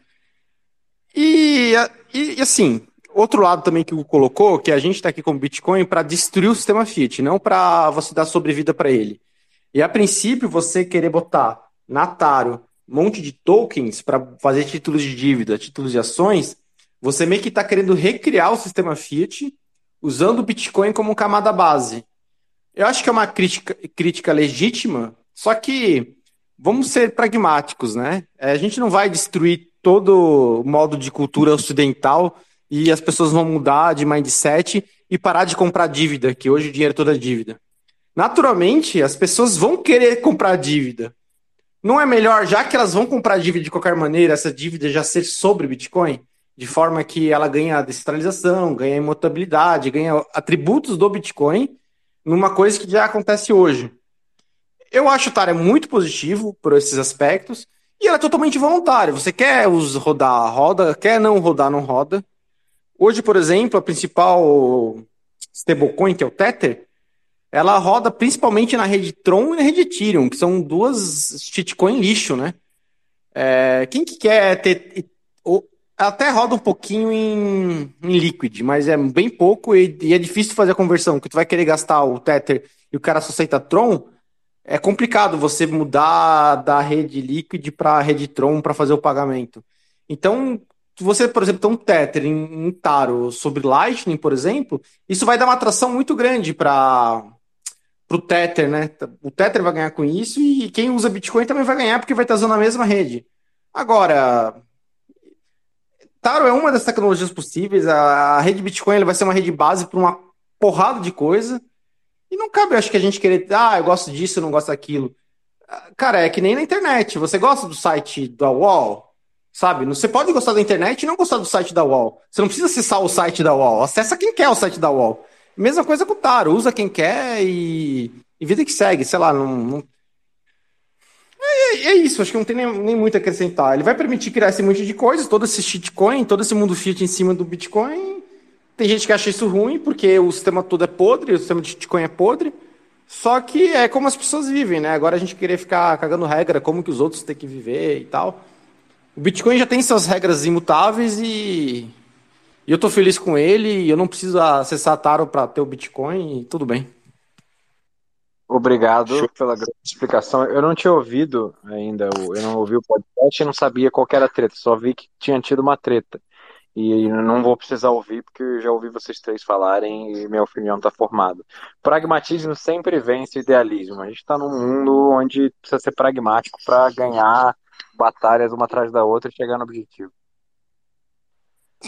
E, e, e assim, outro lado também que o colocou, que a gente está aqui com o Bitcoin para destruir o sistema Fiat, não para você dar sobrevida para ele. E a princípio, você querer botar na Taro um monte de tokens para fazer títulos de dívida, títulos de ações, você meio que está querendo recriar o sistema Fiat usando o Bitcoin como camada base. Eu acho que é uma crítica, crítica legítima, só que vamos ser pragmáticos, né? É, a gente não vai destruir todo o modo de cultura ocidental e as pessoas vão mudar de mindset e parar de comprar dívida, que hoje o dinheiro é toda dívida. Naturalmente, as pessoas vão querer comprar dívida. Não é melhor, já que elas vão comprar dívida de qualquer maneira, essa dívida já ser sobre Bitcoin, de forma que ela ganha descentralização, ganha imutabilidade, ganha atributos do Bitcoin, numa coisa que já acontece hoje. Eu acho o Tara muito positivo por esses aspectos, e ela é totalmente voluntária. Você quer rodar, roda, quer não rodar, não roda. Hoje, por exemplo, a principal stablecoin, que é o Tether, ela roda principalmente na rede Tron e na rede Ethereum, que são duas shitcoin lixo, né? É, quem que quer ter. Até roda um pouquinho em, em Liquid, mas é bem pouco e, e, é difícil fazer a conversão, que tu vai querer gastar o Tether e o cara só aceita Tron, é complicado você mudar da rede Liquid para a rede Tron para fazer o pagamento. Então, você, por exemplo, tem um Tether em, em Taro sobre Lightning, por exemplo, isso vai dar uma atração muito grande para o Tether, né? O Tether vai ganhar com isso e quem usa Bitcoin também vai ganhar porque vai estar usando a mesma rede. Agora, Taro é uma das tecnologias possíveis. A, a rede Bitcoin vai ser uma rede base para uma porrada de coisa. E não cabe, acho que a gente querer, ah, eu gosto disso, eu não gosto daquilo. Cara, é que nem na internet. Você gosta do site da UOL? Sabe? Você pode gostar da internet e não gostar do site da UOL. Você não precisa acessar o site da UOL. Acessa quem quer o site da UOL. Mesma coisa com o Taro. Usa quem quer e, e vida que segue. Sei lá, não. não... É, é, isso, acho que não tem nem, nem muito a acrescentar. Ele vai permitir criar esse monte de coisas, todo esse shitcoin, todo esse mundo fiat em cima do Bitcoin. Tem gente que acha isso ruim, porque o sistema todo é podre, o sistema de shitcoin é podre. Só que é como as pessoas vivem, né? Agora a gente querer ficar cagando regra, como que os outros têm que viver e tal. O Bitcoin já tem suas regras imutáveis e, e eu tô feliz com ele. E eu não preciso acessar a Taro para ter o Bitcoin e tudo bem. Obrigado Show. pela grande explicação. Eu não tinha ouvido ainda, eu não ouvi o podcast e não sabia qual era a treta, só vi que tinha tido uma treta. E não vou precisar ouvir, porque eu já ouvi vocês três falarem e minha opinião está formada. Pragmatismo sempre vence o idealismo. A gente está num mundo onde precisa ser pragmático para ganhar batalhas uma atrás da outra e chegar no objetivo.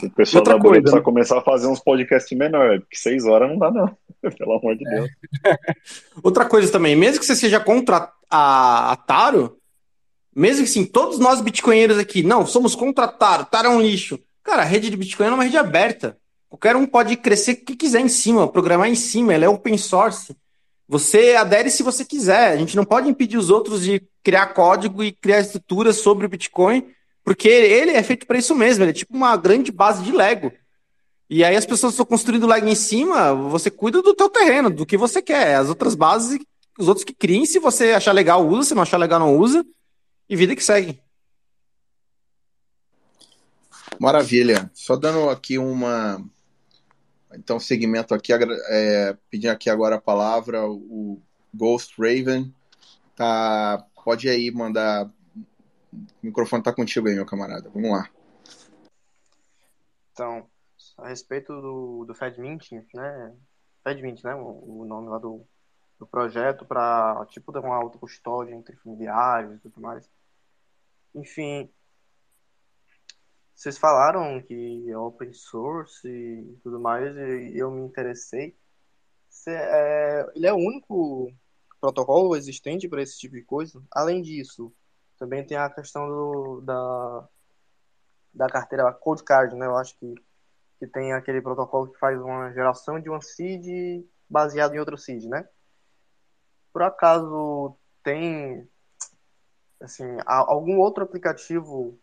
O pessoal da Bolívia precisa começar a fazer uns podcasts menores, porque seis horas não dá, não. Pelo amor de Deus. outra coisa também, mesmo que você seja contra a, a Taro, mesmo que sim, todos nós bitcoinheiros aqui, não, somos contra a Taro, Taro é um lixo. Cara, a rede de Bitcoin é uma rede aberta. Qualquer um pode crescer o que quiser em cima, programar em cima, ela é open source. Você adere se você quiser. A gente não pode impedir os outros de criar código e criar estruturas sobre o Bitcoin, porque ele é feito para isso mesmo. Ele é tipo uma grande base de Lego. E aí as pessoas estão construindo Lego em cima, você cuida do teu terreno, do que você quer. As outras bases, os outros que criem, se você achar legal, usa. Se não achar legal, não usa. E vida que segue. Maravilha. Só dando aqui uma. Então, segmento aqui, é, pedindo aqui agora a palavra, o Ghost Raven. Tá, pode aí mandar. O microfone tá contigo aí, meu camarada. Vamos lá. Então, a respeito do, do FedMint, né? FedMint, né? O, o nome lá do, do projeto para tipo dar uma alta custódia entre familiares e tudo mais. Enfim, vocês falaram que é open source e tudo mais, e eu me interessei. é, ele é o único protocolo existente para esse tipo de coisa. Além disso, também tem a questão do, da, da carteira Code Card, né? Eu acho que, que tem aquele protocolo que faz uma geração de uma seed baseado em outro seed, né? Por acaso tem assim, algum outro aplicativo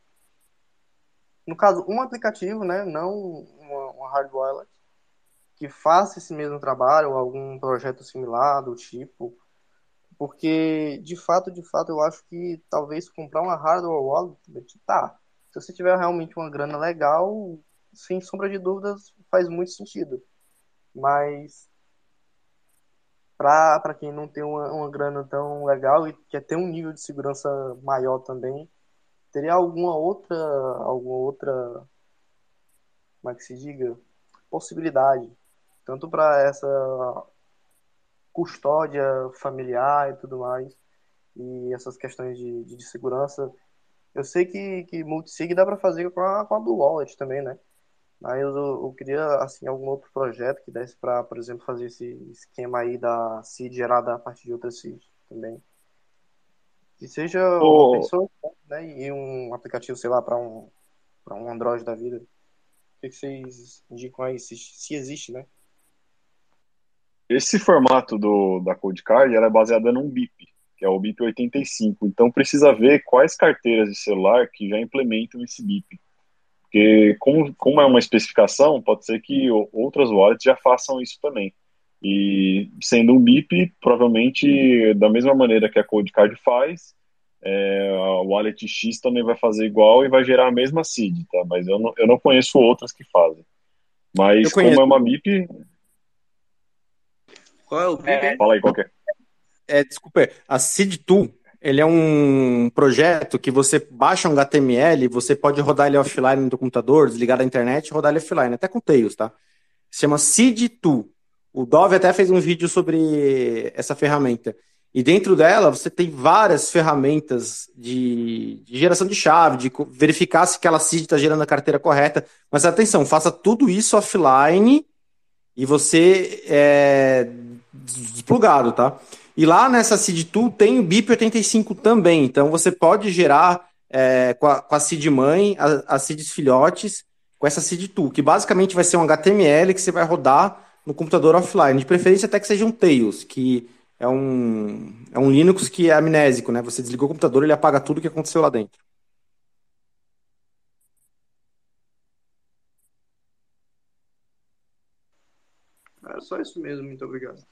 no caso, um aplicativo, né, não uma, uma hard wallet, que faça esse mesmo trabalho ou algum projeto similar do tipo, porque de fato, de fato, eu acho que talvez comprar uma hardware wallet, tá, se você tiver realmente uma grana legal, sem sombra de dúvidas, faz muito sentido. Mas para quem não tem uma, uma grana tão legal e quer ter um nível de segurança maior também, teria alguma outra, alguma outra, como é que se diga, possibilidade, tanto para essa custódia familiar e tudo mais, e essas questões de, de, de segurança. Eu sei que, que multisig dá para fazer com a, com a Blue Wallet também, né? Mas eu, eu queria, assim, algum outro projeto que desse para, por exemplo, fazer esse esquema aí da seed gerada a partir de outra seed também. Que seja oh. uma pessoa né, e um aplicativo, sei lá, para um, um Android da vida. O que, vocês indicam aí, se, se existe, né? Esse formato do, da Code Card é baseado num BIP, que é o BIP 85. Então precisa ver quais carteiras de celular que já implementam esse BIP. Porque como, como é uma especificação, pode ser que outras wallets já façam isso também. E sendo um BIP, provavelmente da mesma maneira que a Code Card faz, é, a Wallet X também vai fazer igual e vai gerar a mesma seed, tá? Mas eu não, eu não conheço outras que fazem. Mas como é uma BIP. Qual é o? É, fala aí, qual é? É, desculpa, a Seed Tool, ele é um projeto que você baixa um HTML, você pode rodar ele offline do computador, desligar da internet e rodar ele offline, até com Tails, tá? Se chama Seed Tool. O Dove até fez um vídeo sobre essa ferramenta. E dentro dela você tem várias ferramentas de, de geração de chave, de verificar se aquela seed está gerando a carteira correta. Mas atenção, faça tudo isso offline e você é desplugado, tá? E lá nessa seed tool tem o BIP85 também. Então você pode gerar é, com, a, com a seed mãe, as seeds filhotes, com essa seed tool, que basicamente vai ser um HTML que você vai rodar no computador offline. De preferência até que seja um Tails, que é um, é um Linux que é amnésico, né? Você desligou o computador, ele apaga tudo que aconteceu lá dentro. É só isso mesmo, muito obrigado.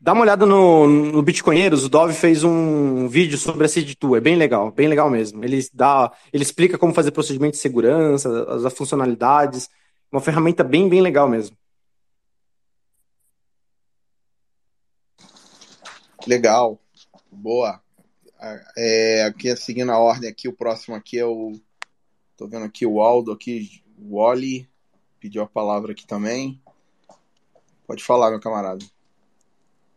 Dá uma olhada no, no Bitcoinheiros, o Dove fez um vídeo sobre a Seed2, é bem legal, bem legal mesmo. Ele, dá, ele explica como fazer procedimento de segurança, as, as funcionalidades, uma ferramenta bem, bem legal mesmo. Legal, boa. É, aqui seguindo a ordem aqui, o próximo aqui é o. Tô vendo aqui o Aldo aqui, o Wally, pediu a palavra aqui também. Pode falar, meu camarada.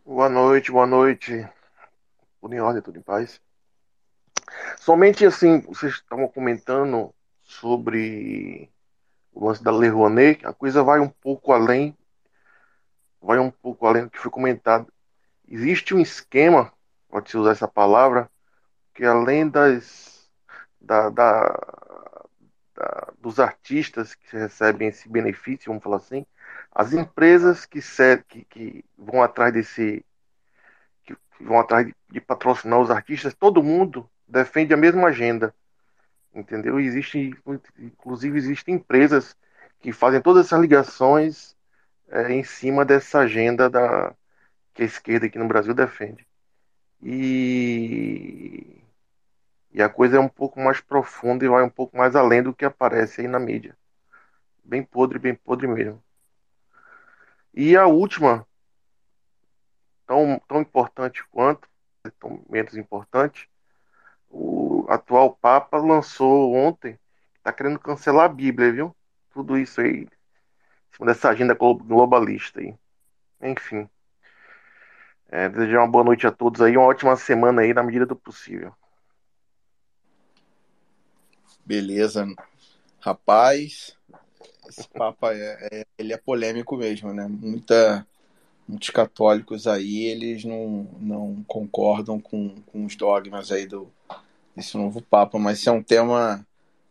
Boa noite, boa noite. Tudo em ordem, tudo em paz. Somente assim, vocês estavam comentando sobre o lance da Lei Rouanet, a coisa vai um pouco além, vai um pouco além do que foi comentado existe um esquema, pode-se usar essa palavra, que além das, da, da, da, dos artistas que recebem esse benefício, vamos falar assim, as empresas que, que, que vão atrás desse que vão atrás de, de, patrocinar os artistas, todo mundo defende a mesma agenda, entendeu? Existe, inclusive, existem empresas que fazem todas essas ligações é, em cima dessa agenda da, que a esquerda aqui no Brasil defende. E, e a coisa é um pouco mais profunda e vai um pouco mais além do que aparece aí na mídia. Bem podre, bem podre mesmo. E a última, tão, tão importante quanto, tão menos importante, o atual Papa lançou ontem, está querendo cancelar a Bíblia, viu? Tudo isso aí, em cima dessa agenda globalista aí. Enfim. É, desejar uma boa noite a todos aí, uma ótima semana aí, na medida do possível. Beleza. Rapaz, esse Papa é, é, ele é polêmico mesmo, né? Muita, muitos católicos aí, eles não, não concordam com, com os dogmas aí do, desse novo Papa, mas isso é um tema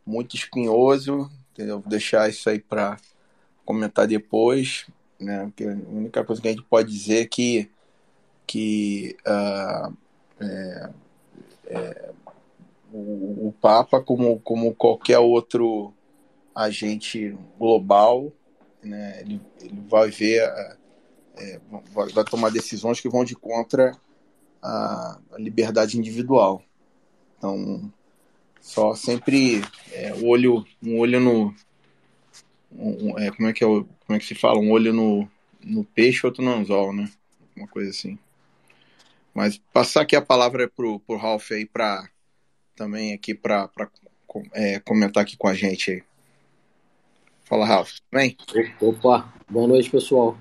muito espinhoso, entendeu? Vou deixar isso aí para comentar depois, né? Porque a única coisa que a gente pode dizer é que, que uh, é, é, o, o Papa, como, como qualquer outro agente global, né, ele, ele vai ver, é, vai, vai, tomar decisões que vão de contra a, a liberdade individual. Então, só sempre é, olho, um olho no, um, é, como é que é como é que se fala, um olho no, no peixe, outro no anzol, né? Uma coisa assim. Mas passar aqui a palavra pro, pro Ralph aí para também aqui para é, comentar aqui com a gente aí. Fala, Ralf. Bem? Opa, boa noite, pessoal.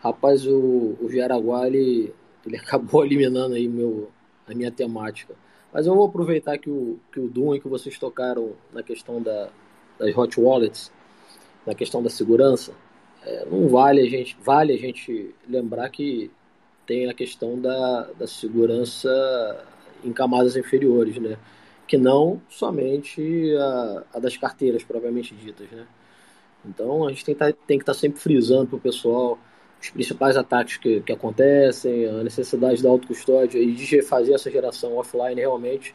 Rapaz, o, o Jaraguá, ele, ele acabou eliminando aí meu, a minha temática. Mas eu vou aproveitar que o, que o Doom e que vocês tocaram na questão da, das hot wallets, na questão da segurança. É, não vale a gente vale a gente lembrar que tem a questão da, da segurança em camadas inferiores, né? Que não somente a, a das carteiras propriamente ditas, né? Então a gente tem, tá, que estar tá sempre frisando para o pessoal os principais ataques que, que acontecem, a necessidade da autocustódia e de fazer essa geração offline realmente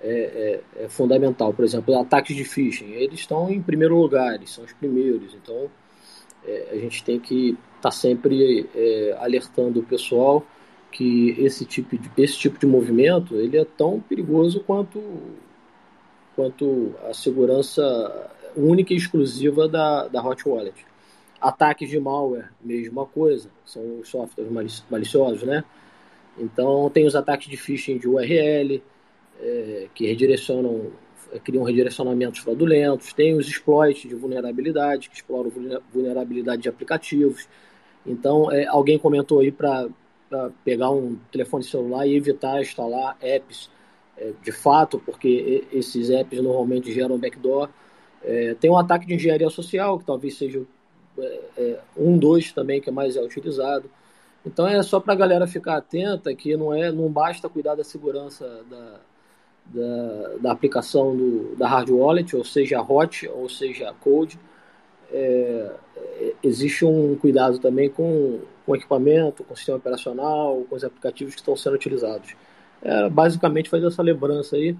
é, é, é, fundamental. Por exemplo, ataques de phishing, eles estão em primeiro lugar, eles são os primeiros. Então é, a gente tem que estar tá sempre é, alertando o pessoal que esse tipo de, esse tipo de movimento ele é tão perigoso quanto, quanto a segurança única e exclusiva da, da Hot Wallet. Ataques de malware, mesma coisa, são os softwares maliciosos, né? Então, tem os ataques de phishing de URL, é, que redirecionam, é, criam redirecionamentos fraudulentos, tem os exploits de vulnerabilidade, que exploram vulnerabilidade de aplicativos. Então, é, alguém comentou aí para pegar um telefone celular e evitar instalar apps é, de fato, porque esses apps normalmente geram backdoor. É, tem um ataque de engenharia social, que talvez seja é, é um, dois também, que é mais é utilizado. Então é só para a galera ficar atenta que não, é, não basta cuidar da segurança da, da, da aplicação do, da hard wallet, ou seja, hot, ou seja, code. É, é, existe um cuidado também com com equipamento, com sistema operacional, com os aplicativos que estão sendo utilizados. É, basicamente fazer essa lembrança aí,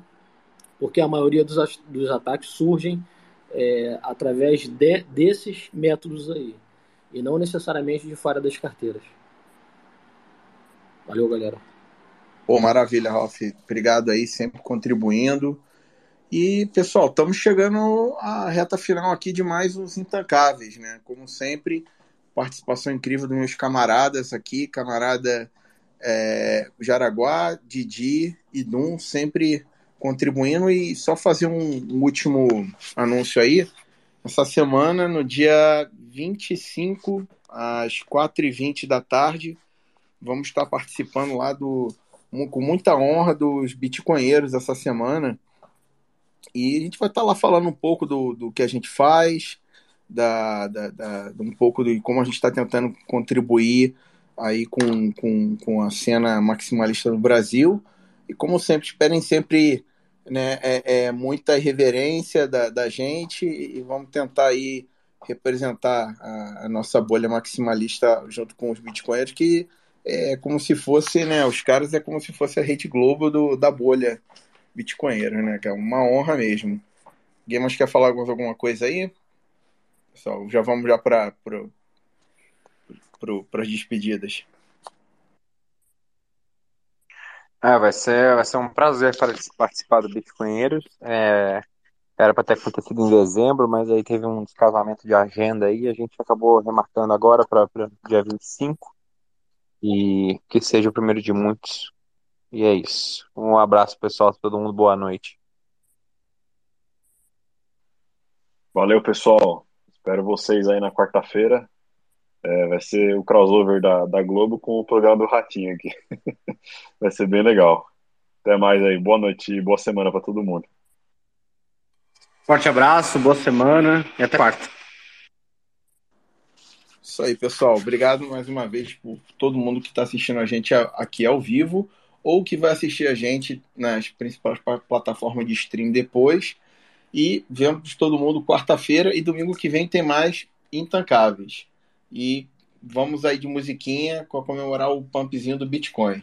porque a maioria dos, dos ataques surgem é, através de, desses métodos aí, e não necessariamente de fora das carteiras. Valeu, galera. Pô, maravilha, Ralf. Obrigado aí, sempre contribuindo. E, pessoal, estamos chegando à reta final aqui de mais uns Intancáveis, né? Como sempre, participação incrível dos meus camaradas aqui, camarada é, Jaraguá, Didi e Dum, sempre contribuindo e só fazer um, um último anúncio aí. Essa semana, no dia 25, às 4h20 da tarde, vamos estar participando lá do com muita honra dos bitcoinheiros essa semana. E a gente vai estar lá falando um pouco do, do que a gente faz, da, da, da, um pouco de como a gente está tentando contribuir aí com, com, com a cena maximalista no Brasil. E como sempre, esperem sempre né, é, é muita reverência da, da gente e vamos tentar aí representar a, a, nossa bolha maximalista junto com os bitcoiners, que é como se fosse, né, os caras é como se fosse a Rede Globo do, da bolha bitcoinera, né, que é uma honra mesmo. Alguém mais quer falar alguma coisa aí? Pessoal. Já vamos já para para as despedidas. É, vai ser, vai ser um prazer participar do Bitcoinheiros. É, era para ter acontecido em dezembro, mas aí teve um descasamento de agenda aí, a gente acabou remarcando agora para dia 25. E que seja o primeiro de muitos. E é isso. Um abraço, pessoal, todo mundo, boa noite. Valeu, pessoal. Espero vocês aí na quarta-feira. É, vai ser o crossover da, da Globo com o programa do Ratinho aqui. vai ser bem legal. Até mais aí. Boa noite e boa semana para todo mundo. Forte abraço, boa semana e até quarta. Isso aí, pessoal. Obrigado mais uma vez por todo mundo que está assistindo a gente aqui ao vivo ou que vai assistir a gente nas principais plataformas de stream depois. E vemos todo mundo quarta-feira e domingo que vem tem mais Intancáveis. E vamos aí de musiquinha para comemorar o pumpzinho do Bitcoin.